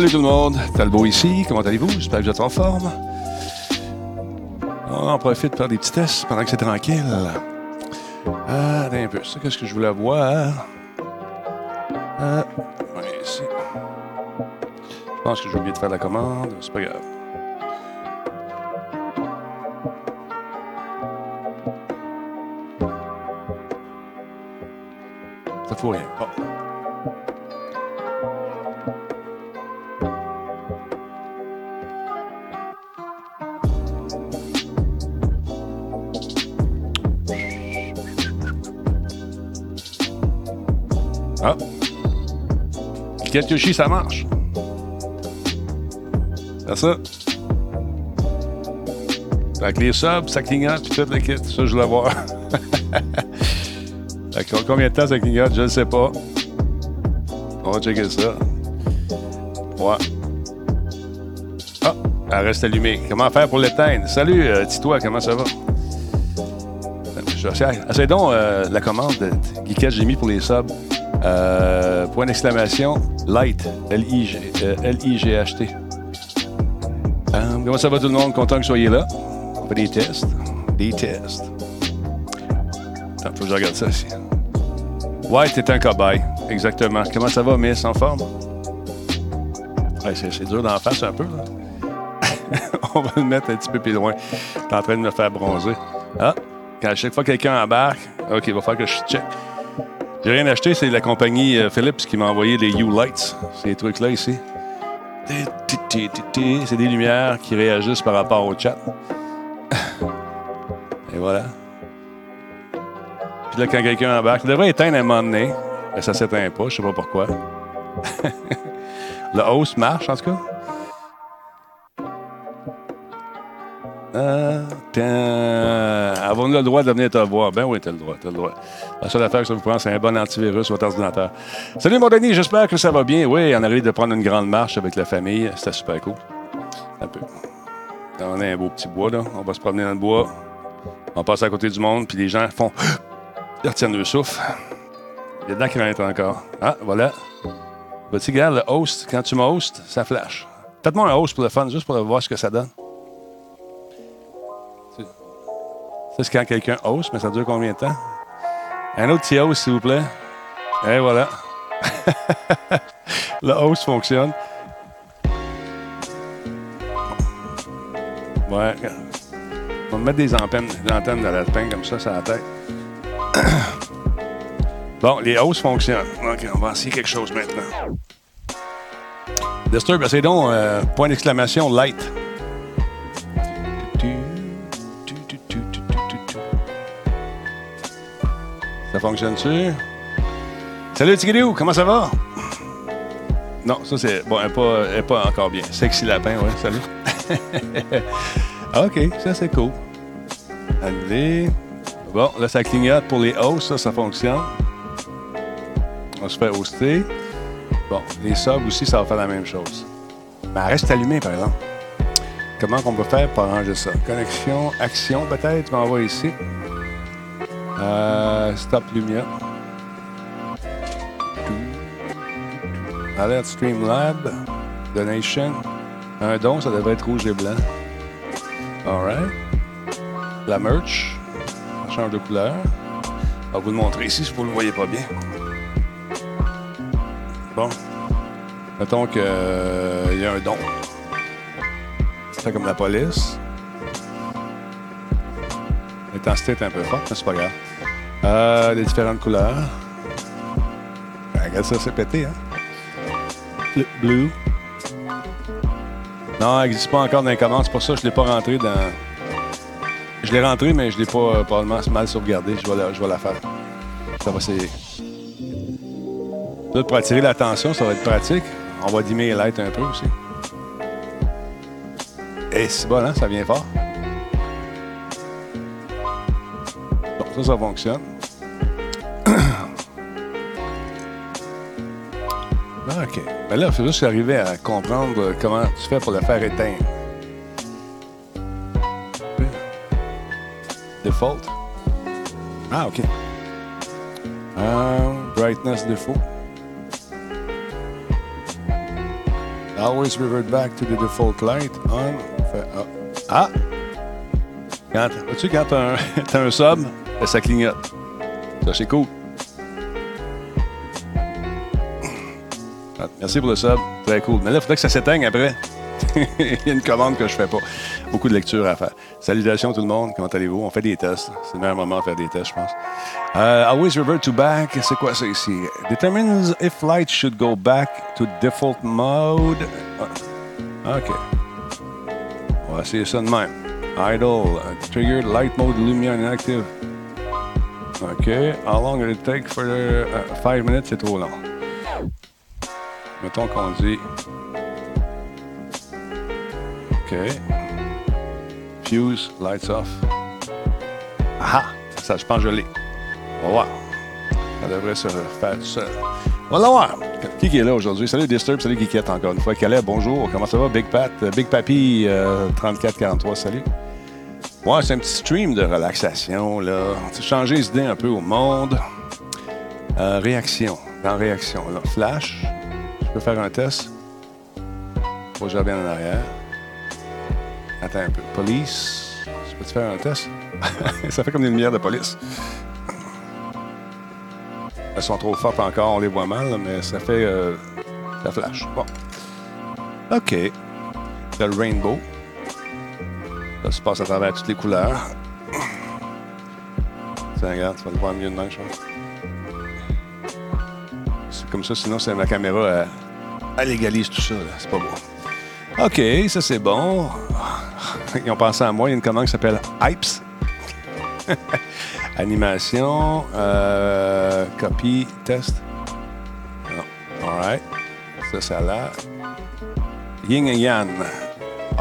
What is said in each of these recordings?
Salut tout le monde, Talbot ici, comment allez-vous? J'espère que vous êtes en forme. On en profite pour faire des petits tests pendant que c'est tranquille. Ah, un peu, ça, qu'est-ce que je voulais voir? Ah, ici. Je pense que j'ai oublié de faire la commande, c'est pas grave. Yoshi, ça marche? C'est ça? Avec les subs, ça clignote, puis le kit. Ça, je voulais voir. Fait que combien de temps ça clignote, je ne sais pas. On va checker ça. Ouais. Ah, elle reste allumée. Comment faire pour l'éteindre? Salut, euh, Titois, comment ça va? Essaye donc euh, la commande de Geekette j'ai mis pour les subs. Euh, point d'exclamation, Light, L-I-G-H-T. comment ça va tout le monde? Content que vous soyez là. On fait des tests. Des tests. Attends, faut que je regarde ça ici. Ouais, t'es un cobaye. Exactement. Comment ça va, Miss? En forme? Ouais, c'est dur d'en face un peu, là. On va le mettre un petit peu plus loin. T'es en train de me faire bronzer. Ah, quand à chaque fois que quelqu'un embarque, OK, il va falloir que je check. J'ai rien acheté, c'est la compagnie euh, Philips qui m'a envoyé les U-Lights, ces trucs-là ici. C'est des lumières qui réagissent par rapport au chat. Et voilà. Puis là, quand quelqu'un embarque, il devrait éteindre un moment donné. Mais ça s'éteint pas, je sais pas pourquoi. le host marche, en tout cas. Euh, Avons-nous le droit de venir te voir? Ben oui, tu as le droit, as le droit. La seule affaire que ça vous prend, c'est un bon antivirus sur votre ordinateur. Salut mon Denis, j'espère que ça va bien. Oui, on arrive de prendre une grande marche avec la famille. C'était super cool. Un peu. On a un beau petit bois, là. On va se promener dans le bois. On passe à côté du monde, puis les gens font... Ils retiennent le souffle. Il y a de la crainte encore. Ah, voilà. Tu regarde, le host, quand tu m'hostes, ça flash. Faites-moi un host pour le fun, juste pour voir ce que ça donne. Ça, c'est quand quelqu'un host, mais ça dure combien de temps? Un autre petit host, s'il vous plaît. Et voilà. le host fonctionne. Ouais. On va mettre des antennes, des antennes dans la comme ça, sur la tête. bon, les hausses fonctionnent. OK, on va essayer quelque chose maintenant. Disturb, c'est donc euh, point d'exclamation light. Ça fonctionne-tu? Salut Tigidou, comment ça va? Non, ça c'est. Bon, elle pas, pas, encore bien. Sexy lapin, ouais, salut. OK, ça c'est cool. Allez. Bon, là, ça clignote pour les hausses, ça, ça fonctionne. On se fait hoster. Bon, les subs aussi, ça va faire la même chose. Mais reste allumée, par exemple. Comment qu'on peut faire pour arranger ça? Connexion, action, peut-être. On va ici. Euh, stop lumière. Alert Streamlab. Donation. Un don, ça devrait être rouge et blanc. Alright. La merch. Ça change de couleur. On va vous le montrer ici si vous ne le voyez pas bien. Bon. Mettons qu'il euh, y a un don. C'est comme la police. L'intensité est un peu forte, mais c'est pas grave. Euh, les différentes couleurs. Ben, regarde ça, c'est pété, hein? Blue. Non, elle n'existe pas encore dans les commandes. C'est pour ça que je ne l'ai pas rentré dans. Je l'ai rentré, mais je ne l'ai pas euh, probablement mal sauvegardé. Je vais la, je vais la faire. Ça va, c'est. pour attirer l'attention, ça va être pratique. On va dimmer les lights un peu aussi. Et c'est bon, hein? Ça vient fort. Ça, ça fonctionne. OK. Ben là, faut juste arriver à comprendre comment tu fais pour le faire éteindre. Default. Ah, OK. Uh, brightness default. Always revert back to the default light. On. Ah. ah! Quand, tu quand t'as un, un sub, ça clignote. Ça, c'est cool. Merci pour le sub. Très cool. Mais là, il faudrait que ça s'éteigne après. il y a une commande que je fais pas. Beaucoup de lectures à faire. Salutations tout le monde. Comment allez-vous? On fait des tests. C'est le meilleur moment de faire des tests, je pense. Uh, always revert to back. C'est quoi ça ici? Determines if light should go back to default mode. Ah, OK. On va essayer ça de même. Idle. Triggered light mode lumière inactive. OK. How long will it take for the, uh, five minutes? C'est trop long. Mettons qu'on dit. OK. Fuse, lights off. Ah! Ça, je pense que je l'ai. On va voir. Ça devrait se faire tout seul. On va voir. Qui, est là aujourd'hui? Salut Disturb, salut Geekette encore une fois. Calais, bonjour. Comment ça va? Big Pat, euh, Big Papi, euh, 3443, salut. Ouais, c'est un petit stream de relaxation, là. Changer les idées un peu au monde. Euh, réaction. Dans réaction, là. Flash. Je peux faire un test. Faut que je revienne en arrière. Attends un peu. Police. Je peux-tu faire un test? ça fait comme des lumières de police. Elles sont trop fortes encore, on les voit mal, mais ça fait. Euh, ça flash. Bon. OK. Le rainbow. Ça se passe à travers toutes les couleurs. Tiens, regarde, tu vas le voir mieux demain, je pense. Comme ça, sinon, c'est ma caméra, elle, elle égalise tout ça. C'est pas bon. OK, ça c'est bon. Ils ont pensé à moi. Il y a une commande qui s'appelle Hypes. Animation, euh, copie, test. Non. All right. Ça, ça là. Yin et Yang.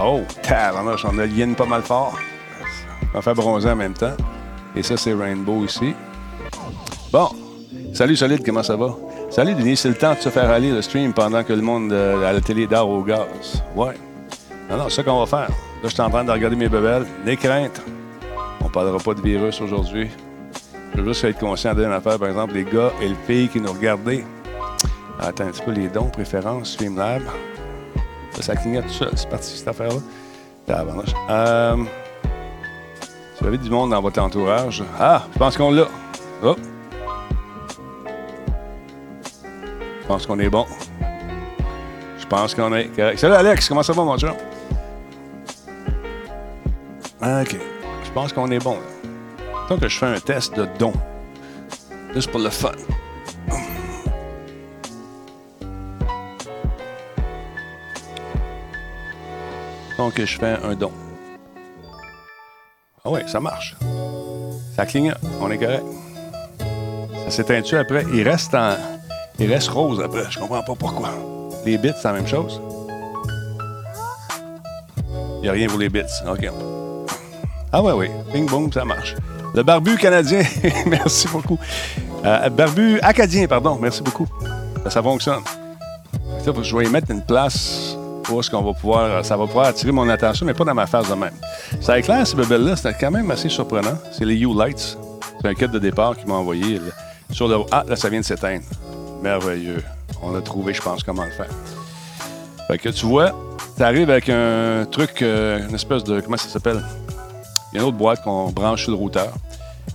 Oh, tabarnouche, on a le yin pas mal fort. On va faire bronzer en même temps. Et ça, c'est Rainbow ici. Bon. Salut Solide, comment ça va? Salut Denis, c'est le temps de se faire aller le stream pendant que le monde euh, à la télé dort au gaz. Ouais. Non, non, c'est ça qu'on va faire. Là, je suis en train de regarder mes bebelles. Des craintes. On parlera pas de virus aujourd'hui. Je veux juste être conscient d'une affaire, par exemple, les gars et les filles qui nous regardaient. Attends un petit peu les dons, préférences, Streamlab. Ça, ça clignote tout seul. C'est parti, cette affaire-là. Euh, vous avez du monde dans votre entourage? Ah, je pense qu'on l'a. Oh. Je pense qu'on est bon. Je pense qu'on est correct. Salut Alex, comment ça va, mon chat? OK. Je pense qu'on est bon. Tant que je fais un test de don. Juste pour le fun. Donc, je fais un don. Ah oui, ça marche. Ça clignote. On est correct. Ça s'éteint-tu après? Il reste en. Il reste rose après. Je comprends pas pourquoi. Les bits, c'est la même chose. Il n'y a rien pour les bits. OK. Ah ouais, oui. Bing, boom, ça marche. Le barbu canadien, merci beaucoup. Euh, barbu acadien, pardon, merci beaucoup. Ça, fonctionne. Je vais y mettre une place où ce qu'on va pouvoir, ça va pouvoir attirer mon attention, mais pas dans ma face de même. Ça éclaire, ces bebelles-là, c'est quand même assez surprenant. C'est les U-Lights. C'est un kit de départ qu'ils m'ont envoyé. Sur le... Ah, là, ça vient de s'éteindre. Merveilleux. On a trouvé, je pense, comment le faire. Fait que tu vois, tu arrives avec un truc, euh, une espèce de. Comment ça s'appelle? Il y a une autre boîte qu'on branche sur le routeur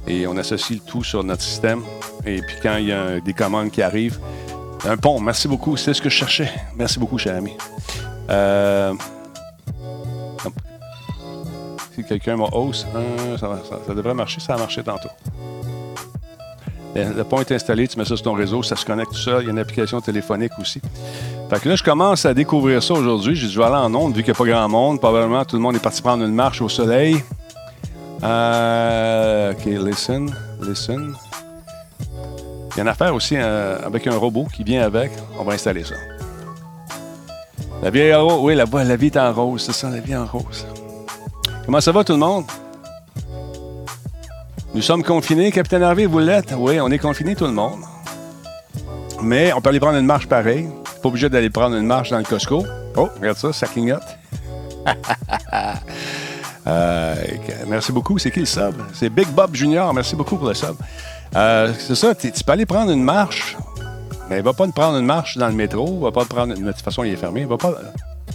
et on associe le tout sur notre système. Et puis quand il y a des commandes qui arrivent, un pont, merci beaucoup, c'est ce que je cherchais. Merci beaucoup, cher ami. Euh, si quelqu'un m'a hausse, hein, ça, devrait marcher, ça a marché tantôt. Le pont est installé, tu mets ça sur ton réseau, ça se connecte tout seul. Il y a une application téléphonique aussi. Fait que là, je commence à découvrir ça aujourd'hui. J'ai dû aller en onde, vu qu'il n'y a pas grand monde. Probablement, tout le monde est parti prendre une marche au soleil. Euh, OK, listen, listen. Il y a une affaire aussi euh, avec un robot qui vient avec. On va installer ça. La vie en rose. Oui, la, la vie est en rose. C'est ça, la vie en rose. Comment ça va, tout le monde? Nous sommes confinés. Capitaine Harvey, vous l'êtes? Oui, on est confinés, tout le monde. Mais on peut aller prendre une marche pareil. Pas obligé d'aller prendre une marche dans le Costco. Oh, regarde ça, ça clignote. Euh, merci beaucoup. C'est qui le sub? C'est Big Bob Junior. Merci beaucoup pour le sub. Euh, c'est ça, tu peux aller prendre une marche Mais va pas prendre une marche dans le métro, va pas prendre. De toute façon, il est fermé. Va pas,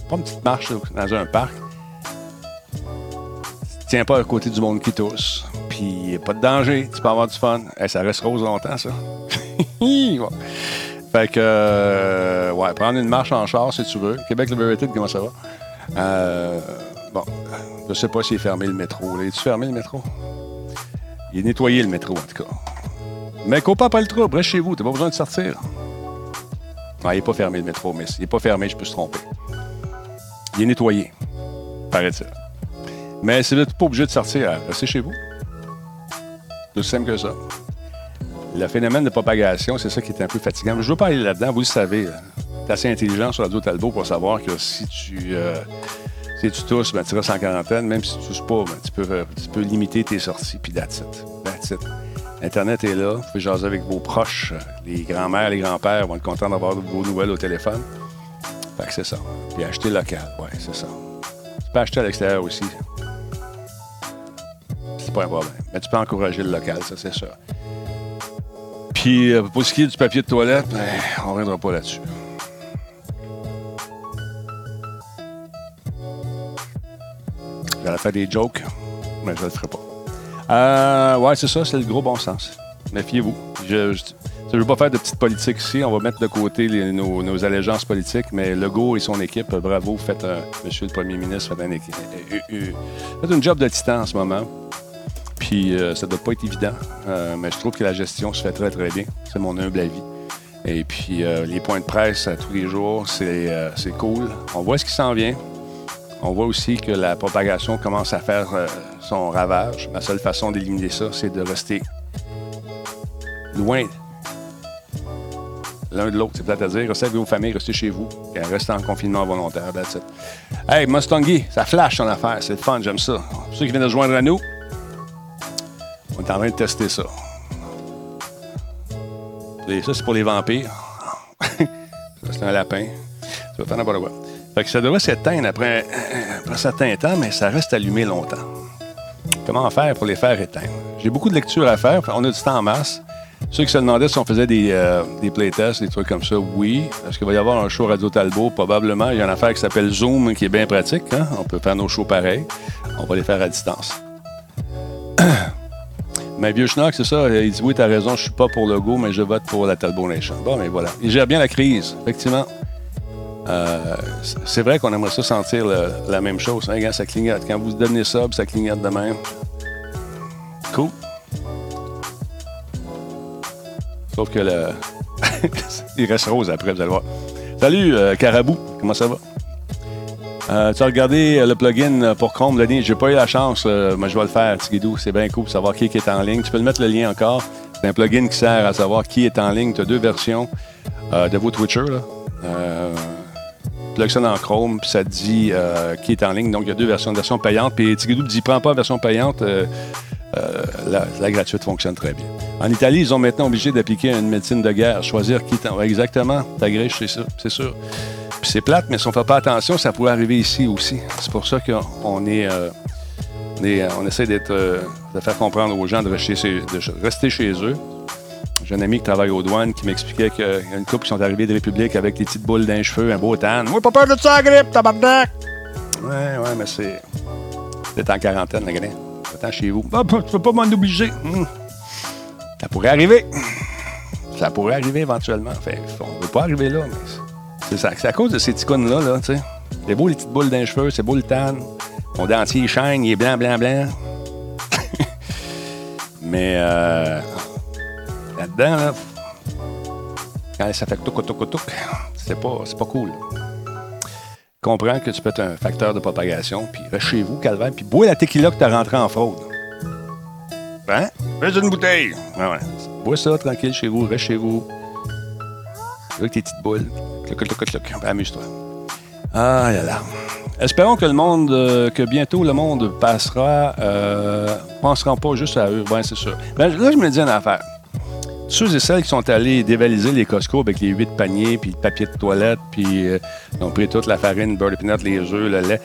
pas une petite marche dans un parc. Tiens pas à côté du monde qui tousse. Puis pas de danger, tu peux avoir du fun. ça reste rose longtemps, ça. Fait que, euh, ouais, prendre une marche en char si tu veux. Québec Liberty, comment ça va? Euh, bon, je sais pas s'il est fermé le métro. Est-tu fermé le métro? Il est nettoyé le métro, en tout cas. Mais cours pas le trouble, reste chez vous, t'as pas besoin de sortir. Non, il n'est pas fermé le métro, mais s'il n'est pas fermé, je peux se tromper. Il est nettoyé, paraît-il. Mais n'êtes pas obligé de sortir, restez chez vous. Tout simple que ça. Le phénomène de propagation, c'est ça qui est un peu fatigant. je ne veux pas aller là-dedans, vous le savez. Tu es assez intelligent sur Radio Talbot pour savoir que si tu, euh, si tu tousses, ben, tu restes en quarantaine. Même si tu ne tousses pas, ben, tu, peux, tu peux limiter tes sorties, puis that's it. Internet est là. Vous pouvez jaser avec vos proches. Les grands-mères, les grands-pères vont être contents d'avoir vos nouvelles au téléphone. Fait que c'est ça. Puis acheter local. Ouais, c'est ça. Tu peux acheter à l'extérieur aussi. Pas un problème. Mais tu peux encourager le local, ça, c'est sûr. Puis, euh, pour ce qui est du papier de toilette, ben, on reviendra pas là-dessus. J'allais faire des jokes, mais je le ferai pas. Euh, ouais, c'est ça, c'est le gros bon sens. Méfiez-vous. Je ne veux pas faire de petite politique ici. On va mettre de côté nos, allégeances politiques, mais Legault et son équipe, bravo, faites un, monsieur le premier ministre, faites, un, faites une job de titan en ce moment. Puis euh, ça doit pas être évident, euh, mais je trouve que la gestion se fait très, très bien. C'est mon humble avis. Et puis euh, les points de presse à tous les jours, c'est cool. On voit ce qui s'en vient. On voit aussi que la propagation commence à faire son ravage. La seule façon d'éliminer ça, c'est de rester loin l'un de l'autre. C'est peut-être à dire. Restez avec vos familles, restez chez vous. Restez en confinement volontaire. That's it. Hey, Mustangi, ça flash ton affaire. C'est le fun, j'aime ça. Pour ceux qui viennent de joindre à nous, on est en train de tester ça. Et ça, c'est pour les vampires. ça, c'est un lapin. Ça va n'importe quoi. Fait que ça devrait s'éteindre après, un certain temps, mais ça reste allumé longtemps. Comment faire pour les faire éteindre? J'ai beaucoup de lectures à faire. On a du temps en masse. Ceux qui se demandaient si on faisait des, euh, playtests, des trucs comme ça, oui. Est-ce qu'il va y avoir un show Radio Talbot? Probablement. Il y a une affaire qui s'appelle Zoom qui est bien pratique. Hein? On peut faire nos shows pareils. On va les faire à distance. mais vieux Schnock, c'est ça. Il dit Oui, t'as raison, je suis pas pour le go, mais je vote pour la Talbot Nation. Bon, mais voilà. Il gère bien la crise, effectivement. Euh, c'est vrai qu'on aimerait ça sentir la même chose. Hein, quand ça clignote. Quand vous donnez ça, ça clignote de même. Cool. Sauf que le. il reste rose après, vous allez voir. Salut, euh, Carabou. Comment ça va? Euh, tu as regardé le plugin pour Chrome, Denis? J'ai pas eu la chance, mais je vais le faire, Tigidou. C'est bien cool pour savoir qui est en ligne. Tu peux le mettre le lien encore. C'est un plugin qui sert à savoir qui est en ligne. Tu as deux versions de vos Twitcher. Là plug ça dans Chrome, puis ça te dit euh, qui est en ligne. Donc, il y a deux versions, version payante. Puis Tigidou dit prends pas version payante, euh, euh, la, gratuite fonctionne très bien. En Italie, ils ont maintenant obligé d'appliquer une médecine de guerre, choisir qui est en. Exactement, ta griche, c'est ça, c'est sûr. Puis c'est plate, mais si on ne fait pas attention, ça pourrait arriver ici aussi. C'est pour ça qu'on est, on, est, on essaie d'être, de faire comprendre aux gens de rester, chez eux. J'ai un ami qui travaille aux douanes qui m'expliquait qu'il y a une couple qui sont arrivés de République avec des petites boules d'un cheveu, un beau tan. Moi, pas peur de ça, grippe, tabarnak! Ouais, ouais, mais c'est. T'es en quarantaine, la graine. Attends chez vous. Ah, tu peux pas m'en obliger. Hmm. Ça pourrait arriver. Ça pourrait arriver éventuellement. Enfin, on ne veut pas arriver là, mais c'est à cause de ces ticounes-là, là, tu sais. C'est beau les petites boules d'un cheveu, c'est beau le tan. Mon dentier il shine, il est blanc, blanc, blanc. mais euh, là-dedans, là, quand ça fait touk, touk, touk, c'est pas, pas cool. Comprends que tu peux être un facteur de propagation, puis reste chez vous, calvaire, puis bois la tequila que tu as rentré en fraude. Hein? Fais une bouteille. Ah ouais. Bois ça tranquille chez vous, reste chez vous. Avec tes petites boules. Amuse-toi. Ah là là. Espérons que le monde, euh, que bientôt le monde passera, euh, pensera pas juste à eux. Ben, c'est sûr. Ben, là, je me dis une affaire. Ceux et celles qui sont allés dévaliser les Costco avec les huit paniers, puis le papier de toilette, puis euh, ils ont pris toute la farine, le beurre de pinot, les œufs, le lait,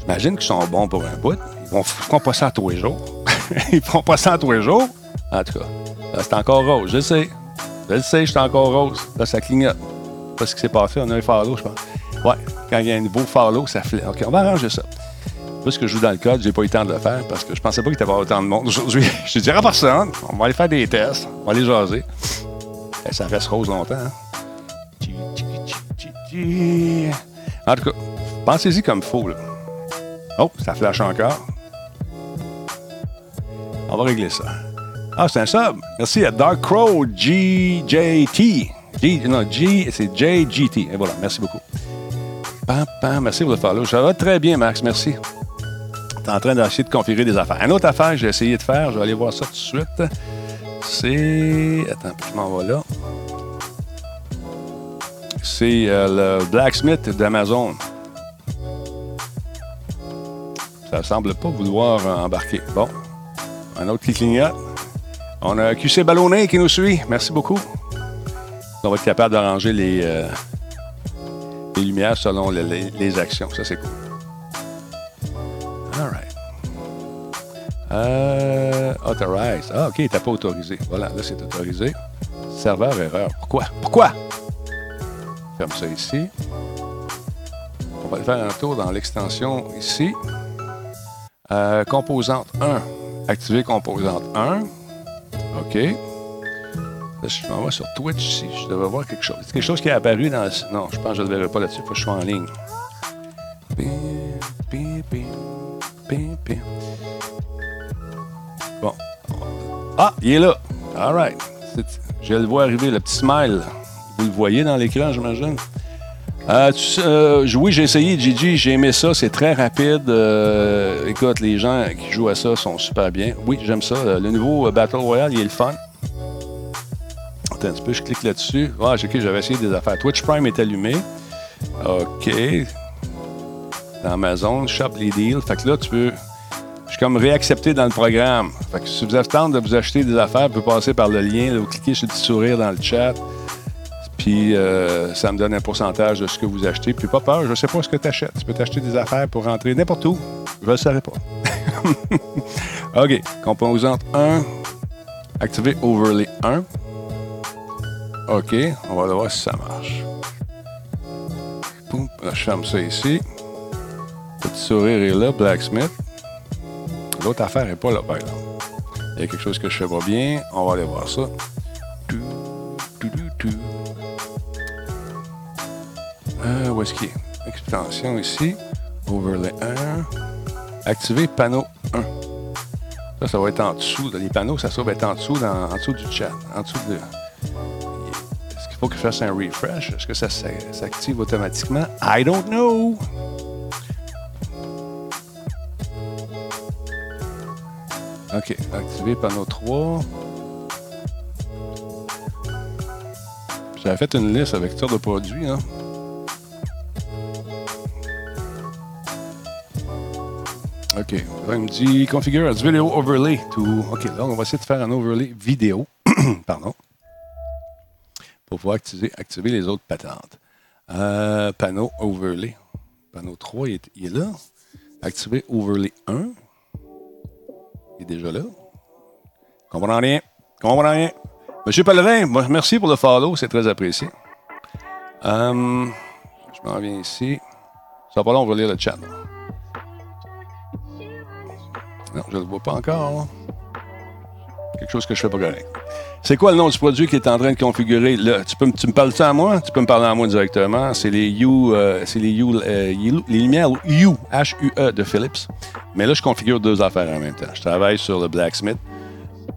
j'imagine qu'ils sont bons pour un bout. Ils ne feront pas ça tous les jours. ils feront pas ça tous les jours. En tout cas, c'est encore rose, je sais. Je le sais, je suis encore rose. Là, ça clignote. Pas ce qui s'est passé. On a un follow, je pense. Ouais, quand il y a un nouveau follow, ça fait. OK, on va arranger ça. Parce que je joue dans le code, j'ai pas eu le temps de le faire parce que je pensais pas qu'il y avait autant de monde aujourd'hui. je dirais à personne. On va aller faire des tests. On va aller jaser. Et ça reste rose longtemps. Hein? En tout cas, pensez-y comme faux. Là. Oh, ça flash encore. On va régler ça. Ah, c'est un sub. Merci à Dark Crow GJT. G, non, G, c'est JGT. Et voilà, merci beaucoup. Pam, pam, merci pour le follow. Ça va très bien, Max, merci. Tu es en train d'essayer de configurer des affaires. Une autre affaire que j'ai essayé de faire, je vais aller voir ça tout de suite. C'est. Attends, je m'en vais là. C'est euh, le Blacksmith d'Amazon. Ça semble pas vouloir embarquer. Bon. Un autre qui clignote. On a QC Ballonné qui nous suit. Merci beaucoup. On va être capable d'arranger les, euh, les, lumières selon les, actions. Ça, c'est cool. All right. Euh, authorize. Ah, OK, il pas autorisé. Voilà, là, c'est autorisé. Serveur erreur. Pourquoi? Pourquoi? Ferme ça ici. On va faire un tour dans l'extension ici. Euh, composante 1. Activer composante 1. OK. Je m'en vais sur Twitch ici. Je devrais voir quelque chose. Quelque chose qui est apparu dans... Non, je pense que je ne le verrai pas là-dessus. Faut que je sois en ligne. Bon. Ah, il est là. All right. Je le vois arriver, le petit smile. Vous le voyez dans l'écran, j'imagine. Euh, euh, oui, j'ai essayé, Gigi, j'ai aimé ça, c'est très rapide. Euh, écoute, les gens qui jouent à ça sont super bien. Oui, j'aime ça. Le nouveau Battle Royale, il est le fun. Attends un petit peu, je clique là-dessus. Ah, ok, j'avais essayé des affaires. Twitch Prime est allumé. OK. Dans Amazon, shop les deals. Fait que là, tu peux. Je suis comme réaccepté dans le programme. Fait que si vous avez de vous acheter des affaires, vous pouvez passer par le lien, vous cliquez sur le petit sourire dans le chat. Puis euh, ça me donne un pourcentage de ce que vous achetez. Puis pas peur, je ne sais pas ce que tu achètes. Tu peux t'acheter des affaires pour rentrer n'importe où. Je ne le savais pas. OK. Composante 1. Activer Overlay 1. OK. On va voir si ça marche. Poum. je ferme ça ici. Petit sourire est là, Blacksmith. L'autre affaire n'est pas là, par exemple. Il y a quelque chose que je fais pas bien. On va aller voir ça. Euh, où est-ce qu'il est? Extension ici. Overlay 1. Activer panneau 1. Ça, ça va être en dessous. Les panneaux, ça, va être en dessous, en dessous du chat. En dessous de. Faut que je fasse un refresh? Est-ce que ça s'active automatiquement? I don't know. OK. Activer panneau 3. J'avais fait une liste avec toutes de produits. Hein? OK. Là, il me dit configure as video overlay. OK, là, on va essayer de faire un overlay vidéo. Pardon. Pour pouvoir activer, activer les autres patentes. Euh, panneau overlay. Panneau 3, il est, est, là. Activer overlay 1. Il est déjà là. Comprends rien. Comprends rien. Monsieur Pellerin, merci pour le follow, c'est très apprécié. Euh, je m'en viens ici. Ça va pas on va lire le chat. Non, je ne le vois pas encore. Quelque chose que je fais pas correct. C'est quoi le nom du produit qui est en train de configurer? Tu, peux, tu me parles ça à moi? Tu peux me parler à moi directement. C'est les euh, c'est les, euh, les lumières U, H-U-E de Philips. Mais là, je configure deux affaires en même temps. Je travaille sur le Blacksmith,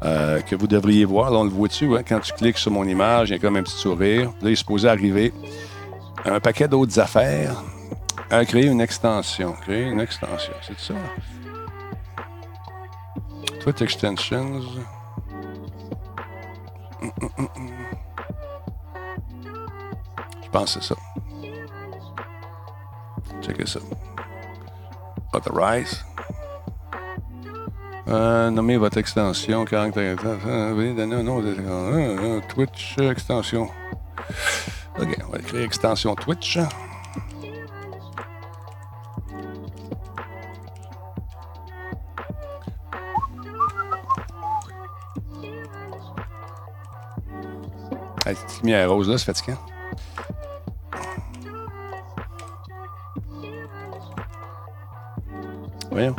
euh, que vous devriez voir. Là, on le voit dessus. Hein? Quand tu cliques sur mon image, il y a comme un petit sourire. Là, il est supposé arriver un paquet d'autres affaires à créer une extension. Créer une extension, c'est ça? Twitch extensions. Je pense que c'est ça. Checkez ça. Authorize. Euh, nommez votre extension, caractère. Un nom de Twitch extension. OK, on va écrire extension Twitch. La petite lumière rose, là, c'est fatigant. Voyons.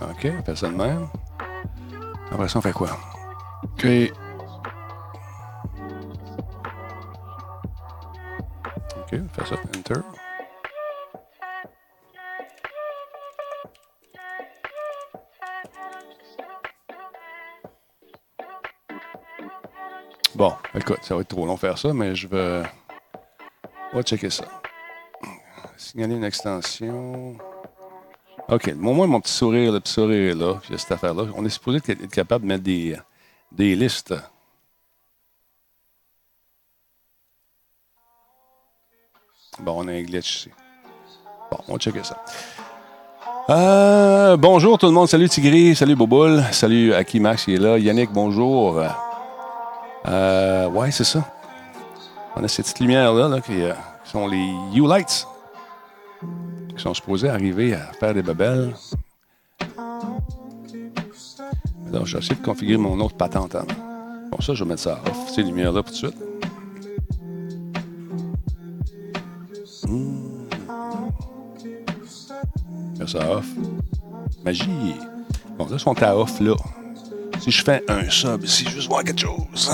OK, on fait même. Après ça, on fait quoi? OK. OK, on fait ça. Enter. Écoute, ça va être trop long faire ça, mais je vais. On va checker ça. Signaler une extension. OK. Au moins, mon petit sourire, le petit sourire est là, puis cette affaire-là. On est supposé être capable de mettre des, des listes. Bon, on a un glitch ici. Bon, on va checker ça. Euh, bonjour tout le monde. Salut Tigri. Salut Boboul. Salut Akimax qui est là. Yannick, bonjour. Euh, ouais, c'est ça. On a ces petites lumières-là euh, qui, sont les U-Lights qui sont supposés arriver à faire des babelles. Je vais essayer de configurer mon autre patente. Hein. Bon, ça, je vais mettre ça off, ces lumières-là, tout de suite. Mmh. Ça off. Magie. Bon, là, ils sont à off, là. Si je fais un sub ici, je juste voir quelque chose.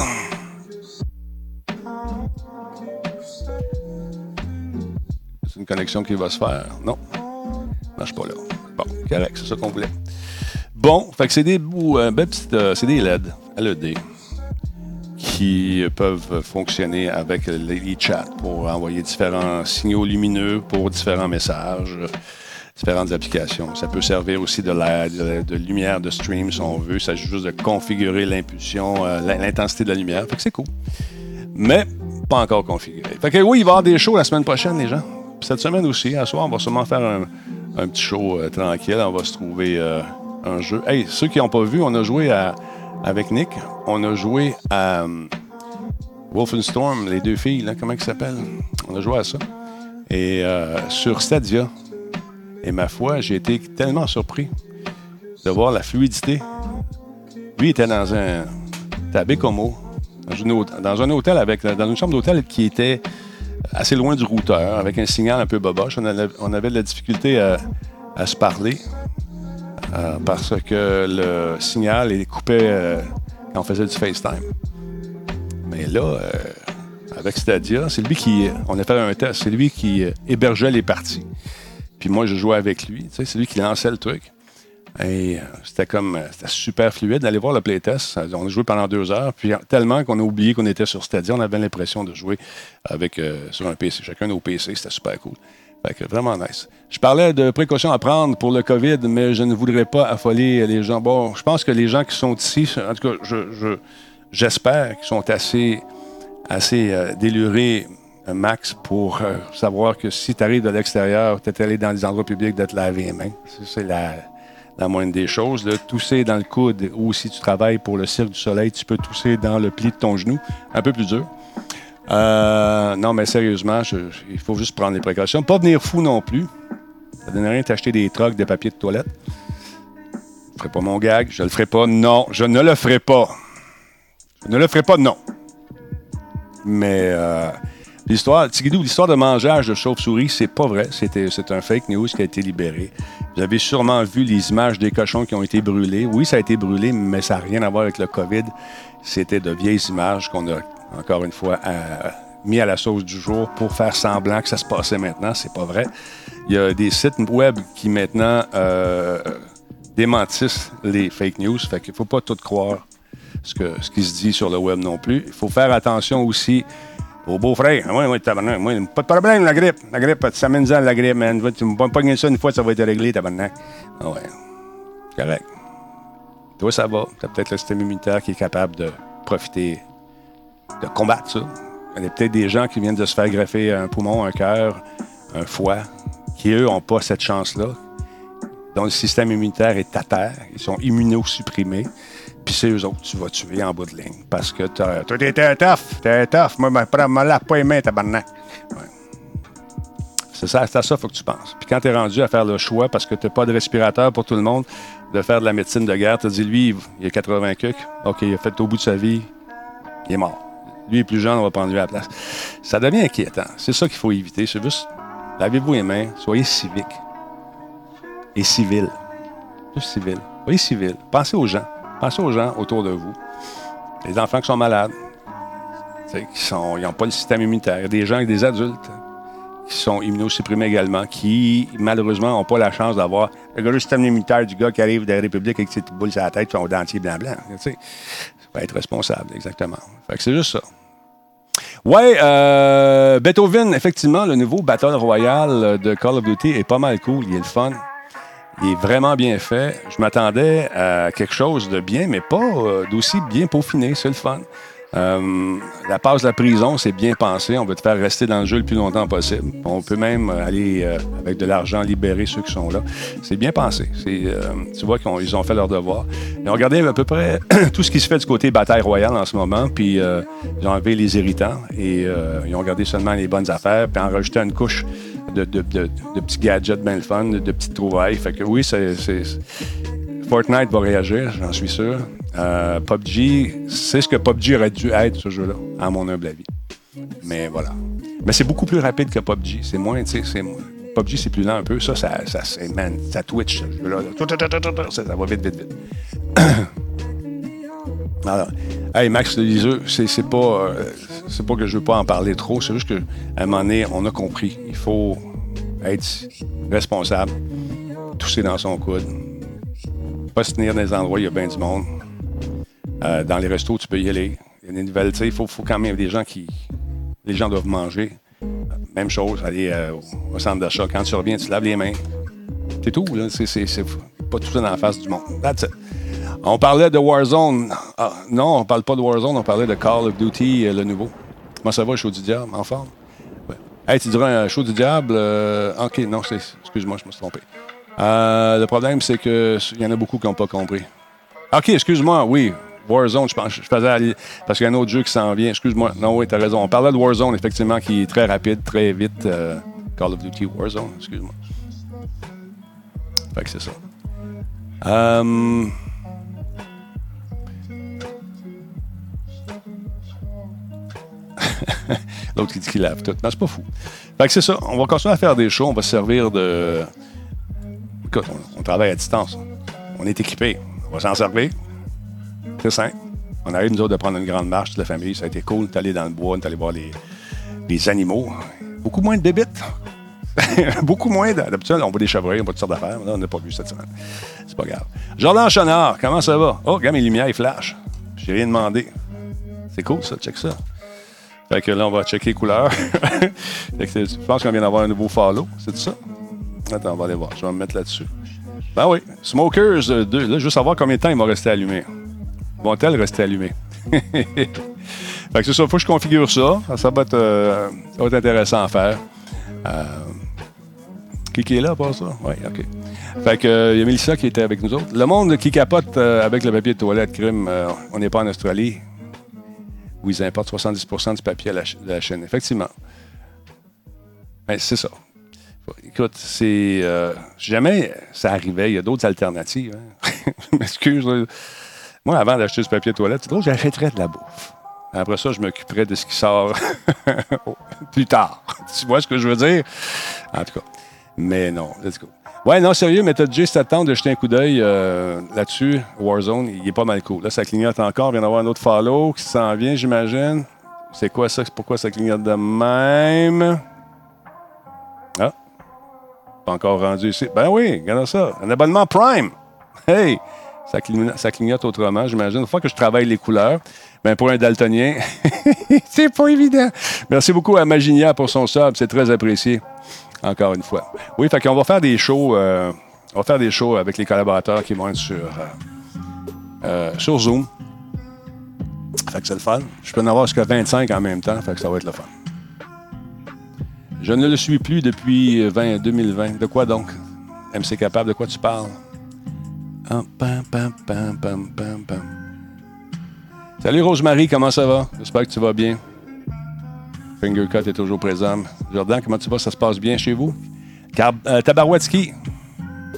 C'est une connexion qui va se faire. Non. Marche pas là. Bon, correct, c'est ça qu'on voulait. Bon, fait que c'est des bouts, euh, euh, c'est des LED, LED, qui peuvent fonctionner avec les chats pour envoyer différents signaux lumineux pour différents messages différentes applications. Ça peut servir aussi de, la, de, lumière de stream si on veut. Il s'agit juste de configurer l'impulsion, euh, l'intensité de la lumière. Fait que c'est cool. Mais pas encore configuré. Fait que oui, il va y avoir des shows la semaine prochaine, les gens. cette semaine aussi, à soir, on va sûrement faire un, petit show euh, tranquille. On va se trouver euh, un jeu. Hey, ceux qui n'ont pas vu, on a joué avec Nick. On a joué à Wolfenstorm, les deux filles, là, comment ils s'appellent? On a joué à ça. Et sur Stadia, et ma foi, j'ai été tellement surpris de voir la fluidité. Lui était dans un. à dans, dans un hôtel avec. dans une chambre d'hôtel qui était assez loin du routeur, avec un signal un peu boboche. On avait, de la difficulté à, se parler euh, parce que le signal est coupé euh, quand on faisait du FaceTime. Mais là, euh, avec Stadia, c'est lui qui. On a fait un test, c'est lui qui hébergeait les parties. Puis moi, je jouais avec lui. C'est lui qui lançait le truc. Et euh, c'était comme, euh, c'était super fluide d'aller voir le playtest. On a joué pendant deux heures, puis tellement qu'on a oublié qu'on était sur Stadia, on avait l'impression de jouer avec, euh, sur un PC. Chacun nos PC, c'était super cool. Fait que vraiment nice. Je parlais de précautions à prendre pour le COVID, mais je ne voudrais pas affoler les gens. Bon, je pense que les gens qui sont ici, en tout cas, je, j'espère qu'ils sont assez, assez délurés max pour euh, savoir que si tu arrives de l'extérieur, tu es allé dans les endroits publics de te laver les mains. C'est la, la moindre des choses. Là. Tousser dans le coude ou si tu travailles pour le Cirque du Soleil, tu peux tousser dans le pli de ton genou. Un peu plus dur. Euh, non, mais sérieusement, il faut juste prendre les précautions. Pas venir fou non plus. Ça ne donne rien t'acheter des trocs, des papiers de toilette. Je ne ferai pas mon gag. Je le ferai pas. Non, je ne le ferai pas. Je ne le ferai pas, non. Mais euh, L'histoire, l'histoire de mangeage de chauve-souris, c'est pas vrai. C'était, c'est un fake news qui a été libéré. Vous avez sûrement vu les images des cochons qui ont été brûlés. Oui, ça a été brûlé, mais ça n'a rien à voir avec le COVID. C'était de vieilles images qu'on a, encore une fois, mis à la sauce du jour pour faire semblant que ça se passait maintenant. C'est pas vrai. Il y a des sites web qui maintenant euh, démentissent les fake news. Fait qu'il faut pas tout croire ce, que, ce qui se dit sur le web non plus. Il faut faire attention aussi au beau-frère. Oui, oui, tabarnak. Pas de problème, la grippe. La grippe, tu s'amènes à la grippe, man. Tu me pognes ça une fois, ça va être réglé, tabarnak. Ah ouais. Correct. Toi, ça va. Tu as peut-être le système immunitaire qui est capable de profiter, de combattre ça. Il y a peut-être des gens qui viennent de se faire greffer un poumon, un cœur, un foie, qui, eux, n'ont pas cette chance-là, dont le système immunitaire est à terre. Ils sont immunosupprimés. Puis c'est eux autres tu vas tuer en bout de ligne. Parce que toi, t'es tough, t'es tough. Moi, je me lave pas les mains, tabarnak. Ouais. C'est ça, c'est à ça qu'il faut que tu penses. Puis quand tu es rendu à faire le choix, parce que tu pas de respirateur pour tout le monde, de faire de la médecine de guerre, tu dis, lui, il a 80 cucs, OK, il a fait au bout de sa vie, il est mort. Lui est plus jeune, on va prendre lui à la place. Ça devient inquiétant. C'est ça qu'il faut éviter. C'est juste, lavez-vous les mains, soyez civique. Et civil. Juste civil. Soyez civil. Pensez aux gens. Pensez aux gens autour de vous. Les enfants qui sont malades, qui n'ont pas le système immunitaire. Des gens, des adultes qui sont immunosupprimés également, qui malheureusement n'ont pas la chance d'avoir le système immunitaire du gars qui arrive de la République avec ses boules sur la tête et son dentier blanc-blanc. Sais, va être responsable, exactement. Fait que c'est juste ça. Ouais, euh, Beethoven, effectivement, le nouveau Battle Royale de Call of Duty est pas mal cool. Il est le fun. Il est vraiment bien fait. Je m'attendais à quelque chose de bien, mais pas euh, d'aussi bien peaufiné. C'est le fun. Euh, la passe de la prison, c'est bien pensé. On veut te faire rester dans le jeu le plus longtemps possible. On peut même aller euh, avec de l'argent libérer ceux qui sont là. C'est bien pensé. Tu vois qu'ils ont fait leur devoir. Ils ont regardé à peu près tout ce qui se fait du côté bataille royale en ce moment, puis ils ont enlevé les irritants et ils ont regardé seulement les bonnes affaires, puis enregistré une couche de, petits gadgets bien le fun, de, petites trouvailles. Fait que oui, c'est Fortnite va réagir, j'en suis sûr. Euh, PUBG, c'est ce que PUBG aurait dû être, ce jeu-là, à mon humble avis. Mais voilà. Mais c'est beaucoup plus rapide que PUBG. C'est moins, tu sais, PUBG, c'est plus lent un peu. Ça, ça, ça, man, ça twitch, ce jeu-là. Ça, va vite, vite, vite. Alors, hey, Max Liseux, c'est pas, euh, pas que je veux pas en parler trop. C'est juste qu'à un moment donné, on a compris. Il faut être responsable, tousser dans son coude pas se tenir dans les endroits où il y a bien du monde. Euh, dans les restos, tu peux y aller. Il y a des nouvelles, il faut, faut, quand même des gens qui. Les gens doivent manger. Même chose, aller euh, au centre d'achat. Quand tu reviens, tu laves les mains. C'est tout, là. C'est pas tout ça dans la face du monde. That's it. On parlait de Warzone. Ah, non, on parle pas de Warzone, on parlait de Call of Duty, euh, le nouveau. Comment ça va, show du diable, en forme? Hey, tu dirais un show du diable? ok, non, excuse-moi, je me suis trompé. Euh, le problème, c'est qu'il y en a beaucoup qui n'ont pas compris. OK, excuse-moi, oui. Warzone, je, pense, je faisais parce qu'il y a un autre jeu qui s'en vient. Excuse-moi. Non, oui, tu as raison. On parlait de Warzone, effectivement, qui est très rapide, très vite. Euh, Call of Duty Warzone, excuse-moi. Fait que c'est ça. Euh, L'autre qui dit qu'il lave tout. Non, c'est pas fou. Fait que c'est ça. On va continuer à faire des shows. On va se servir de on, travaille à distance. On est équipé. On va s'en servir. C'est simple. On arrive, nous autres, de prendre une grande marche de la famille. Ça a été cool. On allé dans le bois, on est allé voir les, animaux. Beaucoup moins de débites. Beaucoup moins. D'habitude, on voit des chevreuils, on voit toutes sortes d'affaires. On n'a pas vu cette semaine. C'est pas grave. Jordan Chenard, comment ça va? Oh, regarde mes lumières, ils flashent. J'ai rien demandé. C'est cool, ça. Check ça. Fait que là, on va checker les couleurs. je pense qu'on vient d'avoir un nouveau follow. C'est ça? Attends, on va aller voir. Je vais me mettre là-dessus. Ben oui. Smokers 2. Euh, là, je veux savoir combien de temps ils vont rester allumés. Vont-elles rester allumés? fait que c'est ça. Faut que je configure ça. Ça va être, euh, va être intéressant à faire. Euh, qui est là pour ça? Oui, OK. Fait que, il y a Mélissa qui était avec nous autres. Le monde qui capote avec le papier de toilette crime, on n'est pas en Australie où ils importent 70 du papier à la, la chaîne. Effectivement. Ben, c'est ça. Écoute, c'est. Euh, jamais ça arrivait, il y a d'autres alternatives. Hein. M'excuse. Moi, avant d'acheter ce papier de toilette, c'est drôle, j'achèterais de la bouffe. Après ça, je m'occuperais de ce qui sort plus tard. tu vois ce que je veux dire? En tout cas. Mais non, let's go. Ouais, non, sérieux, mais t'as juste attendre de jeter un coup d'œil euh, là-dessus. Warzone, il est pas mal cool. Là, ça clignote encore. Il vient d'avoir un autre follow qui s'en vient, j'imagine. C'est quoi ça? Pourquoi ça clignote de même? Ah, pas encore rendu ici. Ben oui, regarde ça. Un abonnement Prime. Hey! Ça clignote, autrement, j'imagine. Une fois que je travaille les couleurs, ben pour un daltonien, c'est pas évident. Merci beaucoup à Maginia pour son sub. C'est très apprécié. Encore une fois. Oui, fait qu'on va faire des shows. Euh, on va faire des shows avec les collaborateurs qui vont être sur, euh, euh, sur Zoom. Fait que c'est le fun. Je peux en avoir jusqu'à 25 en même temps. Fait que ça va être le fun. Je ne le suis plus depuis 20, 2020. De quoi donc? MC Capable, de quoi tu parles? Ah, Salut Rosemary, comment ça va? J'espère que tu vas bien. Fingercut est toujours présent. Jordan, comment tu vas? Ça se passe bien chez vous? Car, euh,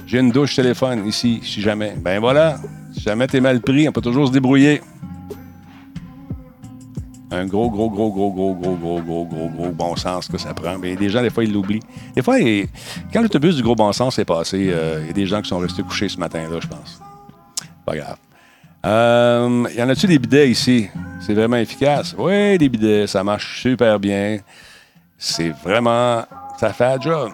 j'ai une douche téléphone ici, si jamais. Ben voilà, si jamais t'es mal pris, on peut toujours se débrouiller. Un gros, gros, gros, gros, gros, gros, gros, gros, gros, gros bon sens que ça prend. Mais des gens, des fois, ils l'oublient. Des fois, quand l'autobus du gros bon sens est passé, euh, il y a des gens qui sont restés couchés ce matin-là, je pense. Pas grave. Euh, y en a-tu des bidets ici? C'est vraiment efficace? Oui, des bidets, ça marche super bien. C'est vraiment. Ça fait un job.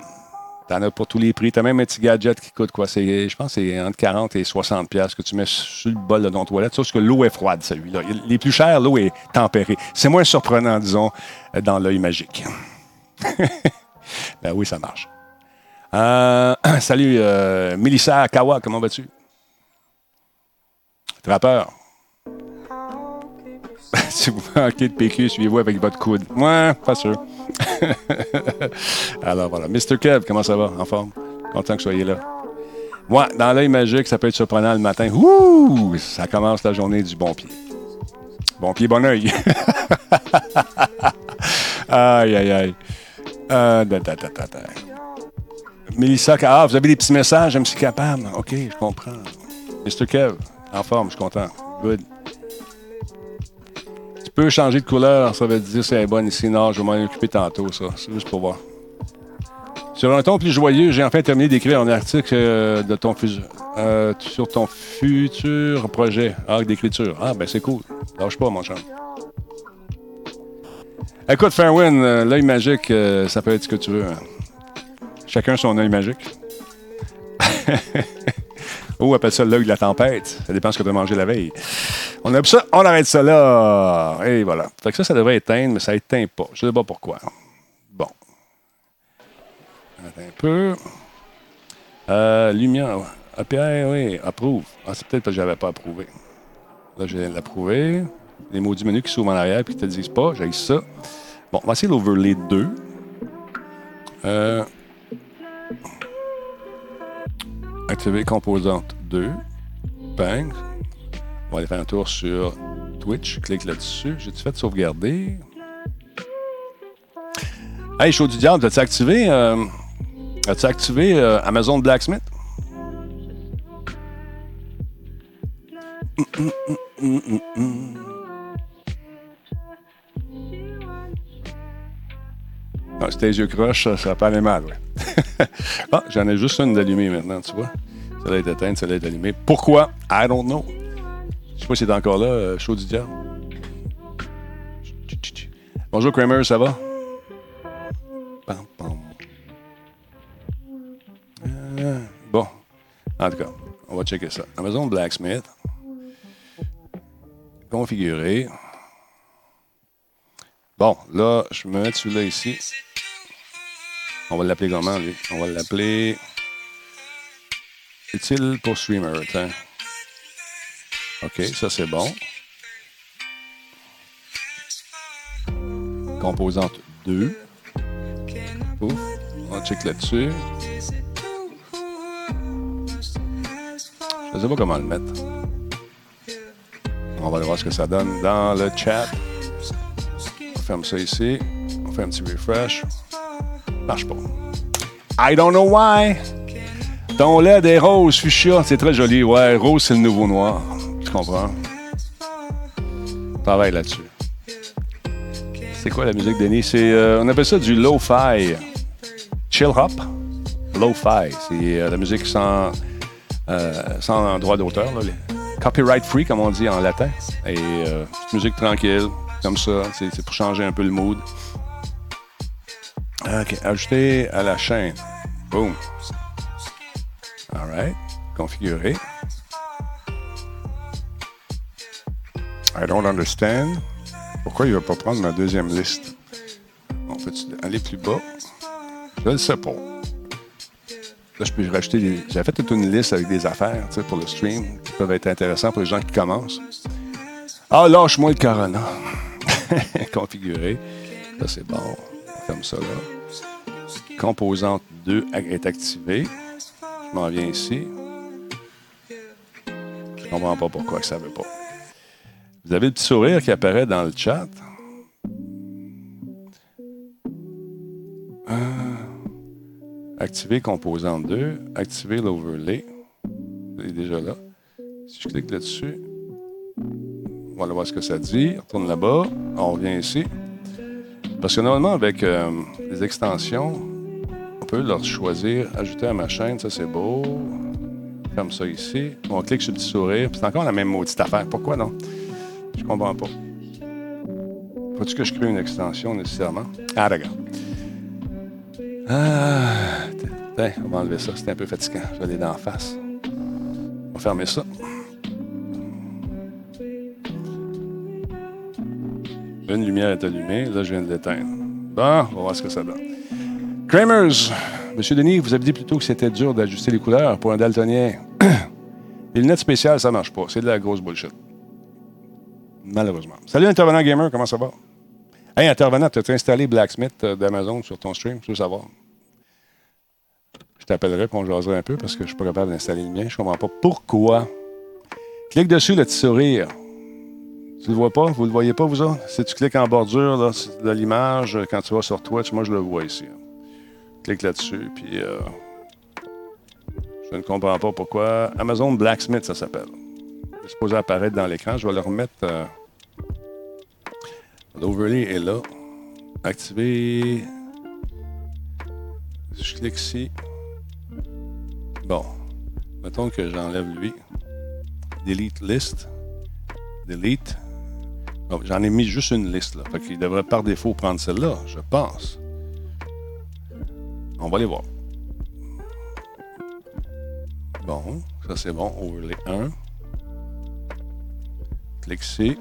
T'en as pour tous les prix. T'as même un petit gadget qui coûte quoi? Je pense que c'est entre 40 et 60 pièces que tu mets sur le bol de ton toilette. Sauf que l'eau est froide, celui-là. Les plus chers, l'eau est tempérée. C'est moins surprenant, disons, dans l'œil magique. ben oui, ça marche. Euh, salut, euh, Melissa Kawa, comment vas-tu? Trappeur. si vous manquez de PQ, suivez-vous avec votre coude. Ouais, pas sûr. Alors voilà. Mr. Kev, comment ça va? En forme? Content que vous soyez là. Moi, dans l'œil magique, ça peut être surprenant le matin. Ouh! Ça commence la journée du bon pied. Bon pied, bon oeil. aïe, aïe, aïe. Euh, Mélissa, ah, vous avez des petits messages, je me suis capable. OK, je comprends. Mr. Kev, en forme, je suis content. Good. Tu peux changer de couleur, ça veut dire c'est bon ici. Non, je vais m'en occuper tantôt, ça. C'est juste pour voir. Sur un ton plus joyeux, j'ai enfin terminé d'écrire un article euh, de ton euh, sur ton futur projet ah, d'écriture. Ah, ben c'est cool. Lâche pas, mon cher. Écoute, Fairwin, euh, l'œil magique, ça peut être ce que tu veux. Hein. Chacun son œil magique. Ou appelle ça l'œil de la tempête. Ça dépend ce que tu as mangé la veille. On a ça, on arrête ça là. Et voilà. Fait que ça, ça devrait éteindre, mais ça éteint pas. Je ne sais pas pourquoi. Bon. Attends un peu. Euh, lumière. API, oui, approuve. Ah, c'est peut-être parce que je n'avais pas approuvé. Là, je viens de l'approuver. Les maudits menus qui s'ouvrent en arrière et qui ne te disent pas. J'ai ça. Bon, on va essayer l'overlay 2. Euh, activer composante 2. Bang. On va aller faire un tour sur Twitch. Clique là-dessus. J'ai-tu fait sauvegarder? Hey, Show du Diable, as-tu activé, euh, as activé euh, Amazon Blacksmith? Ah, si tes yeux croches, ça, va pas aller mal, ouais. ah, j'en ai juste une d'allumée maintenant, tu vois. Ça va être éteinte, ça être allumée. Pourquoi? I don't know. Je sais pas si c'est encore là, euh, chaud du diable. Bonjour Kramer, ça va? Euh, bon, en tout cas, on va checker ça. Amazon Blacksmith. Configuré. Bon, là, je me mets celui-là ici? On va l'appeler comment, lui? On va l'appeler... Utile pour streamer. OK, ça c'est bon. Composante 2. Ouf, on check là-dessus. Je ne sais pas comment le mettre. On va voir ce que ça donne dans le chat. On ferme ça ici. On fait un petit refresh. Marche pas. I don't know why. Ton LED est rose, fuchsia. C'est très joli. Ouais, rose, c'est le nouveau noir. Tu comprends? Travaille là-dessus. C'est quoi la musique, Denis? C'est, euh, on appelle ça du lo-fi. Chill hop. Lo-fi. C'est euh, la musique sans, euh, sans droit d'auteur. Copyright free, comme on dit en latin. Et musique tranquille, comme ça. C'est pour changer un peu le mood. OK. Ajouter à la chaîne. Boom. All right. Configurer. I don't understand. Pourquoi il ne va pas prendre ma deuxième liste? On peut aller plus bas? Je ne sais pas. Là, je peux rajouter des... J'ai fait toute une liste avec des affaires pour le stream qui peuvent être intéressantes pour les gens qui commencent. Ah, lâche-moi le Corona. Configurer. Ça, c'est bon. Comme ça, là. Composante 2 est activée. Je m'en viens ici. Je comprends pas pourquoi ça ne veut pas. Vous avez le petit sourire qui apparaît dans le chat. activer composante 2. Activer l'overlay. Il est déjà là. Si je clique là-dessus, va aller voir ce que ça dit. On retourne là-bas. On revient ici. Parce que normalement, avec euh, les extensions, on peut leur choisir ajouter à ma chaîne. Ça, c'est beau. Comme ça ici. On clique sur le petit sourire. C'est encore la même maudite affaire. Pourquoi non? Je comprends pas. Faut-tu que je crée une extension nécessairement? Ah, regarde. Ah, on va enlever ça. C'est un peu fatigant. Je vais aller d'en face. On va fermer ça. Une lumière est allumée. Là, je viens de l'éteindre. Bon, on va voir ce que ça donne. Kramers, Monsieur Denis, vous avez dit plutôt que c'était dur d'ajuster les couleurs pour un daltonien. les lunettes spéciales, ça marche pas. C'est de la grosse bullshit. Malheureusement. Salut, intervenant gamer, comment ça va? Hey, intervenant, tu as installé Blacksmith euh, d'Amazon sur ton stream, je veux savoir. Je t'appellerai pour qu'on jaserait un peu parce que je suis pas capable d'installer le mien. Je comprends pas pourquoi. Clique dessus le petit sourire. Tu le vois pas? Vous le voyez pas, vous autres? Si tu cliques en bordure de l'image, quand tu vas sur Twitch, moi je le vois ici. Clique là-dessus, puis euh, je ne comprends pas pourquoi. Amazon Blacksmith, ça s'appelle. C'est supposé apparaître dans l'écran. Je vais le remettre. Euh, L'overlay est là. Activer. Je clique ici. Bon. Mettons que j'enlève lui. Delete list. Delete. J'en ai mis juste une liste. Là. Fait devrait par défaut prendre celle-là, je pense. On va aller voir. Bon, ça c'est bon. Overlay 1. Clique ici.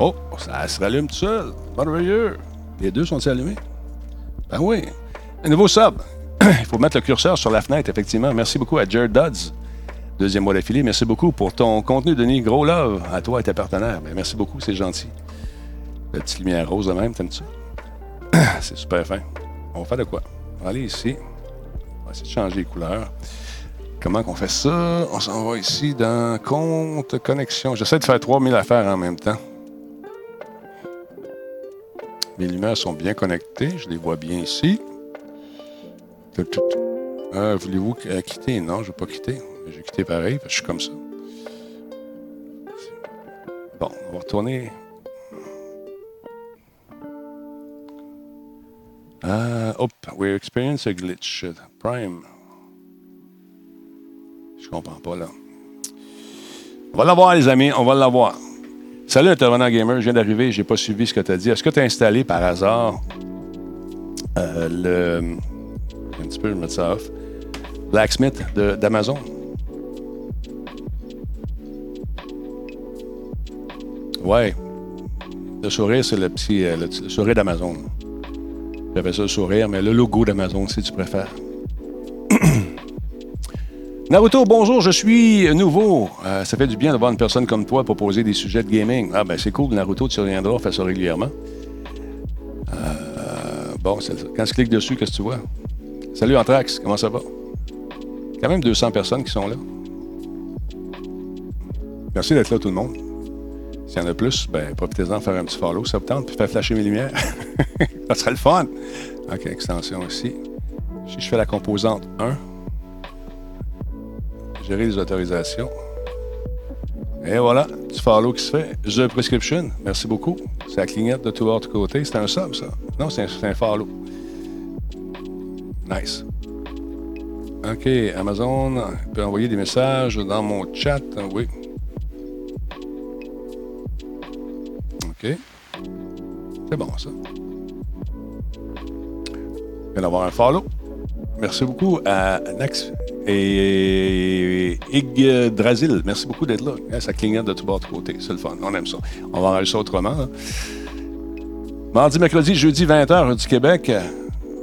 Oh, ça se rallume tout seul. Merveilleux. Les deux sont allumés? Ben oui. Un nouveau sub. Il faut mettre le curseur sur la fenêtre, effectivement. Merci beaucoup à Jared Dodds. Deuxième mois d'affilée. Merci beaucoup pour ton contenu, Denis. Gros love à toi et tes partenaires. Ben, merci beaucoup, c'est gentil. petite lumière rose de même, t'aimes ça? c'est super fin. On va faire de quoi? On va aller ici. On va essayer de changer les couleurs. Comment qu'on fait ça? On s'en va ici dans Compte, Connexion. J'essaie de faire 3000 affaires en même temps. Mes lumières sont bien connectées. Je les vois bien ici. Euh, voulez-vous euh, quitter? Non, je ne vais pas quitter. Je vais quitter pareil, parce que je suis comme ça. Bon, on va retourner. Ah, hop, we experience a glitch. Prime. Je comprends pas, là. On va l'avoir, les amis, on va l'avoir. Salut, intervenant gamer, je viens d'arriver, j'ai pas suivi ce que tu as dit. Est-ce que tu as installé par hasard euh, le. Un petit peu, je vais mettre ça off. Blacksmith d'Amazon? Ouais. Le sourire, c'est le petit euh, le, sourire d'Amazon. J'avais ça le sourire, mais le logo d'Amazon, si tu préfères. Naruto, bonjour, je suis nouveau. Euh, ça fait du bien d'avoir une personne comme toi proposer des sujets de gaming. Ah, ben c'est cool, Naruto, tu reviendras, on fait ça régulièrement. Euh, bon, quand je clique dessus, qu'est-ce que tu vois? Salut Anthrax, comment ça va? Quand même 200 personnes qui sont là. Merci d'être là, tout le monde. S'il y en a plus, ben, profitez-en, faire un petit follow, ça vous tente, puis faire flasher mes lumières. ça serait le fun. OK, extension ici. Si je fais la composante 1, gérer les autorisations. Et voilà, du follow qui se fait. The Prescription, merci beaucoup. C'est la clignette de tout l'autre côté. C'est un sub, ça? Non, c'est un, un, follow. Nice. OK, Amazon peut envoyer des messages dans mon chat. Oui. OK. C'est bon, ça. Viens d'avoir un follow. Merci beaucoup à Nax et Yggdrasil, merci beaucoup d'être là. Hein, ça clignote de tout bord de côté. C'est le fun. On aime ça. On va enregistrer autrement. Hein. Mardi, mercredi, jeudi, 20h du Québec.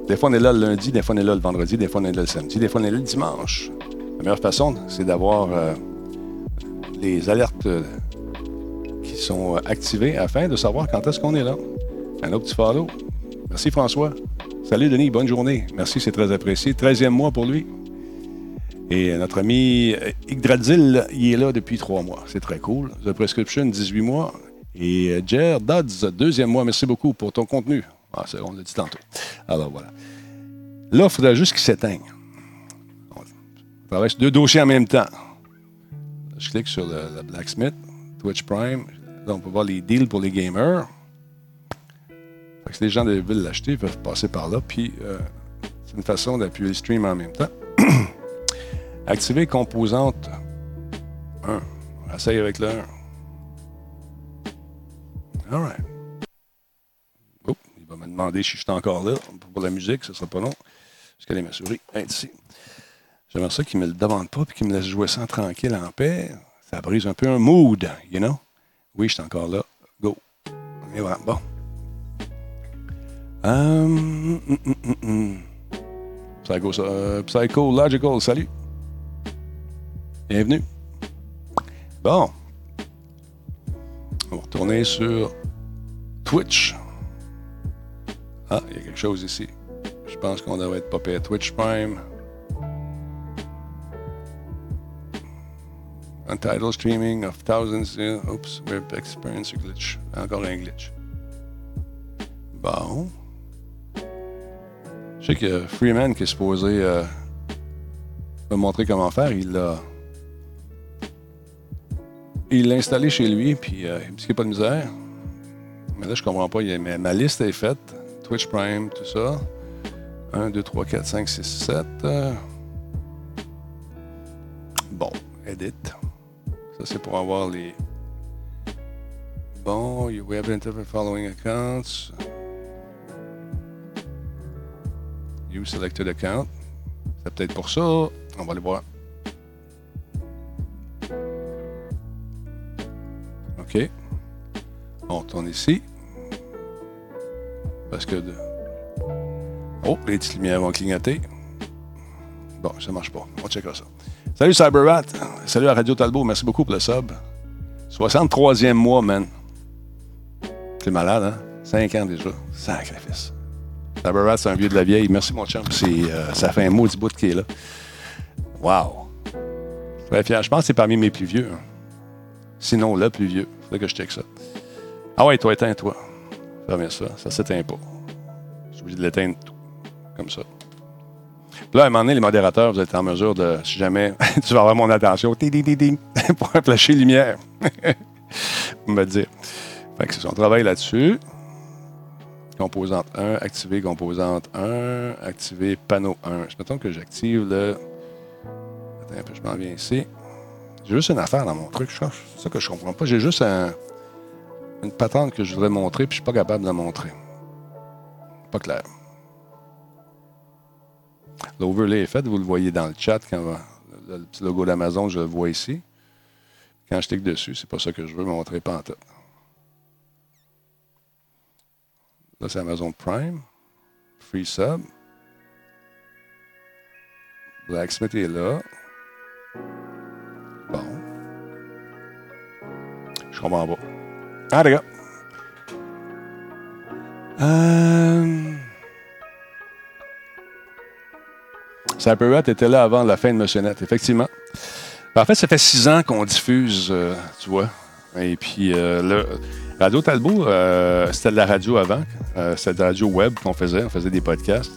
Des fois, on est là le lundi, des fois, on est là le vendredi, des fois, on est là le samedi, des fois, on est là le dimanche. La meilleure façon, c'est d'avoir euh, les alertes euh, sont activées afin de savoir quand est-ce qu'on est là. Un autre petit follow. Merci, François. Salut, Denis. Bonne journée. Merci, c'est très apprécié. 13e mois pour lui. Et notre ami Yggdrasil, il est là depuis trois mois. C'est très cool. The Prescription, 18 mois. Et Jer Dodds, deuxième mois. Merci beaucoup pour ton contenu. Ah, c'est, on l'a dit tantôt. Alors voilà. Là, il faudrait juste qu'il s'éteigne. On travaille sur deux dossiers en même temps. Je clique sur le, Blacksmith, Twitch Prime. Là, on peut voir les deals pour les gamers. Que si les gens veulent l'acheter, ils peuvent passer par là. Puis, euh, c'est une façon d'appuyer le stream en même temps. Activer composante 1. On essaye avec le 1. All right. Oh, il va me demander si je suis encore là. Pour la musique, ce ne sera pas long. Parce qu'elle est ma souris? ici. J'aimerais ça qu'il ne me le demande pas et qu'il me laisse jouer ça tranquille, en paix. Ça brise un peu un mood, you know? Oui, je suis encore là. Go. Et voilà. Bon. Um, Psycho, uh, Psychological, salut. Bienvenue. Bon. On va retourner sur Twitch. Ah, il y a quelque chose ici. Je pense qu'on devrait être à Twitch Prime. Untitled streaming of thousands. Oops, we're experiencing a glitch. Encore un glitch. Bon. Je sais que Freeman, qui est supposé euh, me montrer comment faire, il l'a. Il l'a installé chez lui, puis euh, il me dit qu'il n'y a pas de misère. Mais là, je comprends pas. ma, liste est faite. Twitch Prime, tout ça. 1, 2, 3, 4, 5, 6, 7. Bon, edit. Ça, c'est pour avoir les. Bon, you have entered following accounts. You selected account. C'est peut-être pour ça. On va aller voir. OK. On retourne ici. Parce que... De... Oh, les petites lumières vont clignoter. Bon, ça marche pas. On checkera ça. Salut Cyberrat. Salut à Radio Talbot. Merci beaucoup pour le sub. 63e mois, man. T'es malade, hein? 5 ans déjà. Sacrifice. Cyberrat, c'est un vieux de la vieille. Merci, mon chum. Euh, ça fait un mot du bout qui est là. Wow. Très. Je pense que c'est parmi mes plus vieux. Hein. Sinon, le plus vieux. Faudrait que je check ça. Ah ouais, toi, éteins-toi. Fermez ça. Ça s'éteint pas. Je suis obligé de l'éteindre tout. Comme ça. Puis là, à un moment donné, les modérateurs, vous êtes en mesure de, si jamais tu vas avoir mon attention, pour un flasher lumière. me dire. Fait que c'est son travail là-dessus. Composante 1, activer composante 1, activer panneau 1. Je m'attends que j'active le. Attends un je m'en viens ici. J'ai juste une affaire dans mon truc, C'est ça que je comprends pas. J'ai juste une patente que je voudrais montrer, puis je suis pas capable de la montrer. Pas clair. L'overlay est fait, vous le voyez dans le chat quand le petit logo d'Amazon, je le vois ici. Quand je clique dessus, c'est pas ça que je veux montrer pas en tête. Là, c'est Amazon Prime. Free sub. Blacksmith est là. Bon. Je comprends pas. Ah, les gars. Euh... Cyberrat était là avant la fin de Net, effectivement. En fait, ça fait six ans qu'on diffuse, euh, tu vois. Et puis, euh, le, Radio Talbot, euh, c'était de la radio avant. C'était de la radio web qu'on faisait. On faisait des podcasts.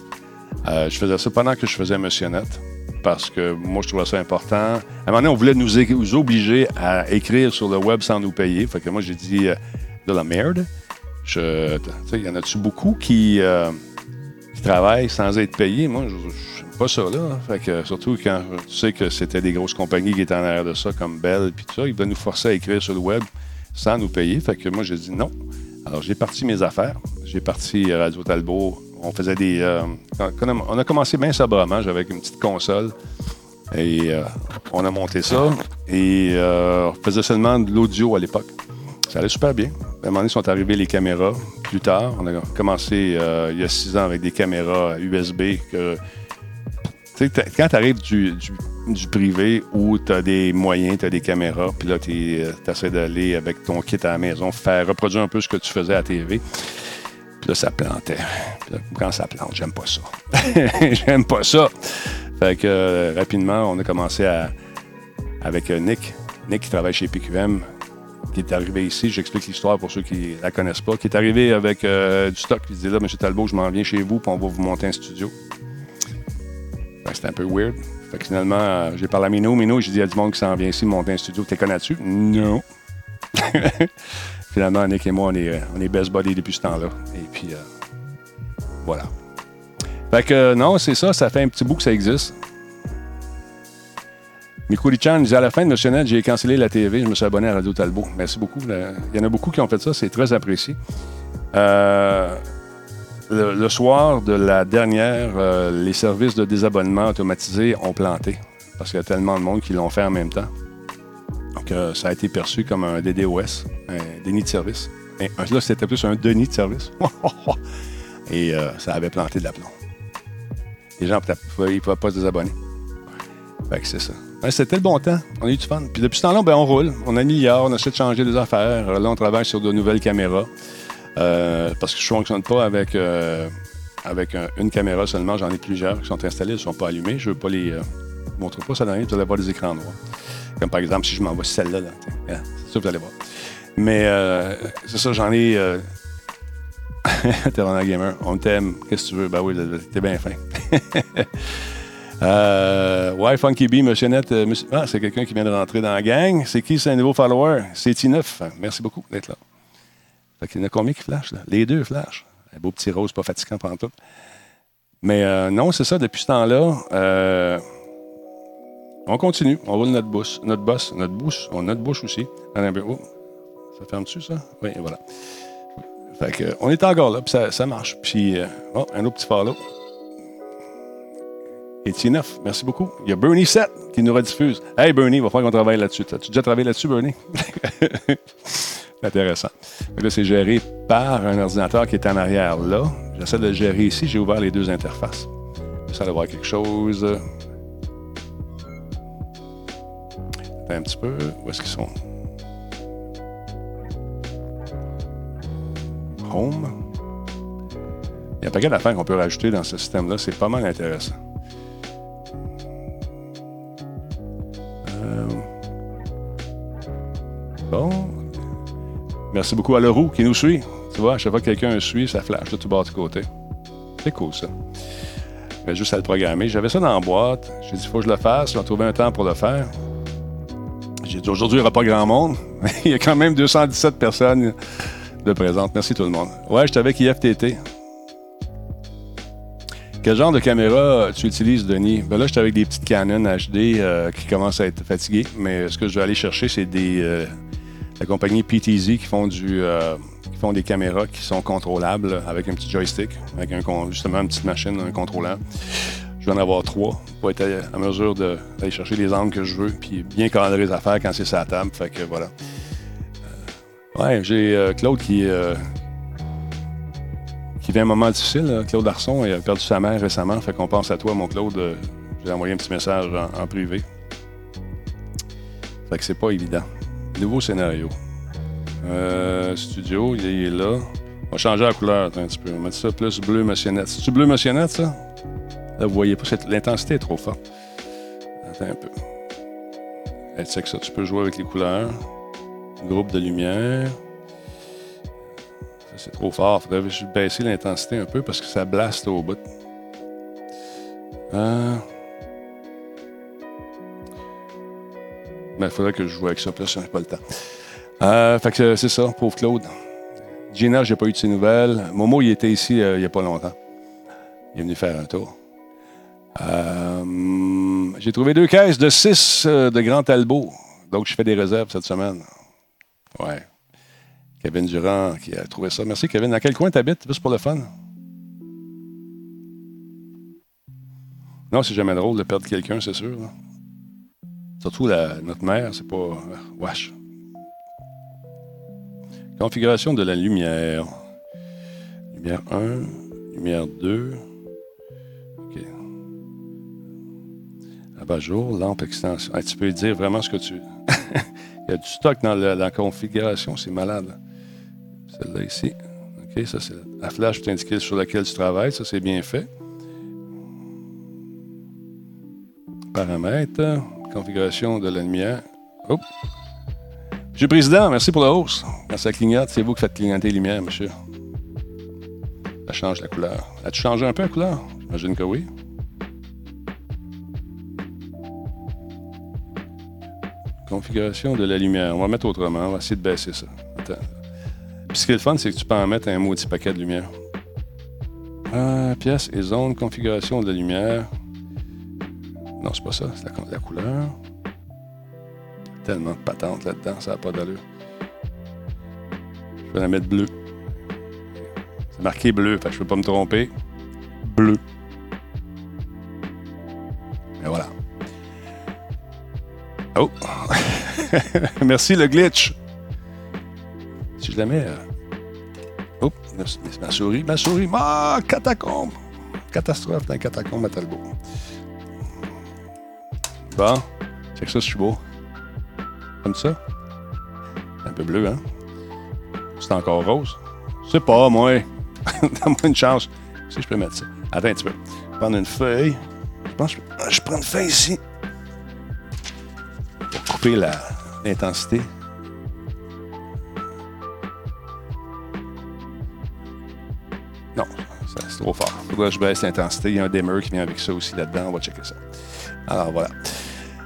Je faisais ça pendant que je faisais Net parce que moi, je trouvais ça important. À un moment donné, on voulait nous, obliger à écrire sur le web sans nous payer. Fait que moi, j'ai dit de la merde. Il y en a-tu beaucoup qui, travaillent sans être payés? Moi, je pas ça, là. Fait que, surtout quand tu sais que c'était des grosses compagnies qui étaient en arrière de ça, comme Bell, puis tout ça. Ils veulent nous forcer à écrire sur le web sans nous payer. Fait que moi, j'ai dit non. Alors, j'ai parti mes affaires. J'ai parti Radio Talbot. On faisait des. Euh, on a commencé bien sobrement. avec une petite console. Et euh, on a monté ça. Et euh, on faisait seulement de l'audio à l'époque. Ça allait super bien. À un moment donné, sont arrivées les caméras. Plus tard, on a commencé il y a six ans avec des caméras USB que quand tu arrives du, privé où tu as des moyens, tu as des caméras, puis là, tu euh, essaies d'aller avec ton kit à la maison, faire reproduire un peu ce que tu faisais à TV. Puis là, ça plantait. quand ça plante, j'aime pas ça. j'aime pas ça. Fait que euh, rapidement, on a commencé à, avec euh, Nick. Nick qui travaille chez PQM. qui est arrivé ici. J'explique l'histoire pour ceux qui la connaissent pas. Qui est arrivé avec du stock. Il dit là, M. Talbot, je m'en viens chez vous, puis on va vous monter un studio. C'était un peu weird. Fait que finalement, euh, j'ai parlé à Mino. Mino, j'ai dit, il y a du monde qui s'en vient ici monter un studio. T'es connais-tu? Non. finalement, Nick et moi, on est, on est best buddies depuis ce temps-là. Et puis, voilà. Fait que non, c'est ça, ça fait un petit bout que ça existe. Mikuri-chan disait à la fin de Monsieur j'ai cancellé la TV, je me suis abonné à Radio Talbot. Merci beaucoup. Il y en a beaucoup qui ont fait ça, c'est très apprécié. Euh, le, soir de la dernière, euh, les services de désabonnement automatisés ont planté parce qu'il y a tellement de monde qui l'ont fait en même temps. Donc, euh, ça a été perçu comme un DDoS, un déni de service. Et, là, c'était plus un déni de service. Et ça avait planté de la plomb. Les gens ne pouvaient pas se désabonner. Fait que c'est ça. C'était le bon temps. On a eu du fun. Puis depuis ce temps-là, ben, on roule. On a milliard, on essaie de changer des affaires. Là, on travaille sur de nouvelles caméras. Euh, parce que je ne fonctionne pas avec, euh, avec une caméra seulement. J'en ai plusieurs qui sont installées, elles ne sont pas allumées. Je ne veux pas les. Euh, montre pas ça les vous allez voir des écrans noirs. Comme par exemple, si je m'envoie celle-là, là, c'est ça, vous allez voir. Mais euh, c'est ça, j'en ai. T'es un gamer. On t'aime. Qu'est-ce que tu veux? Ben oui, t'es bien fin. euh, ouais, Funky B, Monsieur Net. Ah, c'est quelqu'un qui vient de rentrer dans la gang. C'est qui, c'est un nouveau follower? C'est T9. Merci beaucoup d'être là. Fait qu'il y en a combien qui flashent, là? Les deux flashent. Un beau petit rose, pas fatigant pendant tout. Mais euh, non, c'est ça, depuis ce temps-là, euh, on continue. On roule notre bouche, notre boss, notre bouche, on notre bouche aussi. Ça ferme-tu, ça? Oui, voilà. Fait que, on est encore là, puis ça, marche. Puis, oh, un autre petit follow. Et T9, merci beaucoup. Il y a Bernie 7 qui nous rediffuse. Hey Bernie, il va falloir qu'on travaille là-dessus. As-tu déjà travaillé là-dessus, Bernie? Intéressant. là, c'est géré par un ordinateur qui est en arrière là. J'essaie de le gérer ici. J'ai ouvert les deux interfaces. J'essaie de voir quelque chose. Attends un petit peu. Où est-ce qu'ils sont? Home. Il y a un paquet d'affaires qu'on peut rajouter dans ce système-là. C'est pas mal intéressant. Euh, bon. Merci beaucoup à Leroux qui nous suit. Tu vois, à chaque fois que quelqu'un suit, ça flash de tout bas du côté. C'est cool, ça. Mais juste à le programmer. J'avais ça dans la boîte. J'ai dit, il faut que je le fasse. J'ai trouvé un temps pour le faire. J'ai dit, aujourd'hui, il n'y aura pas grand monde. il y a quand même 217 personnes de présentes. Merci tout le monde. Ouais, j'étais avec IFTT. Quel genre de caméra tu utilises, Denis? Ben là, je suis avec des petites Canon HD euh, qui commencent à être fatiguées, mais ce que je vais aller chercher, c'est des euh, la compagnie PTZ qui font du euh, qui font des caméras qui sont contrôlables avec un petit joystick, avec un, justement une petite machine, un contrôleur. Je vais en avoir trois pour être à, mesure d'aller chercher les angles que je veux, puis bien cadrer les affaires quand c'est sa table. Fait que voilà. ouais, j'ai Claude qui qui vit un moment difficile. Claude Arson a perdu sa mère récemment. Fait qu'on pense à toi, mon Claude. J'ai envoyé un petit message en, privé. Fait que c'est pas évident. Nouveau scénario. Euh, studio, il est là. On va changer la couleur un petit peu. On va mettre ça plus bleu motionnette. C'est-tu bleu motionnette, ça? Là, vous voyez pas, l'intensité est trop forte. Attends un peu. tu sais que ça, tu peux jouer avec les couleurs. Groupe de lumière c'est trop fort. Faudrait baisser l'intensité un peu parce que ça blaste au bout. Euh... Ben, il faudrait que je joue avec ça, plus, j'ai pas le temps. Euh, fait que c'est ça, pauvre Claude. Gina, j'ai pas eu de ses nouvelles. Momo, il était ici euh, il n'y a pas longtemps. Il est venu faire un tour. Euh, j'ai trouvé deux caisses de six de Grand Talbot. Donc, je fais des réserves cette semaine. Ouais. Kevin Durand qui a trouvé ça. Merci, Kevin. Dans quel coin tu habites, juste pour le fun? Non, c'est jamais drôle de perdre quelqu'un, c'est sûr. Surtout notre mère, c'est pas. Euh, wesh. Configuration de la lumière. Lumière 1, lumière 2. OK. Abat-jour, lampe extension. tu peux dire vraiment ce que tu. Il y a du stock dans la configuration, c'est malade. Celle-là ici. OK, ça, c'est la flash t'indiquer sur laquelle tu travailles. Ça, c'est bien fait. Paramètres, configuration de la lumière. Hop. Monsieur le Président, merci pour la hausse. Quand ça clignote, c'est vous qui faites clignoter les lumières, monsieur. Ça change la couleur. As-tu changé un peu la couleur? J'imagine que oui. Configuration de la lumière. On va mettre autrement. On va essayer de baisser ça. Puis ce qui est le fun, c'est que tu peux en mettre un maudit paquet de lumière. Ah, pièce et zone, configuration de la lumière. Non, c'est pas ça, c'est la, couleur. Tellement de patentes là-dedans, ça n'a pas d'allure. Je vais la mettre bleue. C'est marqué bleu, fait que je peux pas me tromper. Bleu. Et voilà. Oh! Merci le glitch. Si je la mets. Euh... Oh, ma souris, ma souris. Ah, catacombe. Catastrophe dans les catacombes à Talbot. Bon, c'est que ça, je suis beau. Comme ça. Un peu bleu, hein? C'est encore rose. C'est pas, moi. Donne-moi une chance. Si je peux mettre ça. Attends un petit peu. Prendre une feuille. Je pense que je, je prends une feuille ici. Pour couper l'intensité. Non, c'est trop fort. Que je baisse l'intensité? Il y a un dimmer qui vient avec ça aussi là-dedans. On va checker ça. Alors voilà.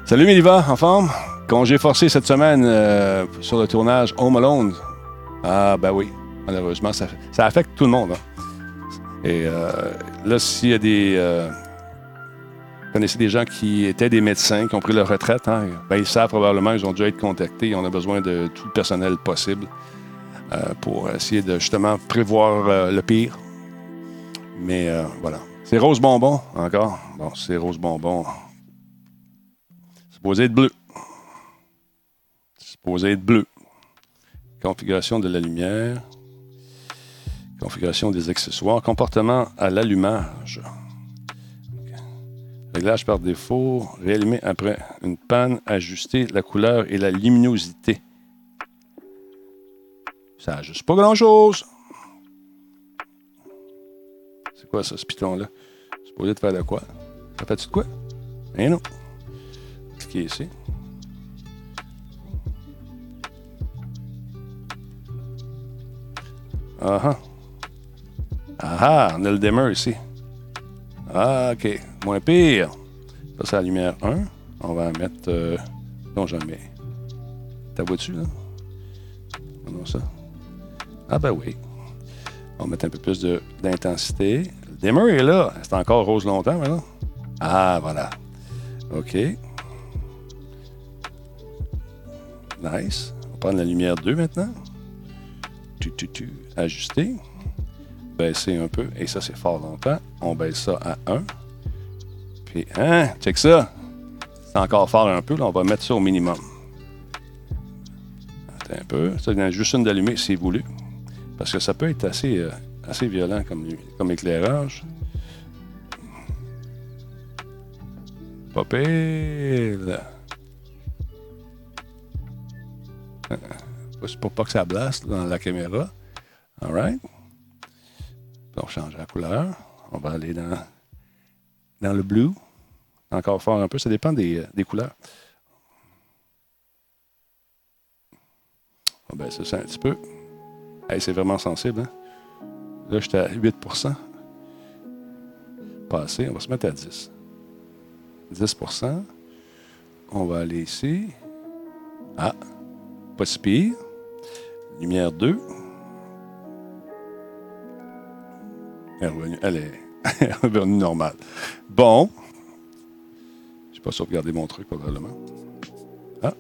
Salut Miliva, en forme? Congé forcé cette semaine euh, sur le tournage Home Alone. Ah ben oui, malheureusement, ça, affecte tout le monde. Hein. Et euh, là, s'il y a des... Euh, vous connaissez des gens qui étaient des médecins, qui ont pris leur retraite, hein, ben, ils savent probablement qu'ils ont dû être contactés. On a besoin de tout le personnel possible euh, pour essayer de justement prévoir le pire. Mais voilà. C'est rose bonbon encore. Bon, c'est rose bonbon. Supposé être bleu. Supposé être bleu. Configuration de la lumière. Configuration des accessoires. Comportement à l'allumage. Réglage par défaut. Réallumer après une panne. Ajuster la couleur et la luminosité. Ça ajuste pas grand-chose. C'est quoi ça, ce piton-là? Supposé de faire de quoi? Ça fait-tu de quoi? Eh non. Ici. Ah ah. Ah ah, on a le dimmer ici. Ah, OK. Moins pire. Ça, c'est la lumière 1. On va en mettre... Euh, non, j'en mets. T'as vois-tu, là? Non, ça? Ah ben oui. On va mettre un peu plus d'intensité. Le dimmer est là. C'est encore rose longtemps, maintenant. Ah, voilà. OK. Nice. On va prendre la lumière 2 maintenant. Tu, tu, tu. Ajuster. Baisser un peu. Et ça, c'est fort longtemps. On baisse ça à 1. Puis, hein, check ça. C'est encore fort un peu. Là, on va mettre ça au minimum. Attends un peu. Ça, il juste une d'allumée, si voulu. Parce que ça peut être assez, euh, assez violent comme, comme éclairage. Pas. C'est pour pas que ça blaste dans la caméra. All right. on change la couleur. On va aller dans, dans le blue. Encore fort un peu. Ça dépend des, euh, des couleurs. On va baisser ça un petit peu. C'est vraiment sensible. Hein? Là, j'étais à 8 Pas assez. On va se mettre à 10. 10% On va aller ici. Ah, pas si pire. Lumière 2. Elle est revenue, normale. Bon. Je n'ai pas sauvegardé mon truc, probablement. Ah.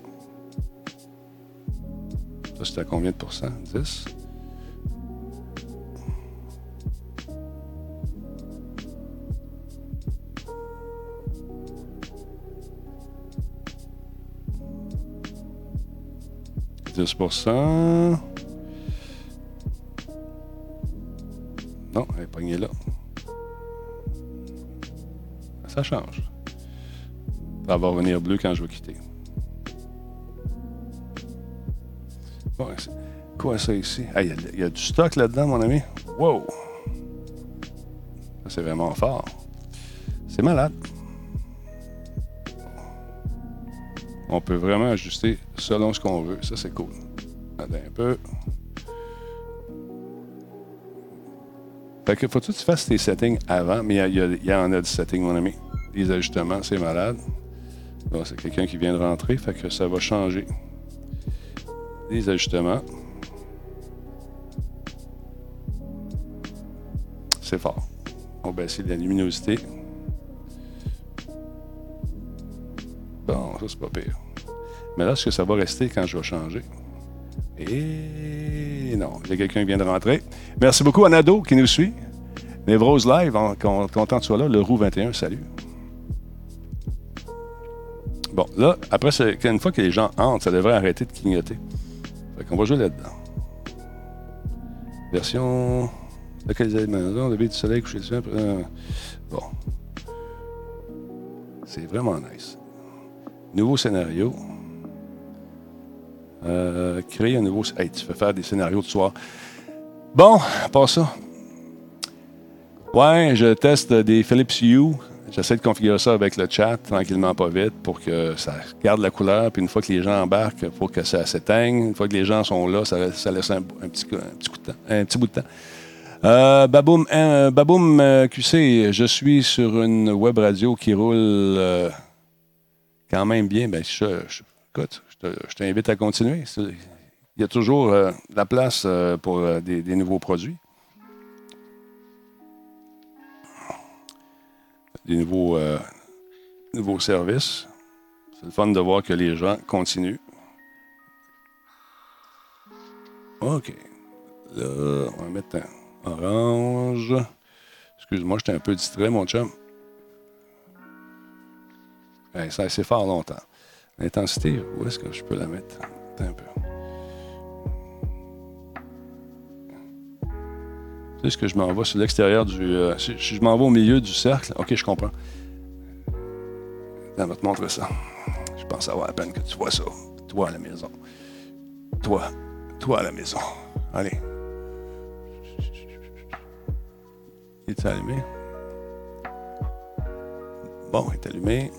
Ça, c'était à combien de pourcents? 10? 10% Non, elle est pognée là. Ça change. Ça va revenir bleu quand je vais quitter. Quoi ça ici? Il y, y, a du stock là-dedans, mon ami? Wow! C'est vraiment fort. C'est malade. On peut vraiment ajuster selon ce qu'on veut. Ça, c'est cool. Attends un peu. Fait que faut que tu fasses tes settings avant, mais il y, en a du setting, mon ami. Les ajustements, c'est malade. c'est quelqu'un qui vient de rentrer, fait que ça va changer. Les ajustements. C'est fort. On va baisser la luminosité. Bon, ça c'est pas pire. Mais là, est-ce que ça va rester quand je vais changer? Et non, il y a quelqu'un qui vient de rentrer. Merci beaucoup à Nado qui nous suit. Névrose Live, content de toi là. Le Roux 21, salut. Bon, là, après, une fois que les gens entrent, ça devrait arrêter de clignoter. Fait qu'on va jouer là-dedans. Version. Maison, lever du soleil, coucher du soleil. Bon. C'est vraiment nice. Nouveau scénario. Euh, créer un nouveau. Hey, tu fais faire des scénarios de soir. Bon, pas ça. Ouais, je teste des Philips Hue. J'essaie de configurer ça avec le chat tranquillement, pas vite, pour que ça garde la couleur. Puis une fois que les gens embarquent, faut que ça s'éteigne. Une fois que les gens sont là, ça, laisse un, petit, coup de temps, un petit bout de temps. Euh, Baboum, hein, Baboum euh, QC, je suis sur une web radio qui roule quand même bien. Ben, je, écoute, je t'invite à continuer. Il y a toujours de la place pour des, nouveaux produits. Des nouveaux, services. C'est le fun de voir que les gens continuent. OK. Là, on va mettre un. Orange. Excuse-moi, j'étais un peu distrait, mon chum. ça a assez fort longtemps. L'intensité, où est-ce que je peux la mettre? Attends un peu. Tu sais ce que je m'en vais sur l'extérieur du. Euh, si je m'en vais au milieu du cercle. OK, je comprends. On va te montrer ça. Je pense avoir la peine que tu vois ça. Toi à la maison. Toi. Toi à la maison. Allez. Il est allumé? Bon, il est allumé.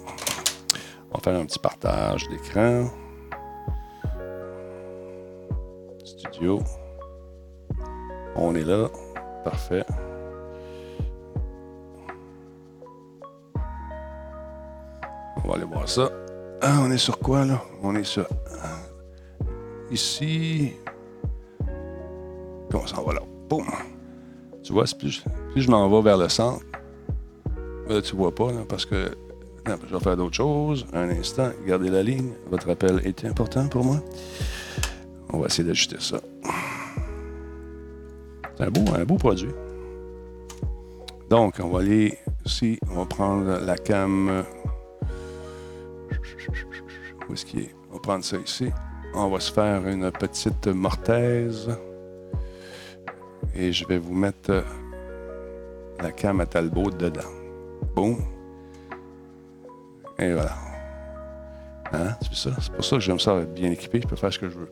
On va faire un petit partage d'écran. Studio. On est là. Parfait. On va aller voir ça. Ah, on est sur quoi, là? On est sur... Euh, ici. Comment ça va là? Boum! Tu vois, plus, je m'en vais vers le centre, là, tu vois pas, parce que je vais faire d'autres choses. Un instant, gardez la ligne. Votre appel est important pour moi. On va essayer d'ajuster ça. C'est un beau, un beau produit. Donc, on va aller ici. On va prendre la cam. Où est-ce qu'il est? On va prendre ça ici. On va se faire une petite mortaise. Et je vais vous mettre la cam à Talbot dedans. Boum. Et voilà. Hein? C'est ça. C'est pour ça que j'aime ça être bien équipé. Je peux faire ce que je veux.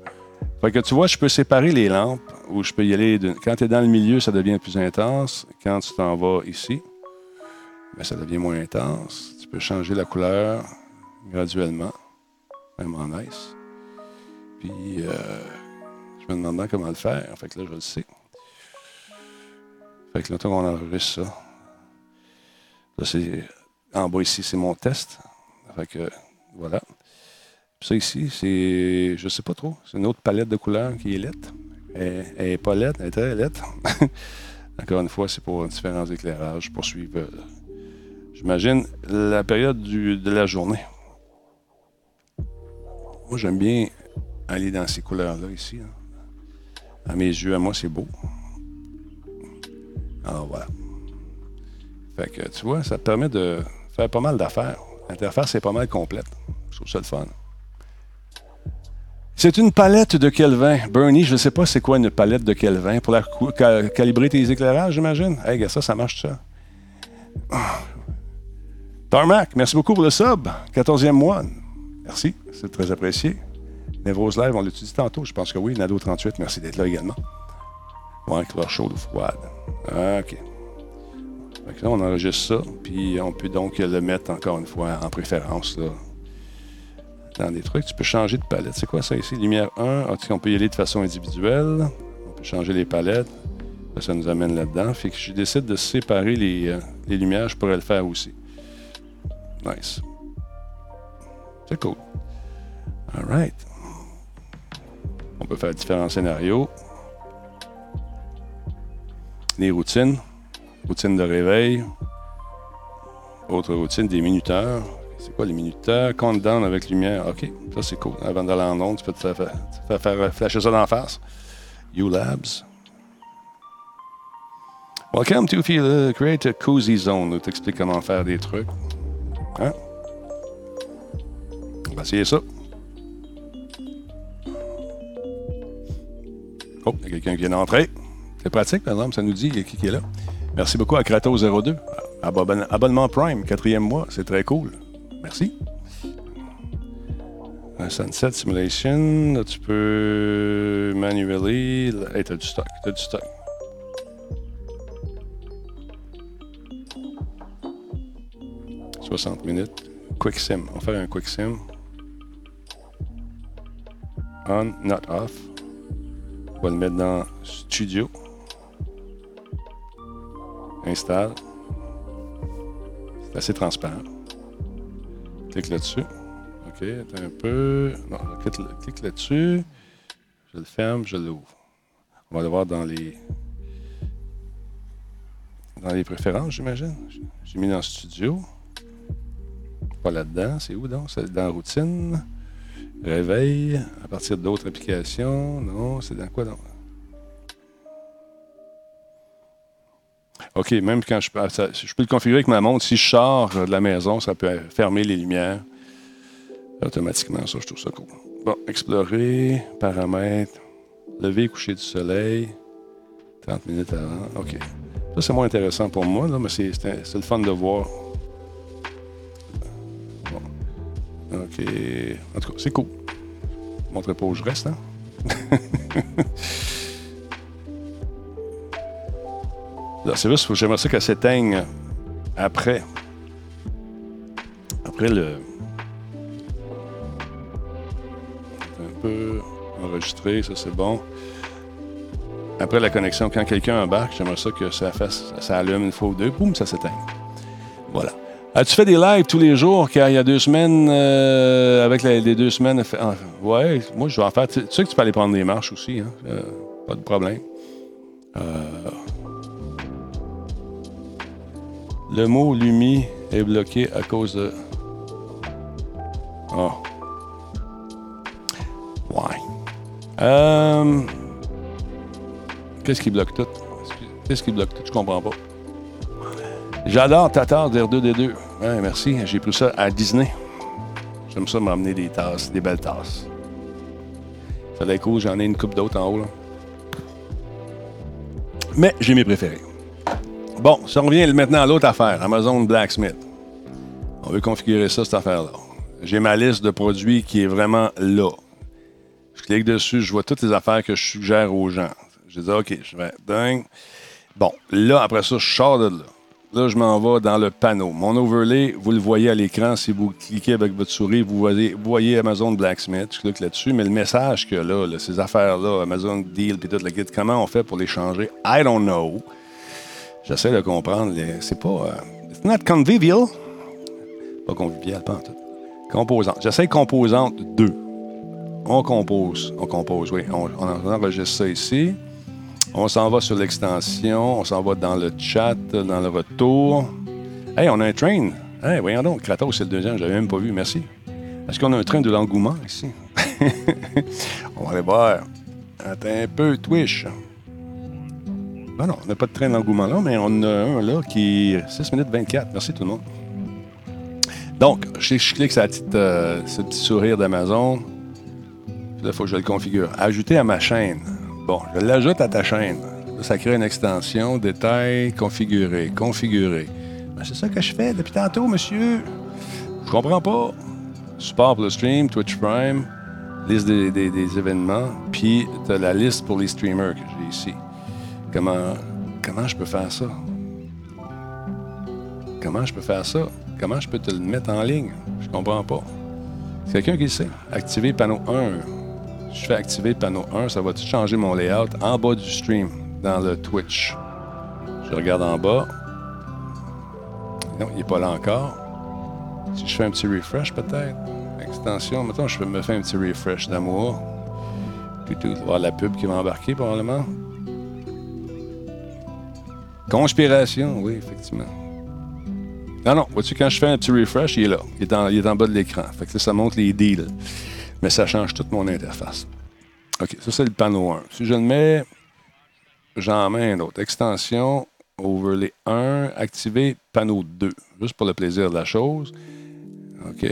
Fait que tu vois, je peux séparer les lampes ou je peux y aller. Quand tu es dans le milieu, ça devient plus intense. Quand tu t'en vas ici, ben, ça devient moins intense. Tu peux changer la couleur graduellement. Vraiment nice. Puis, euh, je me demande comment le faire. Fait que là, je le sais. Fait que là, on enregistre ça. Là, c'est. En bas ici, c'est mon test. Fait que voilà. Ça ici, c'est. Je sais pas trop. C'est une autre palette de couleurs qui est lettre. Elle, n'est pas lettre, elle est très lettre. Encore une fois, c'est pour différents éclairages, pour suivre, euh, j'imagine, la période de la journée. Moi, j'aime bien aller dans ces couleurs-là ici. À mes yeux, à moi, c'est beau. Alors voilà. Fait que tu vois, ça te permet de faire pas mal d'affaires. L'interface est pas mal complète. Je trouve ça le fun. C'est une palette de Kelvin. Bernie, je ne sais pas c'est quoi une palette de Kelvin. Pour calibrer tes éclairages, j'imagine. Hey, ça, ça marche ça. Tarmac, merci beaucoup pour le sub. 14e mois. Merci, c'est très apprécié. Névrose Live, on l'étudie tantôt. Je pense que oui. Nado 38, merci d'être là également. Ouais, couleur chaude ou froide. OK. Là, on enregistre ça, puis on peut donc le mettre encore une fois en préférence. Là. temps des trucs. Tu peux changer de palette. C'est quoi ça ici? Lumière 1. Ah, on peut y aller de façon individuelle. On peut changer les palettes. Ça nous amène là-dedans. Fait que je décide de séparer les, euh, les lumières, je pourrais le faire aussi. Nice. C'est cool. All right. On peut faire différents scénarios. Les routines. Routine de réveil. Autre routine, des minuteurs. C'est quoi les minuteurs? Countdown avec lumière. OK, ça c'est cool. Avant d'aller en onde, tu peux te faire, faire, flasher ça d'en face. U-Labs. Welcome to feel, Create a Cozy Zone. On t'explique comment faire des trucs. Hein? On va essayer ça. Oh, il y a quelqu'un qui vient d'entrer. C'est pratique, par exemple, ça nous dit qui est là? Merci beaucoup à Kratos02. Abonnement Prime, quatrième mois, c'est très cool. Merci. Un Sunset Simulation, là, tu peux manually. Hey, t'as du stock, t'as du stock. « 60 minutes. Quick Sim. On va faire un Quick Sim. On, not off. On va le mettre dans Studio. Installe. C'est assez transparent. Clique là-dessus. OK, un peu. Non, clique, là-dessus. Je le ferme, je l'ouvre. On va le voir dans les dans les préférences, j'imagine. J'ai mis dans Studio. Pas là-dedans. C'est où donc? C'est dans Routine. Réveil. À partir d'autres applications. Non, c'est dans quoi donc? OK, même quand je, je peux le configurer avec ma montre. Si je sors de la maison, ça peut fermer les lumières automatiquement. Ça, je trouve ça cool. Bon, explorer, paramètres, lever, coucher du soleil, 30 minutes avant. OK. Ça, c'est moins intéressant pour moi, là, mais c'est le fun de voir. Bon. OK. En tout cas, c'est cool. Montre pas où je reste, hein? C'est juste j'aimerais ça qu'elle s'éteigne après. Après le. Un peu enregistré, ça c'est bon. Après la connexion, quand quelqu'un embarque, j'aimerais ça que ça fasse, ça allume une fois ou deux, boum, ça s'éteint. Voilà. As-tu fait des lives tous les jours? Car il y a deux semaines, euh, avec les, deux semaines, ouais, moi je vais en faire. Tu sais que tu peux aller prendre des marches aussi, hein? Euh, pas de problème. Euh, Le mot Lumi est bloqué à cause de. Oh. Ouais. Euh... Qu'est-ce qui bloque tout? Qu'est-ce qui bloque tout? Je comprends pas. J'adore Tatar d'R2D2. Ouais, merci. J'ai pris ça à Disney. J'aime ça m'amener des tasses, des belles tasses. Ça cool. J'en ai une coupe d'autres en haut. Mais j'ai mes préférés. Bon, on revient maintenant à l'autre affaire, Amazon Blacksmith. On veut configurer ça, cette affaire-là. J'ai ma liste de produits qui est vraiment là. Je clique dessus, je vois toutes les affaires que je suggère aux gens. Je dis, OK, je vais dingue. Bon, là, après ça, je sors de là. Là, je m'en vais dans le panneau. Mon overlay, vous le voyez à l'écran. Si vous cliquez avec votre souris, vous voyez, Amazon Blacksmith. Je clique là-dessus. Mais le message que là, là ces affaires-là, Amazon Deal, puis toute la guide, comment on fait pour les changer? I don't know. J'essaie de comprendre. C'est pas. Euh, it's not convivial. Pas convivial, pas en tout. Composante. J'essaie composante 2. On compose. On compose, oui. On, enregistre ça ici. On s'en va sur l'extension. On s'en va dans le chat, dans le retour. Hey, on a un train. Hey, voyons donc. Kratos, c'est le deuxième. Je l'avais même pas vu. Merci. Est-ce qu'on a un train de l'engouement ici? on va aller voir. Attends un peu, Twitch. Non, non, on n'a pas de train d'engouement là, mais on a un là qui est 6 minutes 24. Merci tout le monde. Donc, je, clique sur ce petit sourire d'Amazon. Là, il faut que je le configure. Ajouter à ma chaîne. Bon, je l'ajoute à ta chaîne. Là, ça crée une extension, détail, configurer, configurer. Ben, c'est ça que je fais depuis tantôt, monsieur. Je comprends pas. Support pour le stream, Twitch Prime, liste des, des événements, puis tu as la liste pour les streamers que j'ai ici. Comment, comment je peux faire ça? Comment je peux faire ça? Comment je peux te le mettre en ligne? Je comprends pas. C'est quelqu'un qui le sait. Activer panneau 1. Je fais activer le panneau 1, ça va changer mon layout? En bas du stream, dans le Twitch. Je regarde en bas. Non, il n'est pas là encore. Si je fais un petit refresh, peut-être. Extension. Maintenant, je me fais un petit refresh d'amour. Tout, voir la pub qui va embarquer, probablement. Conspiration, oui, effectivement. Non, non, vois-tu, quand je fais un petit refresh, il est là. Il est en, il est en bas de l'écran. Fait que ça montre les deals. Mais ça change toute mon interface. OK, ça, c'est le panneau 1. Si je le mets, j'en mets un autre. Extension, overlay 1, activer panneau 2. Juste pour le plaisir de la chose. OK.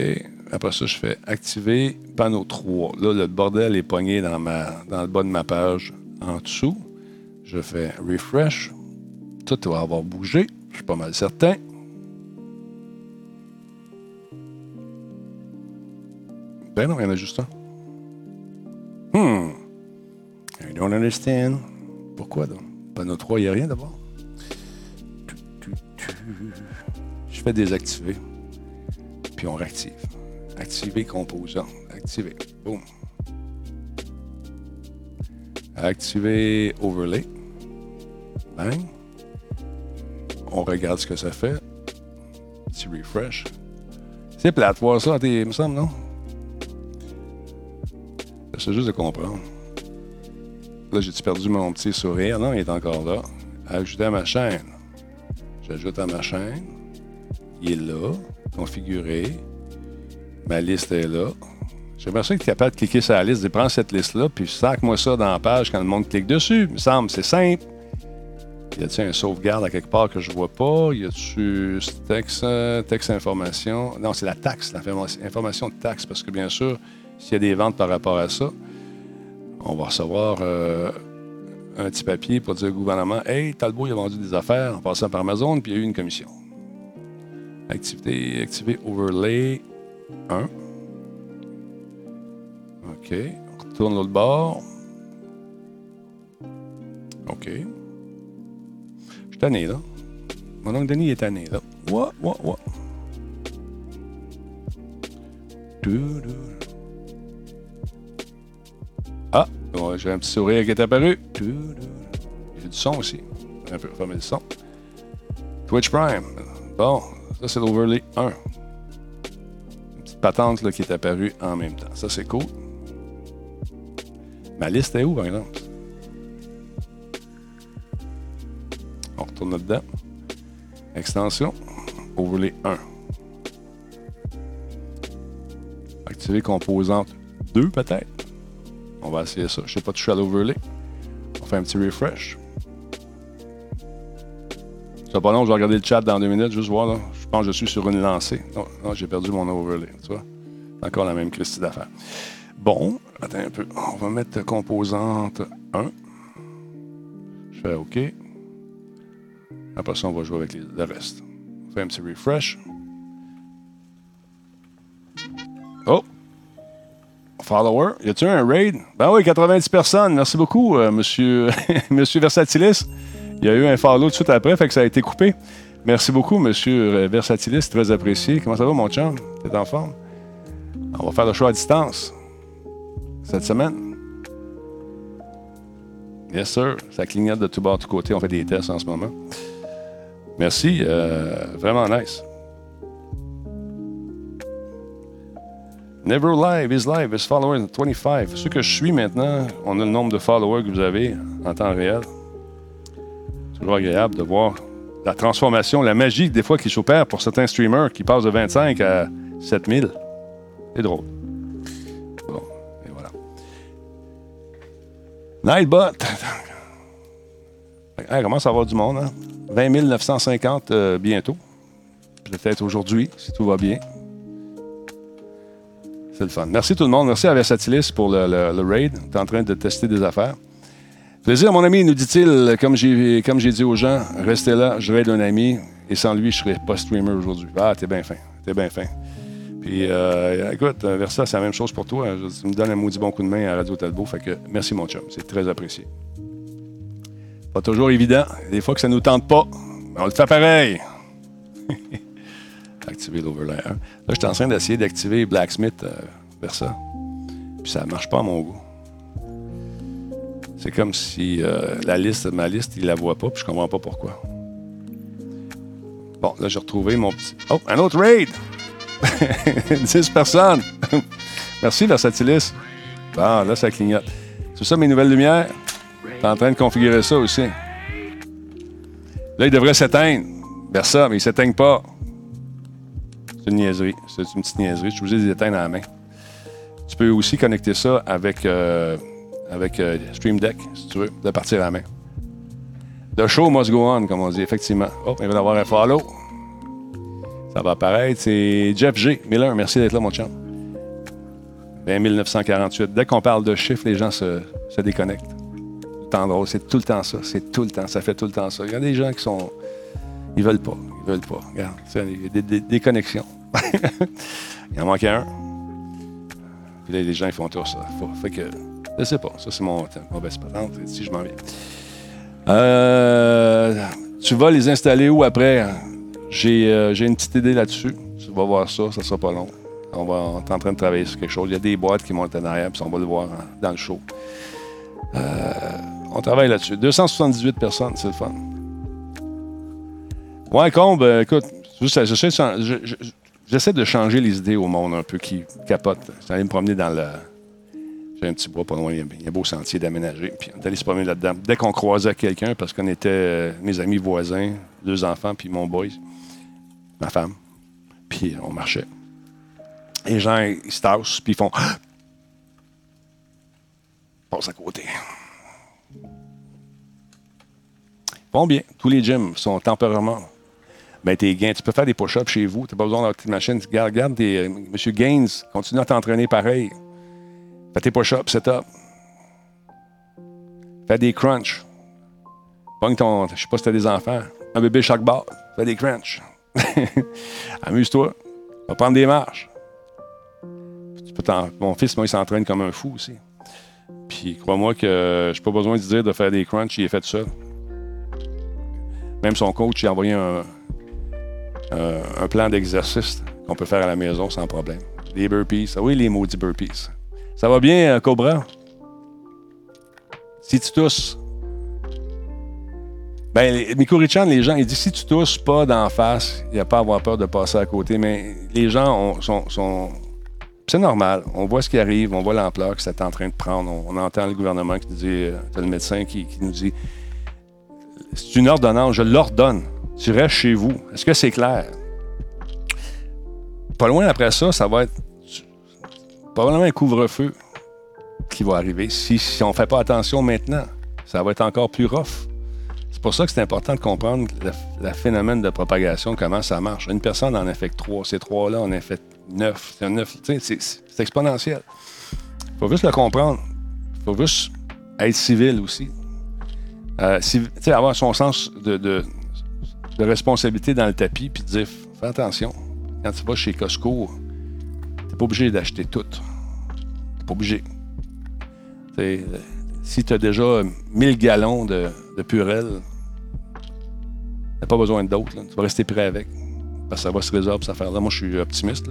Après ça, je fais activer panneau 3. Là, le bordel est pogné dans, ma, dans le bas de ma page en dessous. Je fais refresh. Tout va avoir bougé. Je suis pas mal certain. Ben non, il y en a juste un. Hmm. I don't understand. Pourquoi donc? Panneau 3, il n'y a rien d'abord. Je fais désactiver. Puis on réactive. Activer composant. Activer. Boom. Activer overlay. Bang. On regarde ce que ça fait. Petit refresh. C'est plate voir ça, il me semble, non? C'est juste de comprendre. Là, j'ai perdu mon petit sourire? Non, il est encore là. Ajouter à ma chaîne. J'ajoute à ma chaîne. Il est là. Configuré. Ma liste est là. J'aimerais ça que tu es capable de cliquer sur la liste, de prendre cette liste-là, puis sac-moi ça dans la page quand le monde clique dessus. Il me semble, c'est simple. Y a-t-il un sauvegarde à quelque part que je vois pas? Y a-tu texte, texte information? Non, c'est la taxe, l'information de taxe, parce que bien sûr, s'il y a des ventes par rapport à ça, on va recevoir euh, un petit papier pour dire au gouvernement Hey, Talbot, il a vendu des affaires en passant par Amazon, puis il y a eu une commission. Activité, activer overlay 1. OK. On retourne l'autre bord. OK. Suis tanné, là. Mon oncle Denis est tanné, là. What, what, what? Ah, j'ai un petit sourire qui est apparu. J'ai du son aussi. Un peu, fermer le son. Twitch Prime. Bon, ça c'est l'overlay 1. Une petite patente là, qui est apparue en même temps. Ça c'est cool. Ma liste est où par exemple? Retourne là-dedans. Extension. Overlay 1. Activer composante 2 peut-être. On va essayer ça. Je sais pas toucher à l'overlay. On fait un petit refresh. C'est pas long, je vais regarder le chat dans deux minutes, juste voir. Là. Je pense que je suis sur une lancée. Non, j'ai perdu mon overlay. Tu vois? Encore la même Christie d'affaires. Bon, attends un peu. On va mettre composante 1. Je fais OK. Après ça, on va jouer avec le reste. On fait un petit refresh. Oh! Follower. Y a-tu un raid? Ben oui, 90 personnes. Merci beaucoup, euh, monsieur, monsieur Versatilis. Il y a eu un follow tout de suite après, fait que ça a été coupé. Merci beaucoup, monsieur euh, Versatilis. Très apprécié. Comment ça va, mon chum? T'es en forme? On va faire le choix à distance cette semaine. Yes, sir. Ça clignote de tout bord, de tout côté. On fait des tests en ce moment. Merci. Euh, vraiment nice. Never Live is live, is followers 25. Ce que je suis maintenant, on a le nombre de followers que vous avez en temps réel. C'est toujours agréable de voir la transformation, la magie des fois qui s'opère pour certains streamers qui passent de 25 à 7000. C'est drôle. Bon, et voilà. Nightbot. Hey, commence à avoir du monde, hein? 20 950 euh, bientôt. Peut-être aujourd'hui, si tout va bien. C'est le fun. Merci tout le monde. Merci à Versatilis pour le, raid. Tu es en train de tester des affaires. Plaisir, mon ami, nous dit-il, comme j'ai, comme j'ai dit aux gens, restez là, je raid un ami, et sans lui, je ne serais pas streamer aujourd'hui. Ah, t'es bien fin. T'es bien fin. Puis, euh, écoute, Versa, c'est la même chose pour toi. Tu me donnes un maudit bon coup de main à Radio Talbot. Fait que merci, mon chum. C'est très apprécié. Toujours évident. Des fois que ça nous tente pas, on le fait pareil. activer l'overlay 1. Là, je suis en train d'essayer d'activer Blacksmith euh, vers ça. Puis ça marche pas à mon goût. C'est comme si euh, la liste, ma liste, il la voit pas, puis je comprends pas pourquoi. Bon, là, j'ai retrouvé mon petit. Oh, un autre raid! 10 personnes! Merci, Versatilis. Bon, là, ça clignote. C'est ça mes nouvelles lumières? T'es en train de configurer ça aussi. Là, il devrait s'éteindre. Vers ça, mais il ne s'éteigne pas. C'est une niaiserie. C'est une petite niaiserie. Je suis obligé de les éteindre à la main. Tu peux aussi connecter ça avec, euh, avec euh, Stream Deck, si tu veux, de partir à la main. The show must go on, comme on dit, effectivement. Oh, il va y avoir un follow. Ça va apparaître. C'est Jeff G. Miller. Merci d'être là, mon chum. 20 1948. Dès qu'on parle de chiffres, les gens se, se déconnectent. C'est tout le temps ça. C'est tout le temps. Ça fait tout le temps ça. Il y a des gens qui sont. Ils veulent pas. Ils veulent pas. Regarde. Il y a des, connexions. il en manque un. Puis là, les gens, font tout ça. Fait que. Je sais pas. Ça, c'est mon mauvaise patente. Si je m'en viens. Euh, tu vas les installer où après? J'ai euh, une petite idée là-dessus. Tu vas voir ça. Ça sera pas long. On, va, est en train de travailler sur quelque chose. Il y a des boîtes qui montent en arrière, puis on va le voir hein, dans le show. Euh, on travaille là-dessus. 278 personnes, c'est le fun. Ouais, Combe, euh, écoute, j'essaie de changer les idées au monde un peu qui capotent. J'allais me promener dans le. J'ai un petit bois pas loin, il y a un beau sentier d'aménager. Puis on est allé se promener là-dedans. Dès qu'on croisait quelqu'un, parce qu'on était euh, mes amis voisins, deux enfants, puis mon boy, ma femme, puis on marchait. Les gens, ils se tassent, puis ils font. Passe à côté. Bien. Tous les gyms sont temporairement. Ben, tes gains, tu peux faire des push-ups chez vous. Tu n'as pas besoin d'avoir petite machine. Regarde, regarde tes, euh, Monsieur Gaines, continue à t'entraîner pareil. Fais tes push-ups, set-up. Fais des crunchs. Pogne ton. Je sais pas si tu as des enfants. Un bébé chaque barre. Fais des crunchs. Amuse-toi. Va prendre des marches. Mon fils, moi, il s'entraîne comme un fou aussi. Puis crois-moi que je n'ai pas besoin de dire de faire des crunchs, il est fait ça. Même son coach, il a envoyé un, un, plan d'exercice qu'on peut faire à la maison sans problème. Des burpees. Oui, les maudits burpees. Ça va bien, euh, Cobra? Si tu tousses. Ben, Miko Richan, les gens, il dit si tu tousses pas d'en face, il n'y a pas à avoir peur de passer à côté. Mais les gens sont c'est normal. On voit ce qui arrive, on voit l'ampleur que c'est en train de prendre. On, entend le gouvernement qui dit, euh, le médecin qui, nous dit, c'est une ordonnance, je l'ordonne. Tu restes chez vous. Est-ce que c'est clair? Pas loin après ça, ça va être probablement un couvre-feu qui va arriver. Si, on ne fait pas attention maintenant, ça va être encore plus rough. C'est pour ça que c'est important de comprendre le, phénomène de propagation, comment ça marche. Une personne en infecte trois. Ces trois-là en infectent neuf. Neuf. C'est exponentiel. Il faut juste le comprendre. Il faut juste être civil aussi. Euh, avoir son sens de, responsabilité dans le tapis, puis dire fais attention. Quand tu vas chez Costco, tu pas obligé d'acheter tout. Tu pas obligé. si tu as déjà 1000 gallons de, de purelle, tu pas besoin d'autres. Tu vas rester prêt avec. Parce que ça va se résoudre, cette affaire-là. Moi, je suis optimiste.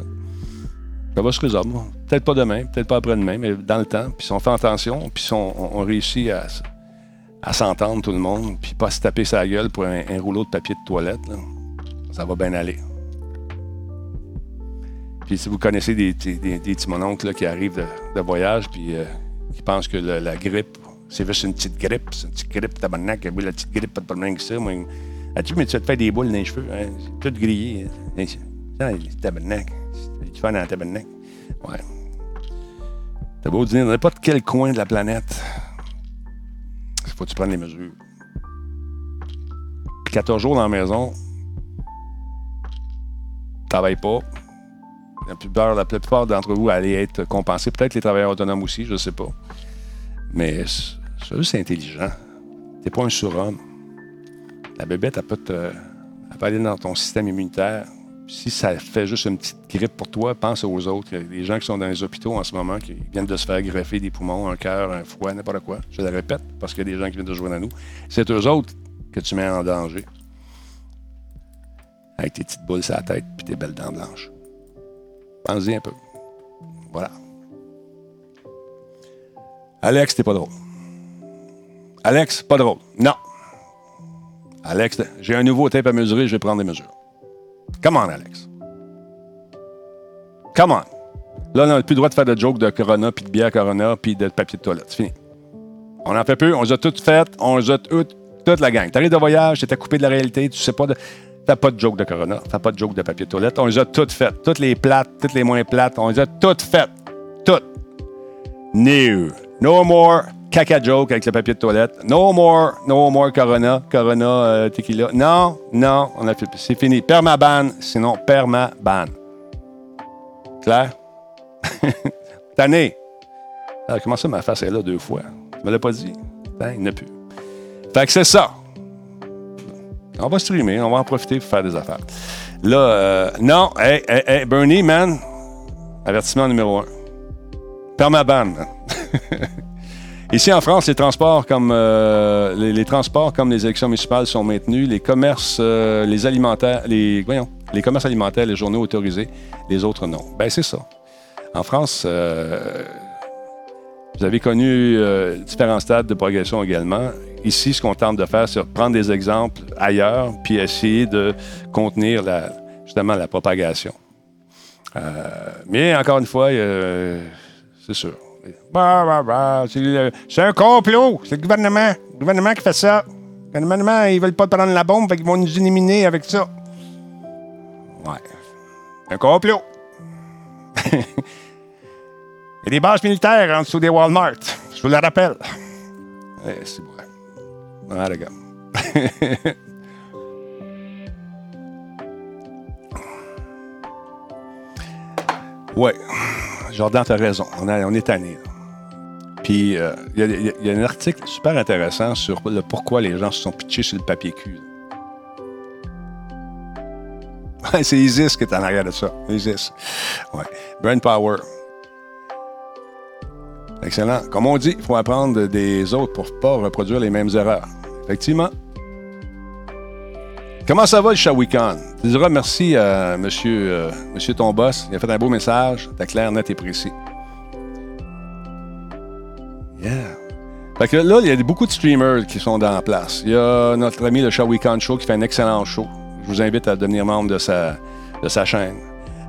Ça va se résoudre. Peut-être pas demain, peut-être pas après-demain, mais dans le temps. Puis si on fait attention, puis on, réussit à, s'entendre tout le monde, puis pas se taper sa gueule pour un, rouleau de papier de toilette, ça va bien aller. Puis si vous connaissez des, des, mononcles qui arrivent de, voyage, puis euh, qui pensent que la grippe, c'est juste une petite grippe, c'est une petite grippe tabarnak, oui, la petite grippe, pas de problème que ça. Moi, as-tu, mais tu vas te faire des boules dans les cheveux, hein? tout grillé. Hein? Tabarnak tu fais dans la tabernacle. Ouais. T'as beau dire dans n'importe quel coin de la planète. Il faut que tu prennes les mesures. 14 jours dans la maison, travaille pas. La plupart, la plupart d'entre vous allaient être compensés. Peut-être les travailleurs autonomes aussi, je ne sais pas. Mais c'est intelligent. T'es pas un surhomme. La bébête, elle peut, te, elle peut aller dans ton système immunitaire si ça fait juste une petite grippe pour toi, pense aux autres. Des gens qui sont dans les hôpitaux en ce moment qui viennent de se faire greffer des poumons, un cœur, un foie, n'importe quoi. Je le répète parce qu'il y a des gens qui viennent de jouer à nous. C'est eux autres que tu mets en danger. avec tes petites boules sur la tête puis tes belles dents blanches. Pense-y un peu. Voilà. Alex, t'es pas drôle. Alex, pas drôle. Non. Alex, j'ai un nouveau tape à mesurer, je vais prendre des mesures. Come on, Alex. Come on. Là, on n'a plus le droit de faire de jokes de Corona, puis de bière Corona, puis de papier de toilette. C'est fini. On en fait peu, on les a toutes faites, on a toutes, toute la gang. T'arrives de voyage, t'es coupé de la réalité, tu sais pas de. T'as pas de joke de Corona, t'as pas de joke de papier de toilette. On les a toutes faites. Toutes les plates, toutes les moins plates, on les a toutes faites. Toutes. New. No more caca joke avec le papier de toilette. No more, no more Corona, Corona euh, tequila. Non, non, on a fait, c'est fini. Permaban, sinon permaban. Claire? Tanné. Alors, comment ça, ma face est là deux fois? Tu me l'as pas dit? Ben, il n'y en a plus. Fait que c'est ça. On va streamer, on va en profiter pour faire des affaires. Là, euh, non, hey, hey, hey, Bernie, man, avertissement numéro un. Permaban, man. Ici en France, les transports comme euh, les, transports comme les élections municipales sont maintenus, les commerces, euh, les alimentaires, les voyons, les commerces alimentaires, les journaux autorisés, les autres non. Ben c'est ça. En France, euh, vous avez connu différents stades de progression également. Ici, ce qu'on tente de faire, c'est prendre des exemples ailleurs, puis essayer de contenir justement la propagation. mais encore une fois, c'est sûr. Bah, bah, bah, c'est un complot. C'est le gouvernement. Le gouvernement qui fait ça. Le gouvernement, ils veulent pas prendre la bombe, fait qu'ils vont nous éliminer avec ça. Ouais. Un complot. Il y a des bases militaires en dessous des Walmart. Je vous le rappelle. Eh, c'est bon. Ah, gars. ouais. Jordan, tu as raison. On, est tanné. Puis, il euh, y, a un article super intéressant sur le pourquoi les gens se sont pitchés sur le papier cul. c'est Isis qui est en arrière de ça. Isis. Ouais. Brain Power. Excellent. Comme on dit, il faut apprendre des autres pour ne pas reproduire les mêmes erreurs. Effectivement. Comment ça va le Shawikan? Tu diras merci à monsieur, euh, monsieur ton boss. Il a fait un beau message. T'es clair, net et précis. Yeah. Fait là, il y a beaucoup de streamers qui sont dans la place. Il y a notre ami le Shawikan Show qui fait un excellent show. Je vous invite à devenir membre de sa, de sa chaîne.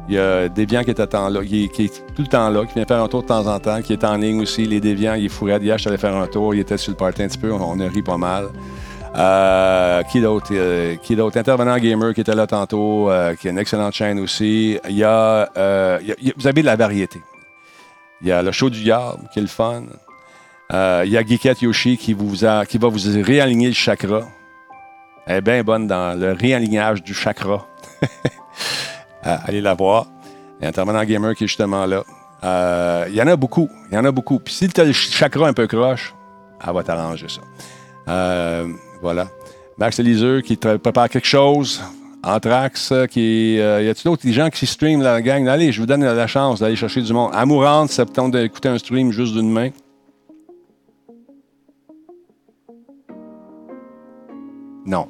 Il y a Deviant qui est, à temps là, qui, est, tout le temps là, qui vient faire un tour de temps en temps, qui est en ligne aussi. Les Déviants, il est fourré. Hier, je suis allé faire un tour. Il était sur le party un petit peu. On, a ri pas mal. Euh, qui d'autre? Euh, qui d'autre? Intervenant Gamer qui était là tantôt, euh, qui a une excellente chaîne aussi. Il y, a, vous avez de la variété. Il y a le show du Yard, qui est le fun. il y a Geekette Yoshi qui, vous a, qui va vous réaligner le chakra. Elle est bien bonne dans le réalignage du chakra. allez la voir. Il y a Intervenant Gamer qui est justement là. il y en a beaucoup. Il y en a beaucoup. Puis si tu as le chakra un peu croche, elle va t'arranger ça. Voilà. Max Eliseur qui prépare quelque chose. Anthrax, euh, qui. Euh, y a-t-il d'autres gens qui streament la gang? Allez, je vous donne la chance d'aller chercher du monde. Amourante, ça tente d'écouter un stream juste d'une main? Non.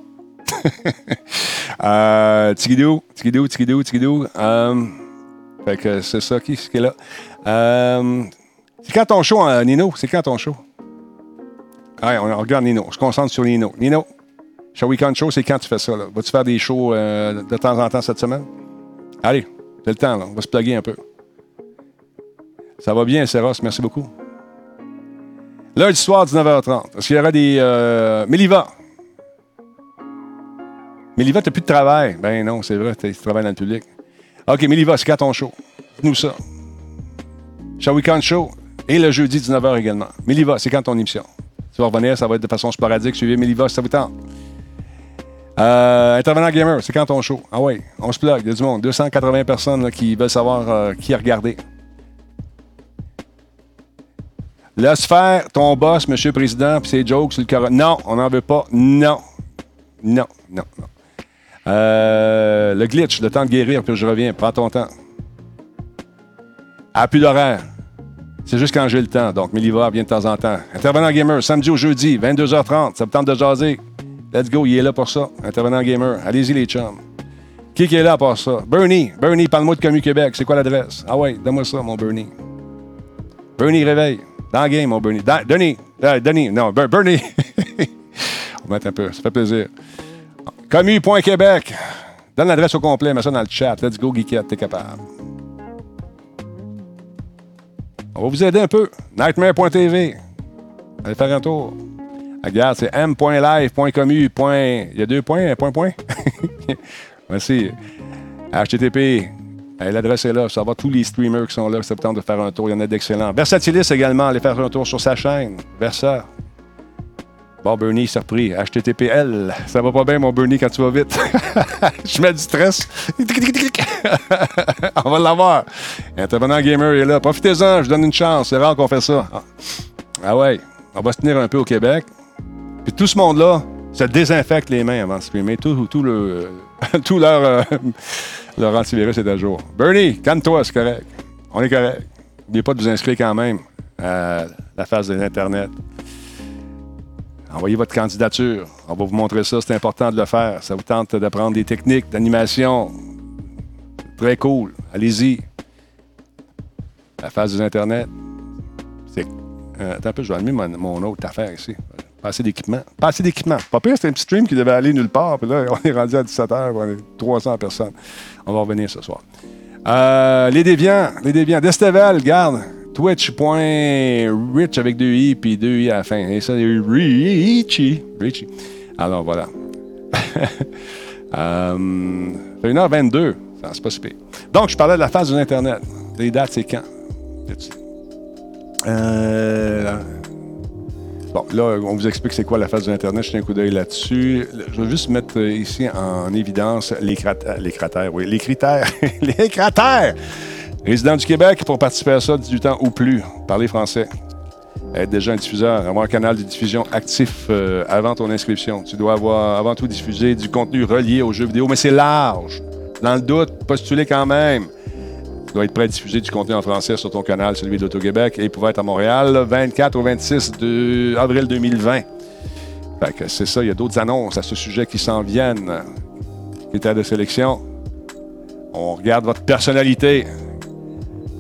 euh, Tigidou, Tigidou, Tigidou. Euh, fait que c'est ça qui, est là. C'est quand ton show, Nino? C'est quand ton show? Allez, on regarde Nino. Se concentre sur Nino. Nino, Show Weekend Show, c'est quand tu fais ça? Vas-tu faire des shows euh, de temps en temps cette semaine? Allez, c'est le temps. Là. On va se plugger un peu. Ça va bien, Serros. Merci beaucoup. Lundi soir, 19h30. Est-ce qu'il y aura des. Euh, Méliva? Méliva, t'as plus de travail. Ben non, c'est vrai, tu travailles dans le public. OK, Méliva, c'est quand ton show? Dis-nous ça. Show Weekend Show. Et le jeudi, 19h également. Méliva, c'est quand ton émission? Tu vas revenir, ça va être de façon sporadique. Suivez Méliva si ça vous tente. Euh, intervenant gamer, c'est quand ton show? Ah oui, on se plug, il y a du monde. 280 personnes qui veulent savoir euh, qui a regardé. Laisse faire ton boss, monsieur le président, puis ses jokes sur le corona. Non, on n'en veut pas. Non. Non, non, non. Euh, le glitch, le temps de guérir, puis je reviens. Prends ton temps. À plus d'horaire. C'est juste quand j'ai le temps. Donc, Miliva vient de temps en temps. Intervenant gamer, samedi au jeudi, 22h30. Ça me tente de jaser. Let's go, il est là pour ça. Intervenant gamer. Allez-y, les chums. Qui, est là pour ça? Bernie. Bernie, parle-moi de Commu Québec. C'est quoi l'adresse? Ah ouais, donne-moi ça, mon Bernie. Bernie, réveille. Dans le game, mon Bernie. Denis. Euh, Denis. Non, Bernie. On va mettre un peu. Ça fait plaisir. Commu.québec. Donne l'adresse au complet. Mets ça dans le chat. Let's go, Geekette. T'es capable. On va vous aider un peu. Nightmare.tv. Allez faire un tour. Regarde, c'est m.live.commu. Il y a deux points, point, point. Merci. HTTP. L'adresse est là. Ça va tous les streamers qui sont là, c'est de faire un tour. Il y en a d'excellents. Versatilis également. Allez faire un tour sur sa chaîne. Versa. Bon, Bernie, surpris. HTTPL. Ça va pas bien, mon Bernie, quand tu vas vite. Je mets du stress. On va l'avoir. Intervenant gamer est là. Profitez-en, je donne une chance. C'est rare qu'on fait ça. Ah ouais. On va se tenir un peu au Québec. Puis tout ce monde-là se désinfecte les mains avant de streamer. Tout, tout, le, tout leur, euh, leur antivirus est à jour. Bernie, calme-toi, c'est correct. On est correct. N'oubliez pas de vous inscrire quand même à la phase de l'Internet. Envoyez votre candidature. On va vous montrer ça. C'est important de le faire. Ça vous tente d'apprendre des techniques d'animation. Très cool. Allez-y. La phase des Internet. C'est. Euh, attends un peu, je vais allumer mon, autre affaire ici. Pas assez d'équipement. Pas assez d'équipement. Pas pire, c'était un petit stream qui devait aller nulle part. Puis là, on est rendu à 17h. On est 300 personnes. On va revenir ce soir. Euh, les déviants. Les déviants. Destevel, garde twitch.rich avec deux i puis deux i à la fin. Et ça, c'est Richie. Richie. Alors voilà. euh, 1h22. C'est pas super. Donc, je parlais de la phase de l'Internet. Les dates, c'est quand? Euh, bon, là, on vous explique c'est quoi la phase de l'Internet. Je tiens un coup d'œil là-dessus. Je vais juste mettre ici en évidence les cratères. Les cratères. Les critères. les cratères! Résident du Québec, pour participer à ça, 18 ans ou plus, parler français. Être déjà un diffuseur, avoir un canal de diffusion actif euh, avant ton inscription. Tu dois avoir avant tout diffusé du contenu relié aux jeux vidéo, mais c'est large. Dans le doute, postuler quand même. Tu dois être prêt à diffuser du contenu en français sur ton canal, celui d'Auto-Québec, et pourrait être à Montréal le 24 au 26 de avril 2020. Fait que c'est ça, il y a d'autres annonces à ce sujet qui s'en viennent. Critères de sélection. On regarde votre personnalité.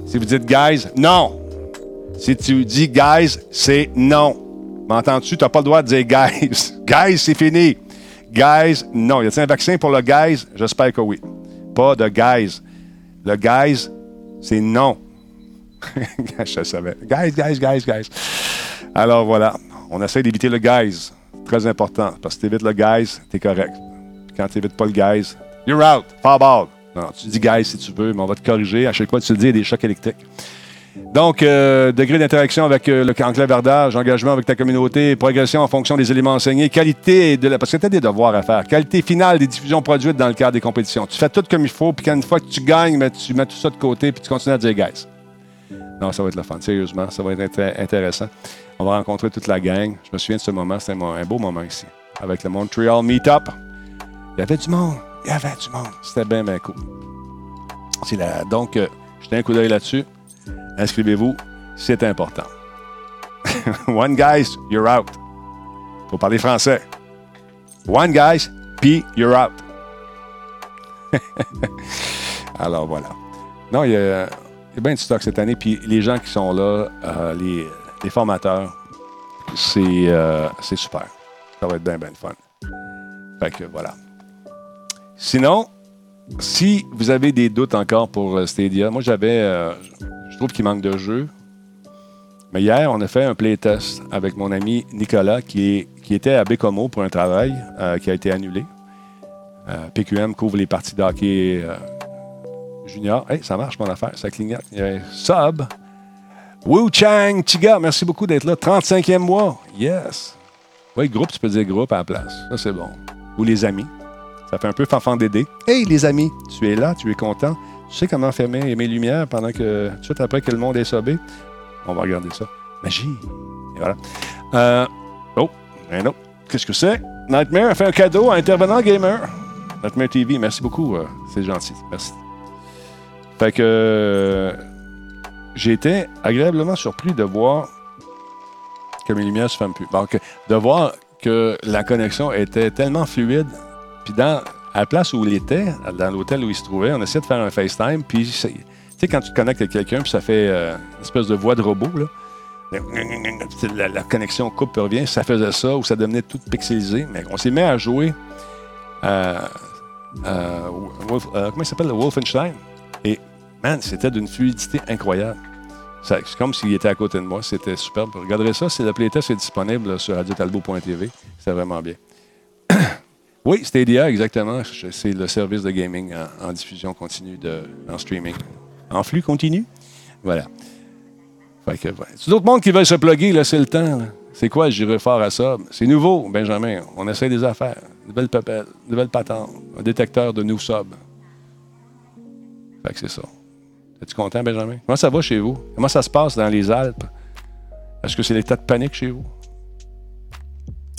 Si vous dites guys, non. Si tu dis guys, c'est non. M'entends-tu? Tu n'as pas le droit de dire guys. guys, c'est fini. Guys, non. Y a-t-il un vaccin pour le guys? J'espère que oui. Pas de guys. Le guys, c'est non. Je savais. Guys, guys, guys, guys. Alors voilà. On essaie d'éviter le guys. Très important. Parce que tu évites le guys, tu correct. Quand tu n'évites pas le guys, you're out. Foul ball. Non, tu dis guys si tu veux, mais on va te corriger. À chaque fois, tu le dis, il y a des chocs électriques. Donc, euh, degré d'interaction avec euh, le enclavardage, engagement avec ta communauté, progression en fonction des éléments enseignés, qualité de la. Parce que tu as des devoirs à faire. Qualité finale des diffusions produites dans le cadre des compétitions. Tu fais tout comme il faut, puis quand une fois que tu gagnes, ben, tu mets tout ça de côté, puis tu continues à dire guys. Non, ça va être le fun, sérieusement. Ça va être intéressant. On va rencontrer toute la gang. Je me souviens de ce moment. C'était un beau moment ici. Avec le Montreal Meetup. Il y avait du monde. Il y avait du monde. C'était bien, bien cool. C'est. Donc, euh, jetez un coup d'œil là-dessus. Inscrivez-vous. C'est important. One guys, you're out. Faut parler français. One guys, puis you're out. Alors voilà. Non, il y, a, il y a bien du stock cette année. Puis les gens qui sont là, euh, les, formateurs, c'est euh, super. Ça va être bien, bien fun. Fait que voilà. Sinon, si vous avez des doutes encore pour euh, Stadia, moi j'avais. Euh, je trouve qu'il manque de jeux. Mais hier, on a fait un playtest avec mon ami Nicolas qui, qui était à Bécomo pour un travail euh, qui a été annulé. PQM couvre les parties d'hockey junior. Hey, ça marche mon affaire, ça clignote. Sub. Wu Chang Chiga, merci beaucoup d'être là. 35e mois. Yes. Oui, groupe, tu peux dire groupe à la place. Ça, c'est bon. Ou les amis. Ça fait un peu fanfan d'aider. Hey les amis, tu es là, tu es content. Tu sais comment fermer mes lumières pendant que, tout après que le monde est sobé? On va regarder ça. Magie. Et voilà. Euh, oh, un autre. Qu'est-ce que c'est? Nightmare a fait un cadeau à Intervenant Gamer. Nightmare TV, merci beaucoup. Euh, c'est gentil. Merci. Fait que euh, j'ai été agréablement surpris de voir que mes lumières se ferment plus. De voir que la connexion était tellement fluide puis dans, à la place où il était, dans l'hôtel où il se trouvait, on essayait de faire un FaceTime, puis tu sais, quand tu te connectes avec quelqu'un, puis ça fait euh, une espèce de voix de robot. La, connexion coupe revient. Ça faisait ça ou ça devenait tout pixelisé. Mais on s'est mis à jouer. Euh, euh, comment il s'appelle? Le Wolfenstein. Et, man, c'était d'une fluidité incroyable. C'est comme s'il était à côté de moi. C'était superbe. Regardez ça. C'est le playtest est disponible sur radiotalbo.tv. C'est vraiment bien. Oui, Stadia, exactement. C'est le service de gaming en, diffusion continue, de, en streaming. En flux continu? Voilà. C'est d'autres mondes qui veulent se plugger, là, c'est le temps. C'est quoi, j'irai fort à ça? C'est nouveau, Benjamin. On essaie des affaires. Nouvelle papelle, nouvelle patente, un détecteur de new sub. Fait que c'est ça. Es-tu content, Benjamin? Comment ça va chez vous? Comment ça se passe dans les Alpes? Est-ce que c'est l'état de panique chez vous?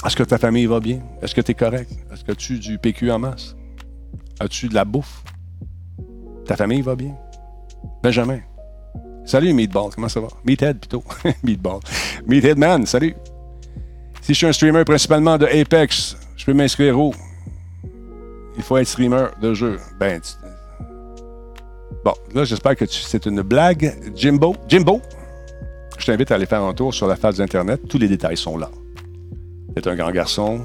Est-ce que ta famille va bien? Est-ce que tu es correct? Est-ce que tu du PQ en masse? As-tu de la bouffe? Ta famille va bien? Benjamin. Salut Meatball, comment ça va? Meathead plutôt. Meatball. Meathead Man, salut. Si je suis un streamer principalement de Apex, je peux m'inscrire où? Il faut être streamer de jeu. Ben, Bon, là, j'espère que c'est une blague. Jimbo, Jimbo, je t'invite à aller faire un tour sur la face d'Internet. Tous les détails sont là. Tu un grand garçon.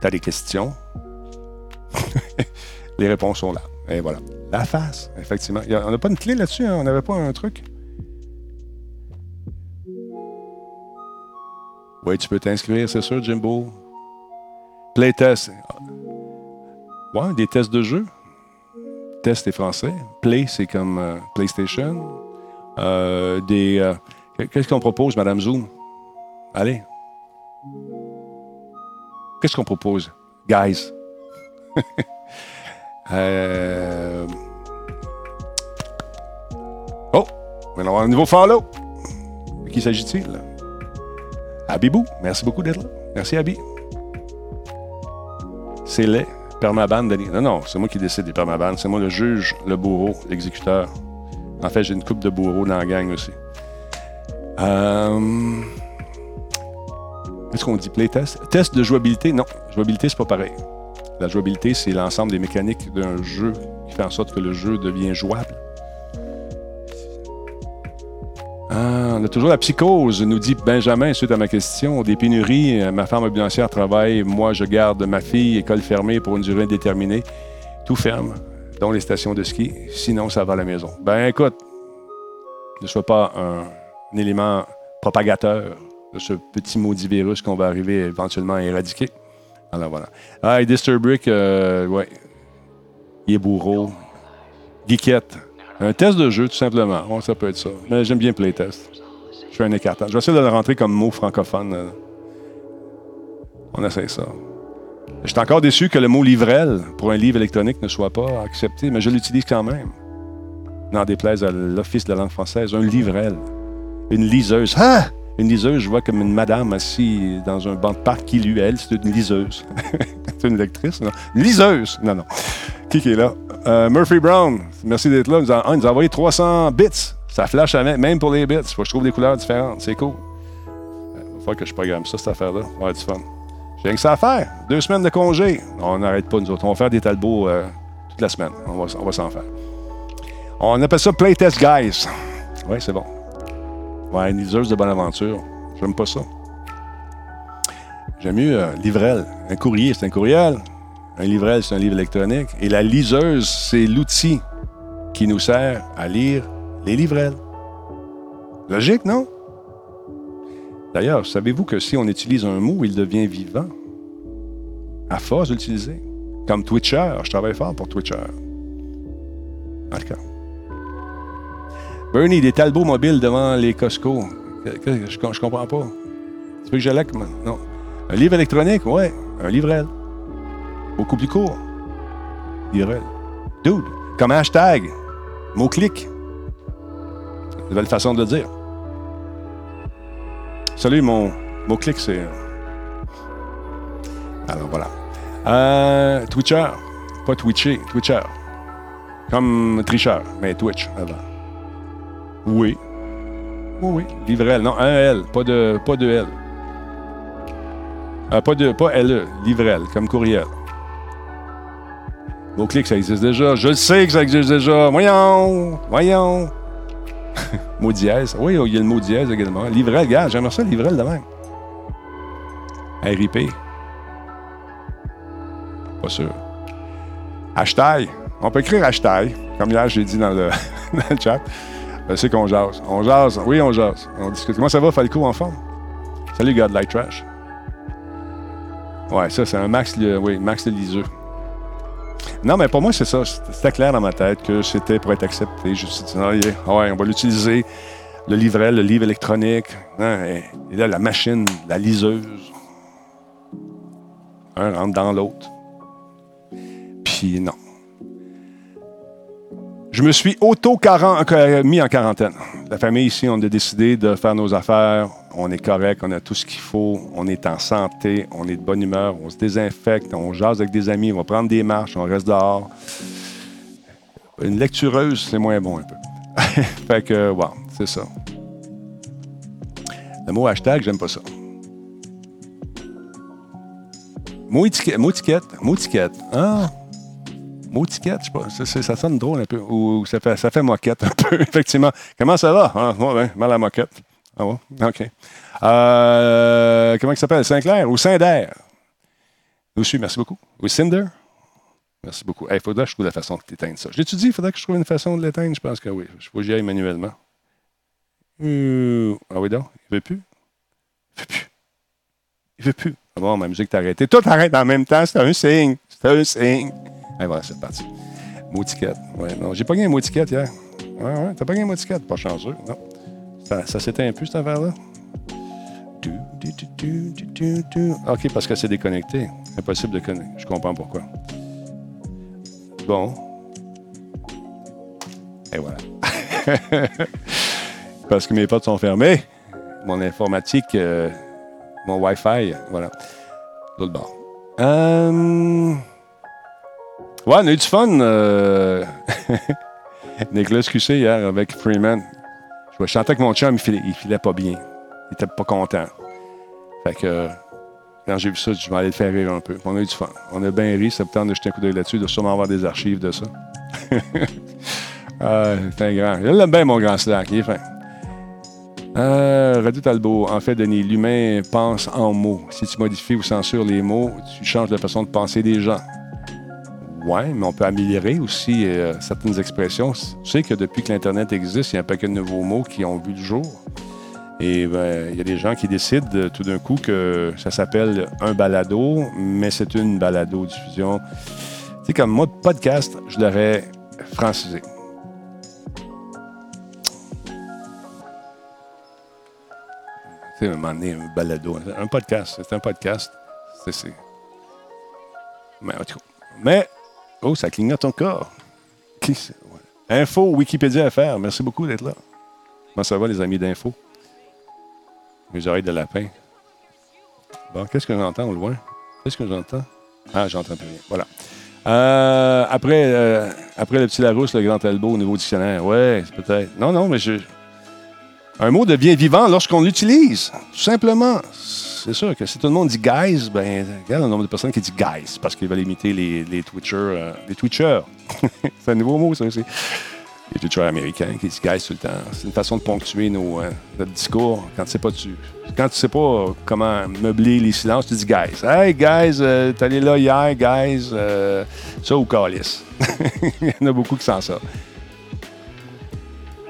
Tu as des questions. les réponses sont là. Et voilà. La face, effectivement. on n'a pas une clé là-dessus, hein? on n'avait pas un truc? Oui, tu peux t'inscrire, c'est sûr, Jimbo. Playtest. Ouais, des tests de jeu. Test est français. Play, c'est comme euh, PlayStation. Euh, des. Euh, qu'est-ce qu'on propose, Madame Zoom? Allez. Qu'est-ce qu'on propose, guys? Euh... Oh, on va avoir un nouveau follow. De qui s'agit-il? Abibou, merci beaucoup d'être là. Merci, Abi. C'est les permaban. Non, non, c'est moi qui décide des permaban. C'est moi le juge, le bourreau, l'exécuteur. En fait, j'ai une coupe de bourreau dans la gang aussi. Euh... Qu'est-ce qu'on dit? Playtest? Test? De jouabilité? Non, jouabilité, c'est pas pareil. La jouabilité, c'est l'ensemble des mécaniques d'un jeu qui fait en sorte que le jeu devient jouable. Ah, on a toujours la psychose, nous dit Benjamin, suite à ma question. Des pénuries, euh, ma femme ambulancière travaille, moi je garde ma fille, école fermée pour une durée indéterminée. Tout ferme, dont les stations de ski. Sinon, ça va à la maison. Ben écoute, ne sois pas un, élément propagateur ce petit maudit virus qu'on va arriver éventuellement à éradiquer. Alors voilà. Ah, Disturbrick, euh, ouais. Il est bourreau. Geekette. Un test de jeu, tout simplement. Ça peut être ça. Mais j'aime bien playtest. Je fais un écartant. Je vais essayer de le rentrer comme mot francophone. Euh. On essaie ça. Je suis encore déçu que le mot livrel pour un livre électronique ne soit pas accepté, mais je l'utilise quand même. N'en déplaise à l'Office de la langue française. Un livrel. Une liseuse. Ah! Une liseuse, je vois comme une madame assise dans un banc de parc qui, lui, elle, c'est une liseuse. c'est une lectrice, non? liseuse! Non, non. Qui, est là? Euh, Murphy Brown, merci d'être là. Il nous, a, ah, nous a envoyé 300 bits. Ça flash à même pour les bits. Faut que je trouve des couleurs différentes. C'est cool. Il va falloir que je programme ça, cette affaire-là. On va du fun. J'ai rien que ça à faire. Deux semaines de congé. On n'arrête pas, nous autres. On va faire des talbots euh, toute la semaine. On va, on va s'en faire. On appelle ça Playtest Guys. Oui, c'est bon. Ouais, une liseuse de bonne aventure. J'aime pas ça. J'aime mieux euh, livrel. Un courrier, c'est un courriel. Un livrel, c'est un livre électronique. Et la liseuse, c'est l'outil qui nous sert à lire les livrels. Logique, non? D'ailleurs, savez-vous que si on utilise un mot, il devient vivant? À force d'utiliser. Comme Twitcher. Je travaille fort pour Twitcher. En cas. Bernie, des Talbots mobiles devant les Costco. Je, je, comprends pas. Tu veux que j'allais Non. Un livre électronique, ouais. Un livrel. Beaucoup plus court. Livrel. Dude, comme hashtag. Mot-clic. Nouvelle façon de le dire. Salut, mon mot-clic, c'est. Euh, alors voilà. Euh, Twitcher. Pas Twitcher, Twitcher. Comme tricheur, mais Twitch avant. Oui. Oui, oui. Livrel. Non, un L, pas de, pas de L. Euh, pas de, pas LE, livrel, comme courriel. Mot-clic, ça existe déjà. Je le sais que ça existe déjà. Voyons, voyons. mot dièse. Oui, il y a le mot dièse également. Livrel, gars, j'aimerais ça, livrel de même. RIP. Pas sûr. Hashtag. On peut écrire hashtag, comme hier j'ai dit dans le, dans le chat. C'est qu'on jase. On jase. Oui, on jase. On discute. Comment ça va, Falco, en forme? Salut, gars de Light Trash. Ouais, ça, c'est un max, oui, max liseux. Non, mais pour moi, c'est ça. C'était clair dans ma tête que c'était pour être accepté. Je me suis dit, ah, ouais, on va l'utiliser. Le livret, le livre électronique. Hein, et, là, la machine, la liseuse. Un rentre dans l'autre. Puis non. Je me suis auto-mis en quarantaine. La famille ici, on a décidé de faire nos affaires. On est correct, on a tout ce qu'il faut, on est en santé, on est de bonne humeur, on se désinfecte, on jase avec des amis, on va prendre des marches, on reste dehors. Une lectureuse, c'est moins bon un peu. fait que, wow, c'est ça. Le mot hashtag, j'aime pas ça. Mot étiquette, mot. Ah, Motiquette, je sais pas. Ça, sonne drôle un peu. Ou ça fait, ça fait moquette un peu, effectivement. Comment ça va? Ah, ben, mal à moquette. Ah ouais? OK. Euh, comment il s'appelle? Sinclair ou Cinder? Aussi, merci beaucoup. Ou Cinder? Merci beaucoup. Il faudrait que je trouve la façon de t'éteindre ça. Je l'étudie, il faudrait que je trouve une façon de l'éteindre? Je pense que oui. Il faut que j'y aille manuellement. Euh, ah oui, donc? Il veut plus? Il veut plus. Il veut plus. Ah bon, ma musique t'a arrêté. Tout arrête en même temps. C'est un signe. C'est un signe. Et voilà, c'est parti. Moutiquette. Ouais, non, j'ai pas gagné un moutiquette hier. Ouais, ouais, t'as pas gagné un moutiquette. Pas chanceux. Non. Ça, ça s'éteint un peu, cette affaire-là. OK, parce que c'est déconnecté. Impossible de connecter. Je comprends pourquoi. Bon. Et voilà. parce que mes potes sont fermés. Mon informatique, euh, mon Wi-Fi, voilà. L'autre bord. Euh... Ouais, on a eu du fun. Euh... Nicolas QC hier avec Freeman. Je chantais avec mon chum, il filait, il filait pas bien. Il était pas content. Fait que quand j'ai vu ça, je vais aller le faire rire un peu. On a eu du fun. On a bien ri, ça me tente de jeter un coup d'œil là-dessus, de sûrement avoir des archives de ça. ah, c'est un grand. Il aime bien mon grand slack, il est fin. Euh, Radio en fait, Denis, l'humain pense en mots. Si tu modifies ou censures les mots, tu changes la façon de penser des gens. Oui, mais on peut améliorer aussi euh, certaines expressions. Tu sais que depuis que l'Internet existe, il y a un paquet de nouveaux mots qui ont vu le jour. Et ben, il y a des gens qui décident euh, tout d'un coup que ça s'appelle un balado, mais c'est une balado-diffusion. Tu sais, comme moi, podcast, je l'aurais francisé. Tu sais, un moment donné, un balado. Un podcast, c'est un podcast. C'est. Mais en tout cas. Mais Oh, ça clignote encore. Info Wikipédia à. Merci beaucoup d'être là. Comment ça va, les amis d'info? Mes oreilles de lapin. Bon, qu'est-ce que j'entends au loin? Qu'est-ce que j'entends? Ah, j'entends plus rien. Voilà. Euh, après, euh, après le petit Larousse, le grand Talbot au niveau dictionnaire. Ouais, peut-être. Non, non, mais je. Un mot devient vivant lorsqu'on l'utilise. Tout simplement c'est sûr que si tout le monde dit guys, ben, regarde le nombre de personnes qui disent guys parce qu'ils veulent imiter les, les Twitchers. Euh, les Twitchers. c'est un nouveau mot, ça aussi. Les Twitchers américains qui disent guys tout le temps. C'est une façon de ponctuer nos, euh, notre discours. Quand tu sais pas, tu, quand tu sais pas comment meubler les silences, tu dis guys. Hey, guys, euh, t'es allé là hier, guys. ça ou calice. Il y en a beaucoup qui s'en sortent.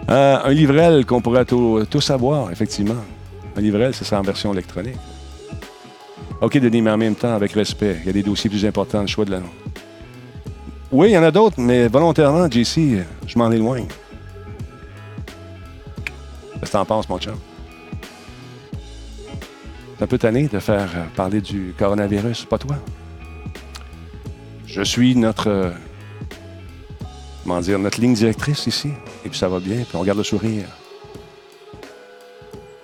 Un livrel qu'on pourrait tout savoir, effectivement. Un livrel, c'est ça en version électronique. OK, Denis, mais en même temps, avec respect, il y a des dossiers plus importants, le choix de la. Oui, il y en a d'autres, mais volontairement, JC, je m'en éloigne. Qu'est-ce que t'en penses, mon chum? T'es un peu de faire euh, parler du coronavirus, pas toi? Je suis notre. Comment dire, notre ligne directrice ici. Et puis ça va bien, puis on garde le sourire.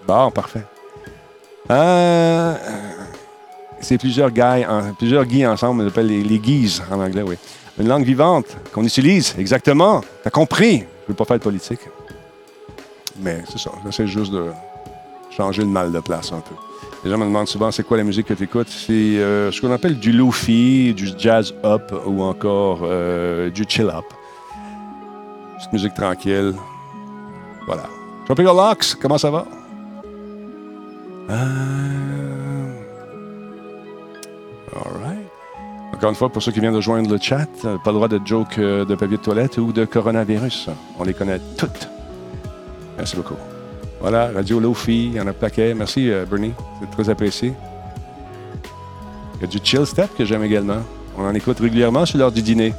Bon, parfait. Euh, c'est plusieurs guys, plusieurs guys ensemble, on appelle les, les en anglais, oui. Une langue vivante qu'on utilise, exactement. T'as compris? Je veux pas faire de politique. Mais c'est ça, j'essaie juste de, changer le mal de place un peu. Les gens me demandent souvent c'est quoi la musique que tu écoutes. C'est euh, ce qu'on appelle du lofi, du jazz up ou encore euh, du chill up. Petite musique tranquille. Voilà. Tropical Locks, comment ça va? Euh... All right. Encore une fois, pour ceux qui viennent de joindre le chat, pas le droit de joke euh, de papier de toilette ou de coronavirus. On les connaît toutes. Merci beaucoup. Voilà, Radio Lofi, il y en a paquet. Merci, euh, Bernie. C'est très apprécié. Il y a du chill step que j'aime également. On en écoute régulièrement sur l'heure du dîner.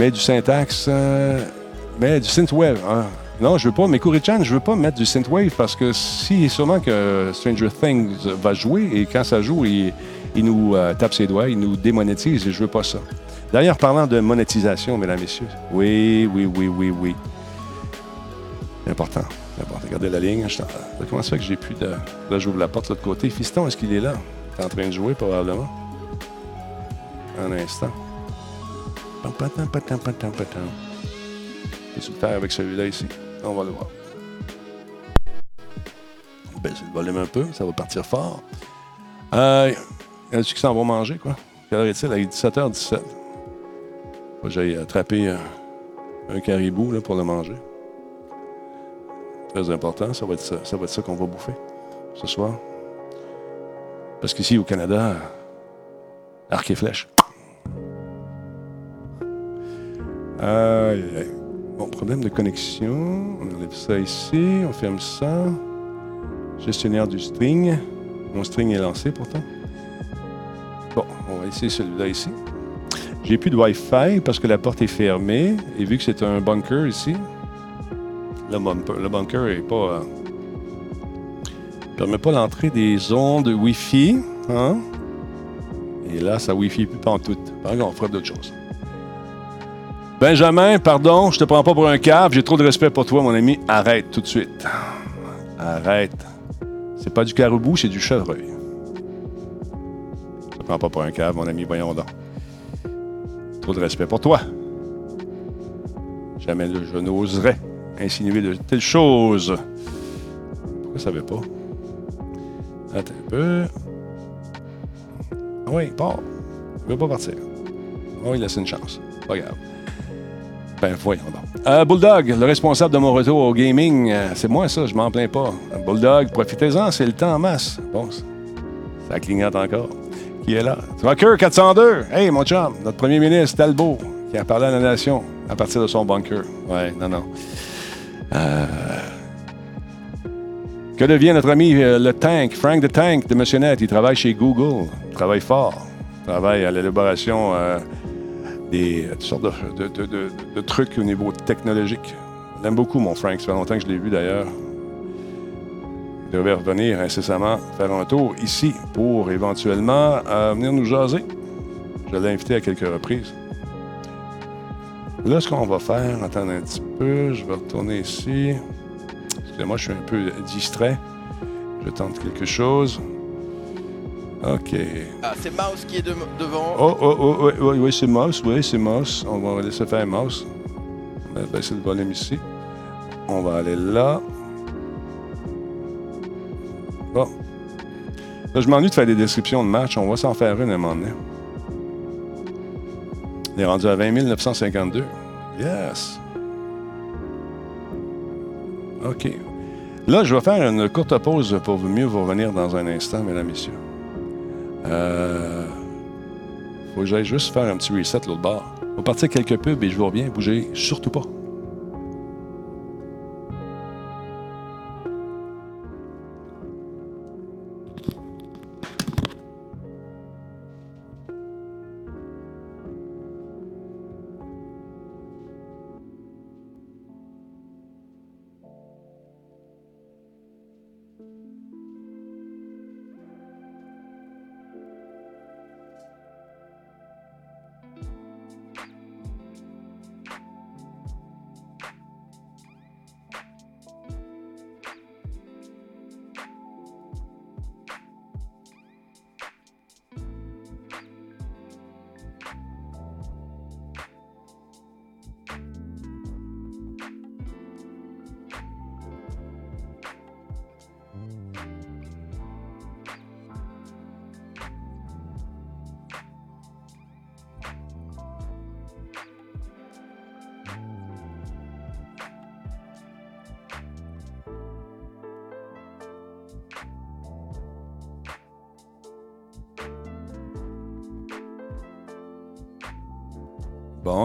Mais du syntaxe, euh, du synthwave. Hein. Non, je veux pas, mais Kurichan, je veux pas mettre du synthwave parce que si sûrement que Stranger Things va jouer et quand ça joue, il, nous euh, tape ses doigts, il nous démonétise et je veux pas ça. D'ailleurs, parlant de monétisation, mesdames, messieurs, oui, oui, oui, oui, oui. Important. Regardez la ligne. Je comment ça fait que j'ai plus de. Là, j'ouvre la porte de l'autre côté. Fiston, est-ce qu'il est là? Il est en train de jouer, probablement. Un instant. Qu'est-ce que avec celui-là ici? On va le voir. Baisser le volume un peu, ça va partir fort. Euh, y a qui s'en vont manger, quoi? Quelle heure est-il? Il est 17h17. J'ai attrapé euh, un caribou là, pour le manger. Très important. Ça va être ça, ça, va être ça qu'on va bouffer ce soir. Parce qu'ici, au Canada, arc et flèche. Aïe. Bon, problème de connexion. On enlève ça ici. On ferme ça. Gestionnaire du string. Mon string est lancé pourtant. Bon, on va essayer celui-là ici. J'ai plus de Wi-Fi parce que la porte est fermée. Et vu que c'est un bunker ici, le, bunker n'est pas. Euh, permet pas l'entrée des ondes Wi-Fi. Hein? Et là, ça Wi-Fi plus tout. Par exemple, on fera d'autres choses. Benjamin, pardon, je te prends pas pour un cave. J'ai trop de respect pour toi, mon ami. Arrête tout de suite. Arrête. C'est pas du caribou, c'est du chevreuil. Je te prends pas pour un cave, mon ami. Voyons donc. Trop de respect pour toi. Jamais je n'oserais insinuer de telles choses. Pourquoi ça veut pas? Attends un peu. Ah oui, part. Il veut pas partir. Oh, il laisse une chance. Pas grave. Ben, voyons. Euh, Bulldog, le responsable de mon retour au gaming, euh, c'est moi ça, je m'en plains pas. Bulldog, profitez-en, c'est le temps en masse. Bon, ça clignote encore. Qui est là? Trucker 402. Hey, mon chum, notre premier ministre, Talbot, qui a parlé à la nation à partir de son bunker. Ouais, non, non. Euh, que devient notre ami euh, le Tank, Frank the Tank de Monsieur Net? Il travaille chez Google, il travaille fort, il travaille à l'élaboration des sortes de, trucs au niveau technologique. J'aime beaucoup, mon Frank. Ça fait longtemps que je l'ai vu d'ailleurs. Il devrait revenir incessamment faire un tour ici pour éventuellement venir nous jaser. Je l'ai invité à quelques reprises. Là, ce qu'on va faire, attendez un petit peu, je vais retourner ici. Excusez-moi, je suis un peu distrait. Je tente quelque chose. OK. Ah, c'est Mouse qui est devant. Oh, oh, oh, oui, oui, oui c'est Mouse, oui, c'est Mouse. On va laisser faire Mouse. On va baisser le volume ici. On va aller là. Bon. Là, je m'ennuie de faire des descriptions de match. On va s'en faire une à un moment donné. On est rendu à 20 952. Yes. OK. Là, je vais faire une courte pause pour mieux vous revenir dans un instant, mesdames, messieurs. Euh, faut que j'aille juste faire un petit reset l'autre bord. On va partir quelques pubs et je vous reviens. Bougez surtout pas.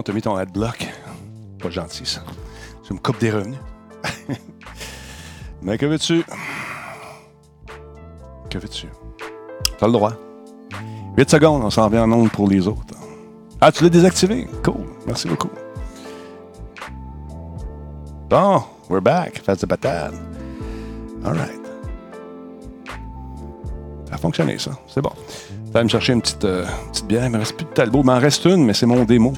T'as mis ton adblock. Pas gentil, ça. Tu me coupes des revenus. Mais que veux-tu? Que veux-tu? T'as le droit. 8 secondes, on s'en vient en nombre pour les autres. Ah, tu l'as désactivé? Cool. Merci beaucoup. Bon, we're back. Face de patate. All right. Ça a fonctionné, ça. C'est bon. Je vais me chercher une petite, euh, petite bière. Il me reste plus de talbot. Il m'en reste une, mais c'est mon démo.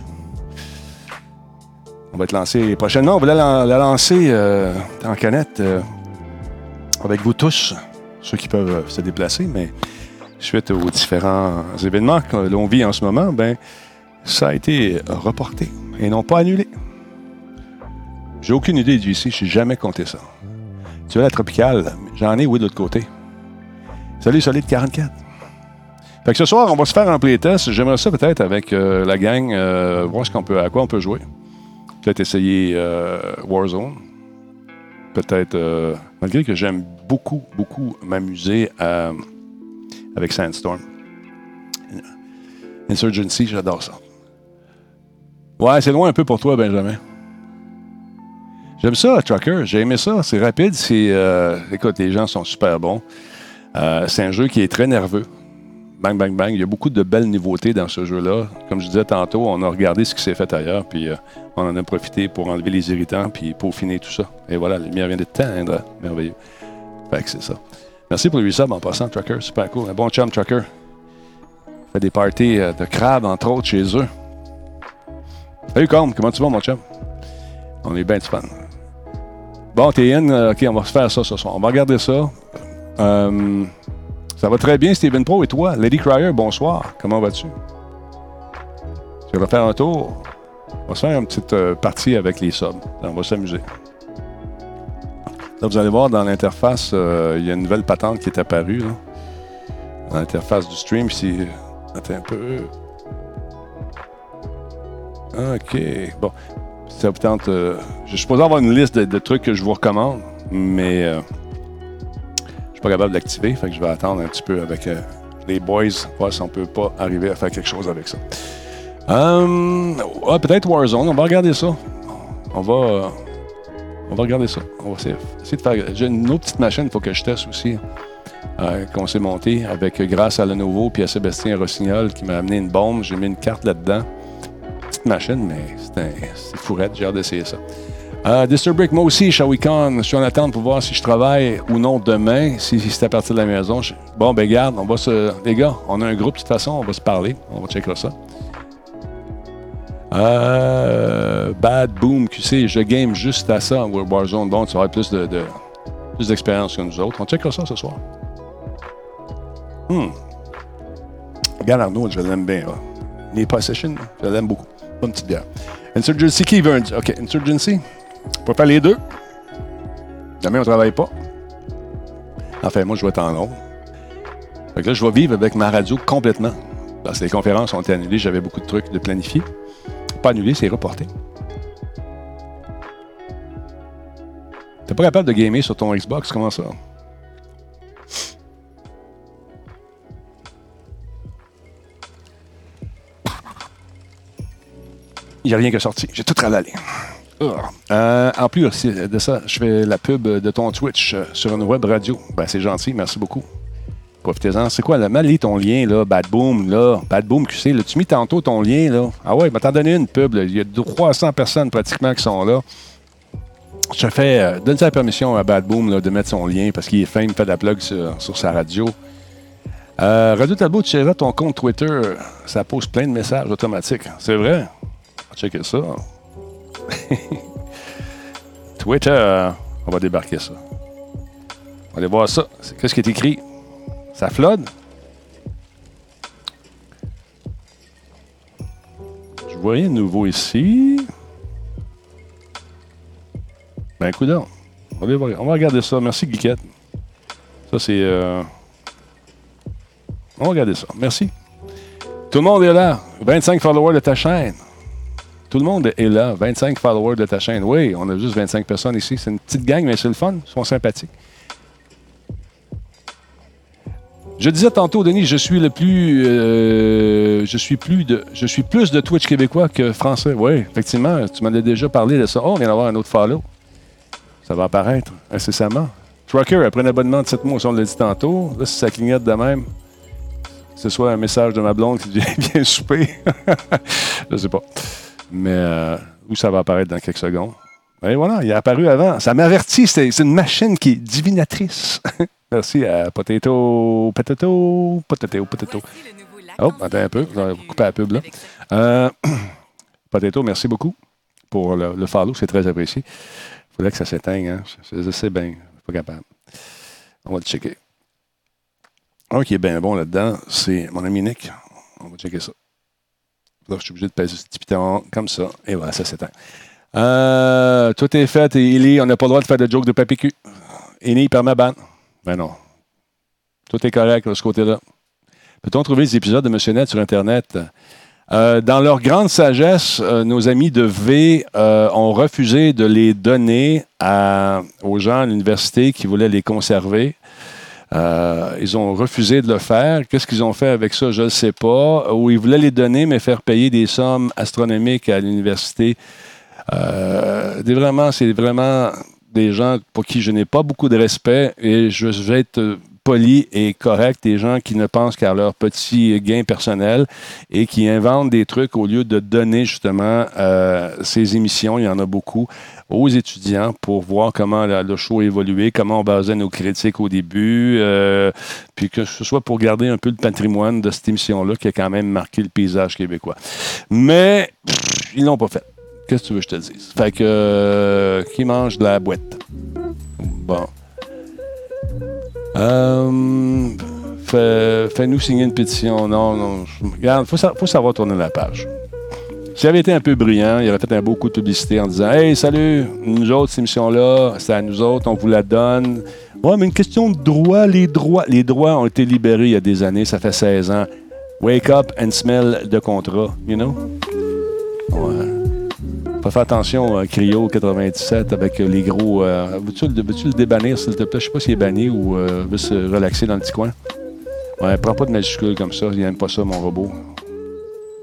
On va être lancé prochainement. On va la, la lancer euh, en canette euh, avec vous tous, ceux qui peuvent euh, se déplacer, mais suite aux différents événements que l'on vit en ce moment, ben, ça a été reporté et non pas annulé. J'ai aucune idée du ici, je n'ai jamais compté ça. Tu veux la tropicale, j'en ai, oui, de l'autre côté. Salut, Solide 44. Fait que ce soir, on va se faire un playtest. J'aimerais ça peut-être avec la gang, voir ce qu'on peut, à quoi on peut jouer. Peut-être essayer euh, Warzone. Peut-être, euh, malgré que j'aime beaucoup, beaucoup m'amuser à- avec Sandstorm. Insurgency, j'adore ça. Ouais, c'est loin un peu pour toi, Benjamin. J'aime ça, Trucker. J'ai aimé ça. C'est rapide. C'est, euh, écoute, les gens sont super bons. Euh, c'est un jeu qui est très nerveux. Bang, bang, bang. Il y a beaucoup de belles nouveautés dans ce jeu-là. Comme je disais tantôt, on a regardé ce qui s'est fait ailleurs, puis euh, on en a profité pour enlever les irritants, puis peaufiner tout ça. Et voilà, la lumière vient de teindre. Merveilleux. Fait que c'est ça. Merci pour le resub en passant, Trucker. Super cool. Un bon chum, Trucker. Fait des parties euh, de crabes, entre autres, chez eux. Salut, Combe. Comment tu vas, mon chum? On est bien du fun. Bon, TN, euh, OK, on va se faire ça ce soir. On va regarder ça. Ça va très bien, Steven Pro. Et toi, Lady Cryer, bonsoir. Comment vas-tu? Tu vas faire un tour? On va se faire une petite euh, partie avec les subs. On va s'amuser. Là, vous allez voir dans l'interface, euh, il y a une nouvelle patente qui est apparue. Dans l'interface du stream, si. Attends un peu. OK. Bon. Ça vous tente. euh, je suis supposé avoir une liste de, trucs que je vous recommande, mais pas capable de l'activer. Fait que je vais attendre un petit peu avec euh, les boys, voir si on peut pas arriver à faire quelque chose avec ça. Ah, peut-être Warzone. On va regarder ça. On va. euh, on va regarder ça. On va essayer, de faire. J'ai une autre petite machine, il faut que je teste aussi. euh, qu'on s'est monté avec grâce à Lenovo puis à Sébastien Rossignol qui m'a amené une bombe. J'ai mis une carte là-dedans. Petite machine, mais c'est fourrette. J'ai hâte d'essayer ça. Euh, Disturbrick, moi aussi, Shawicon, je suis en attente pour voir si je travaille ou non demain, si, si c'est à partir de la maison. Bon, ben garde, on va se. Les gars, on a un groupe de toute façon, on va se parler. On va checker ça. Euh, Bad Boom QC, je game juste à ça, War- Warzone. Bon, tu avoir plus de, plus d'expérience que nous autres. On checkera ça ce soir. Hmm. Regarde Arnaud, je l'aime bien. Les Possession, je l'aime beaucoup. Bonne petite bière. Insurgency Keyburns. OK, Insurgency. On peut faire les deux. Demain, on travaille pas. Enfin, moi, je vais être en long. Fait que là, je vais vivre avec ma radio complètement. Parce que les conférences ont été annulées, j'avais beaucoup de trucs de planifier. Pas annulé, c'est reporté. T'es pas capable de gamer sur ton Xbox, comment ça? Il n'y a rien qui est sorti. J'ai tout ravalé. Euh, en plus de ça, je fais la pub de ton Twitch euh, sur une web radio. Ben, c'est gentil, merci beaucoup. Profitez-en. C'est quoi, là? Mal lis ton lien, là, Bad Boom, là. Bad Boom QC, là. Tu mis tantôt ton lien, là? Ah ouais, ben, t'en donné une pub, là. Il y a 300 personnes pratiquement qui sont là. Je fais, euh, donne la permission à Bad Boom, de mettre son lien parce qu'il est fin, il fait de la plug sur, sa radio. Euh, radio Talbot, tu ton compte Twitter, ça pose plein de messages automatiques. C'est vrai? Checker ça. Twitter, on va débarquer ça. On va aller voir ça. Qu'est-ce qui est écrit? Ça flotte? Je vois rien de nouveau ici. Ben, aller voir- on va regarder ça. Merci, Guiquette. Ça, c'est... euh, On va regarder ça. Merci. Tout le monde est là. 25 followers de ta chaîne. Tout le monde est là. 25 followers de ta chaîne. Oui, on a juste 25 personnes ici. C'est une petite gang, mais c'est le fun. Ils sont sympathiques. Je disais tantôt, Denis, je suis le plus, euh, je suis plus de, je suis plus de Twitch québécois que français. Oui, effectivement, tu m'en as déjà parlé de ça. Oh, on vient d'avoir un autre follow. Ça va apparaître incessamment. Trucker, après un abonnement de 7 mois, on l'a dit tantôt. Là, si ça clignote de même, ce soit un message de ma blonde qui dit Viens souper. je sais pas. Mais euh, où ça va apparaître dans quelques secondes? Et voilà, il est apparu avant. Ça m'avertit, c'est une machine qui est divinatrice. Merci à Potato, Potato, Potato, Potato. Oh, attends un peu, vous allez couper la pub là. Euh, Potato, merci beaucoup pour le, follow, c'est très apprécié. Il faudrait que ça s'éteigne, hein? Je, sais bien, pas capable. On va le checker. Un qui est bien bon là-dedans, c'est mon ami Nick. On va checker ça. Je suis obligé de passer ce petit piton comme ça. Et voilà, ça s'éteint. Euh, tout est fait. Et on n'a pas le droit de faire de joke de papier cul. Par ma ban. Ben non. Tout est correct de ce côté-là. Peut-on trouver des épisodes de Monsieur Net sur Internet? Euh, dans leur grande sagesse, euh, nos amis de V ont refusé de les donner aux gens à l'université qui voulaient les conserver. Ils ont refusé de le faire. Qu'est-ce qu'ils ont fait avec ça? Je ne sais pas. Ou ils voulaient les donner, mais faire payer des sommes astronomiques à l'université. vraiment, c'est vraiment des gens pour qui je n'ai pas beaucoup de respect et je vais être poli et correct, des gens qui ne pensent qu'à leur petit gain personnel et qui inventent des trucs au lieu de donner justement euh, ces émissions, il y en a beaucoup, aux étudiants pour voir comment le show a évolué, comment on basait nos critiques au début, euh, puis que ce soit pour garder un peu le patrimoine de cette émission-là qui a quand même marqué le paysage québécois. Mais ils l'ont pas fait. Qu'est-ce que tu veux que je te dise? Fait que, euh, qui mange de la boîte? Bon. Euh, Fais-nous signer une pétition. Non, non. Regarde, il faut, faut, savoir tourner la page. S'il avait été un peu brillant, il aurait fait un beau coup de publicité en disant Hey, salut, nous autres, cette émission-là, c'est à nous autres, on vous la donne. Ouais, mais une question de droit, les droits. Les droits ont été libérés il y a des années, ça fait 16 ans. Wake up and smell de contrat, you know? Ouais. Faire attention, à Cryo 97 avec les gros. Euh, veux-tu, le débannir, s'il te plaît? Je sais pas s'il est banni ou euh, veut se relaxer dans le petit coin. Ouais, prends pas de majuscule comme ça. Il n'aime pas ça, mon robot.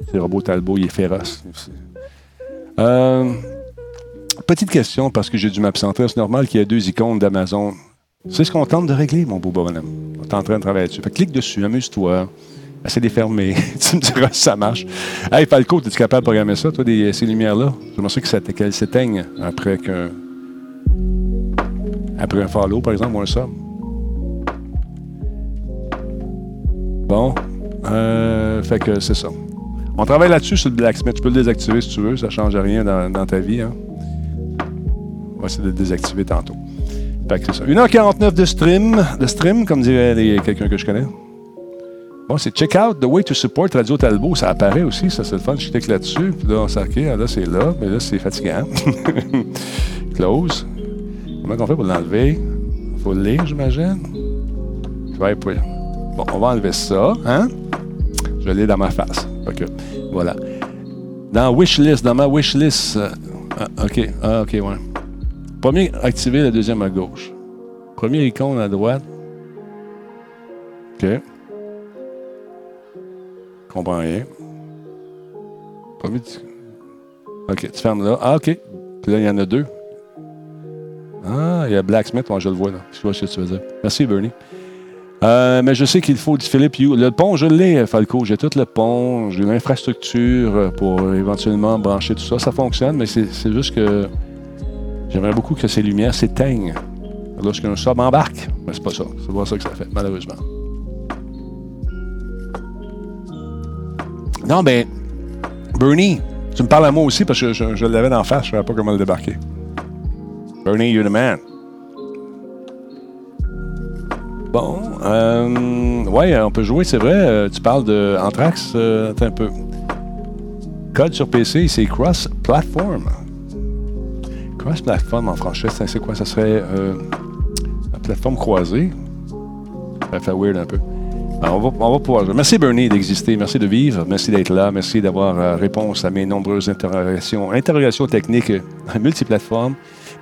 C'est le robot Talbot, il est féroce. Euh, petite question, parce que j'ai dû m'absenter. C'est normal qu'il y ait deux icônes d'Amazon. C'est ce qu'on tente de régler, mon beau bonhomme. On est en train de travailler dessus. Clique dessus, amuse-toi. Essaye de les fermer. tu me diras si ça marche. Hey, Falco, es-tu capable de programmer ça, toi, des, ces lumières-là? J'aimerais ça qu'elles s'éteignent après. Après un follow, par exemple, ou un sub. Bon. Euh, fait que c'est ça. On travaille là-dessus sur le blacksmith. Tu peux le désactiver si tu veux. Ça ne change rien dans, ta vie. Hein. On va essayer de le désactiver tantôt. Fait que c'est ça. 1h49 de stream, de stream, comme dirait quelqu'un que je connais. Bon, c'est Check Out the Way to Support Radio Talbot. Ça apparaît aussi, ça, c'est le fun. Je clique là-dessus. Puis là, on OK, là, c'est là. Mais là, c'est fatigant. Close. Comment on fait pour l'enlever? Faut le lire, j'imagine. Ouais, puis... Bon, on va enlever ça. Hein? Je l'ai dans ma face. OK. Voilà. Dans Wishlist, dans ma Wishlist. Euh, ah, OK. Ah, OK, ouais. Premier, activer le deuxième à gauche. Premier icône à droite. OK comprends rien. Pas OK, tu fermes là. Ah, OK. Puis là, il y en a deux. Ah, il y a Blacksmith, moi je le vois là. Je vois ce que tu faisais. Merci, Bernie. Euh, mais je sais qu'il faut du Philippe Hugh. Le pont, je l'ai, Falco. J'ai tout le pont, j'ai l'infrastructure pour éventuellement brancher tout ça. Ça fonctionne, mais c'est juste que j'aimerais beaucoup que ces lumières s'éteignent lorsqu'un sub embarque. Mais c'est pas ça. C'est pas ça que ça fait, malheureusement. Non, ben, Bernie, tu me parles à moi aussi parce que je, je l'avais d'en face, je ne savais pas comment le débarquer. Bernie, you're the man. Bon, euh, ouais, on peut jouer, c'est vrai. Euh, tu parles de Anthrax, euh, attends un peu. Code sur PC, c'est cross-platform. Cross-platform en français, c'est quoi? Ça serait euh, la plateforme croisée. Ça fait weird un peu. On va, pouvoir. Merci Bernie d'exister, merci de vivre, merci d'être là, merci d'avoir euh, réponse à mes nombreuses interrogations, interrogations techniques euh, multiplateformes.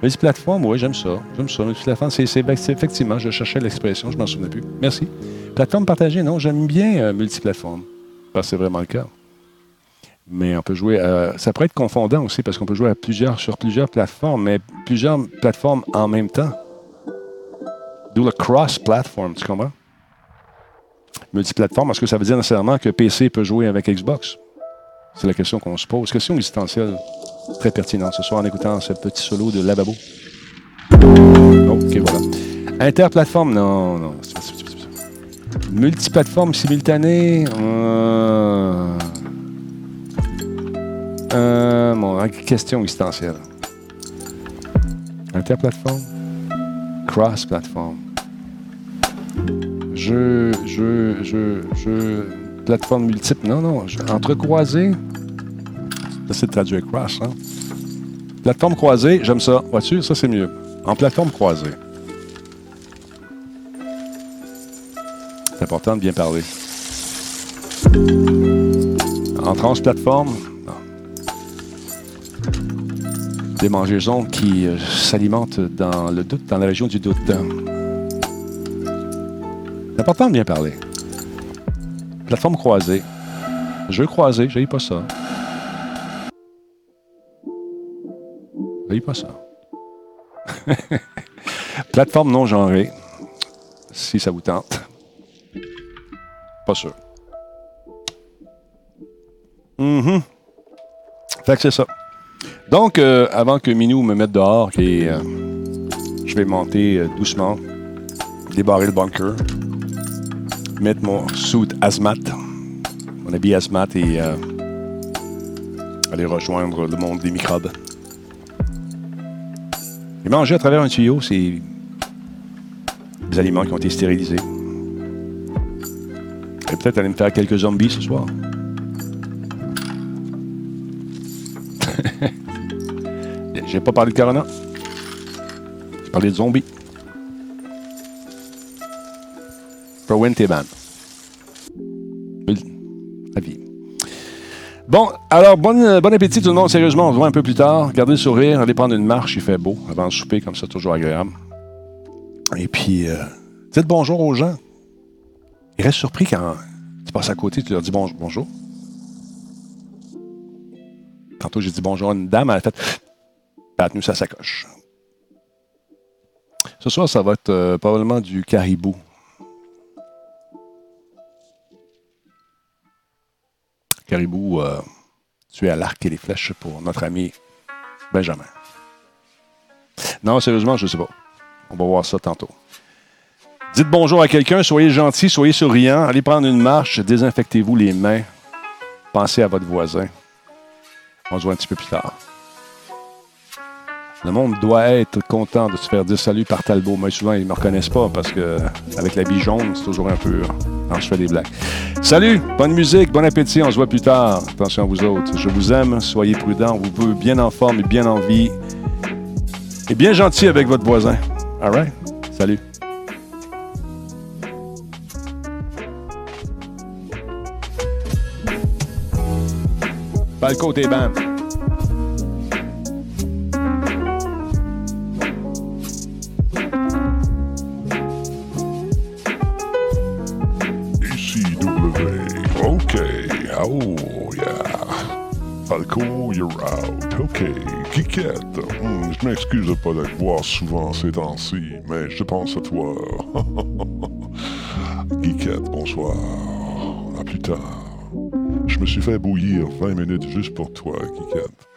Multiplateforme, oui, j'aime ça. J'aime ça. Multiplateforme, c'est, c'est, effectivement, je cherchais l'expression, je m'en souvenais plus. Merci. Plateforme partagée, non, j'aime bien euh, multiplateforme. C'est vraiment le cas. Mais on peut jouer. ça pourrait être confondant aussi parce qu'on peut jouer à plusieurs, sur plusieurs plateformes, mais plusieurs plateformes en même temps. D'où le cross-platform, tu comprends? Multiplateforme, est-ce que ça veut dire nécessairement que PC peut jouer avec Xbox? C'est la question qu'on se pose. Question existentielle très pertinente ce soir en écoutant ce petit solo de Lavabo. Ok, voilà. Interplateforme, non, non. Multiplateforme simultanée. euh, euh, bon, question existentielle. Interplateforme. Cross-plateforme. Jeu, jeu, jeu, jeu. Plateforme multiple. Non, non. je- Entrecroisé. J'essaie de traduire cross, hein. Plateforme croisée, j'aime ça. Vois-tu, ça c'est mieux. En plateforme croisée. C'est important de bien parler. En transplateforme, non. Des mangeaisons qui euh, s'alimentent dans le doute, dans la région du doute. Important de bien parler. Plateforme croisée. Jeu croisé, j'ai pas ça. J'ai pas ça. Plateforme non genrée, si ça vous tente. Pas sûr. Mhm. Fait que c'est ça. Donc, euh, avant que Minou me mette dehors, et, euh, je vais monter euh, doucement, débarrer le bunker, mettre mon suit hazmat, mon habit hazmat et euh, aller rejoindre le monde des microbes. Et manger à travers un tuyau, c'est des aliments qui ont été stérilisés. Et peut-être aller me faire quelques zombies ce soir. J'ai pas parlé de Corona. J'ai parlé de zombies. For win t'es ban. La vie. Bon, alors, bon, bon appétit tout le monde. Sérieusement, on se voit un peu plus tard. Gardez le sourire, allez prendre une marche, il fait beau. Avant le souper, comme ça, toujours agréable. Et puis, euh, dites bonjour aux gens. Ils restent surpris quand tu passes à côté, tu leur dis bonjour. bonjour. Tantôt, j'ai dit bonjour à une dame, elle a fait. Elle a tenu sa sacoche. Ce soir, ça va être euh, probablement du caribou. Caribou euh, tué à l'arc et les flèches pour notre ami Benjamin. Non, sérieusement, je ne sais pas. On va voir ça tantôt. Dites bonjour à quelqu'un, soyez gentil, soyez souriant, allez prendre une marche, désinfectez-vous les mains, pensez à votre voisin. On se voit un petit peu plus tard. Le monde doit être content de se faire dire salut par Talbot. Mais souvent, ils ne me reconnaissent pas parce que avec l'habit jaune, c'est toujours un peu quand je fais des blagues. Salut, bonne musique, bon appétit, on se voit plus tard. Attention à vous autres. Je vous aime, soyez prudents, vous pouvez bien en forme et bien en vie. Et bien gentil avec votre voisin. All right? Salut. Côté Oh, yeah. Falco, you're out. OK. Geekette. Hmm, je m'excuse de pas te voir souvent ces temps-ci, mais je pense à toi. Geekette, bonsoir. À plus tard. Je me suis fait bouillir 20 minutes juste pour toi, Geekette.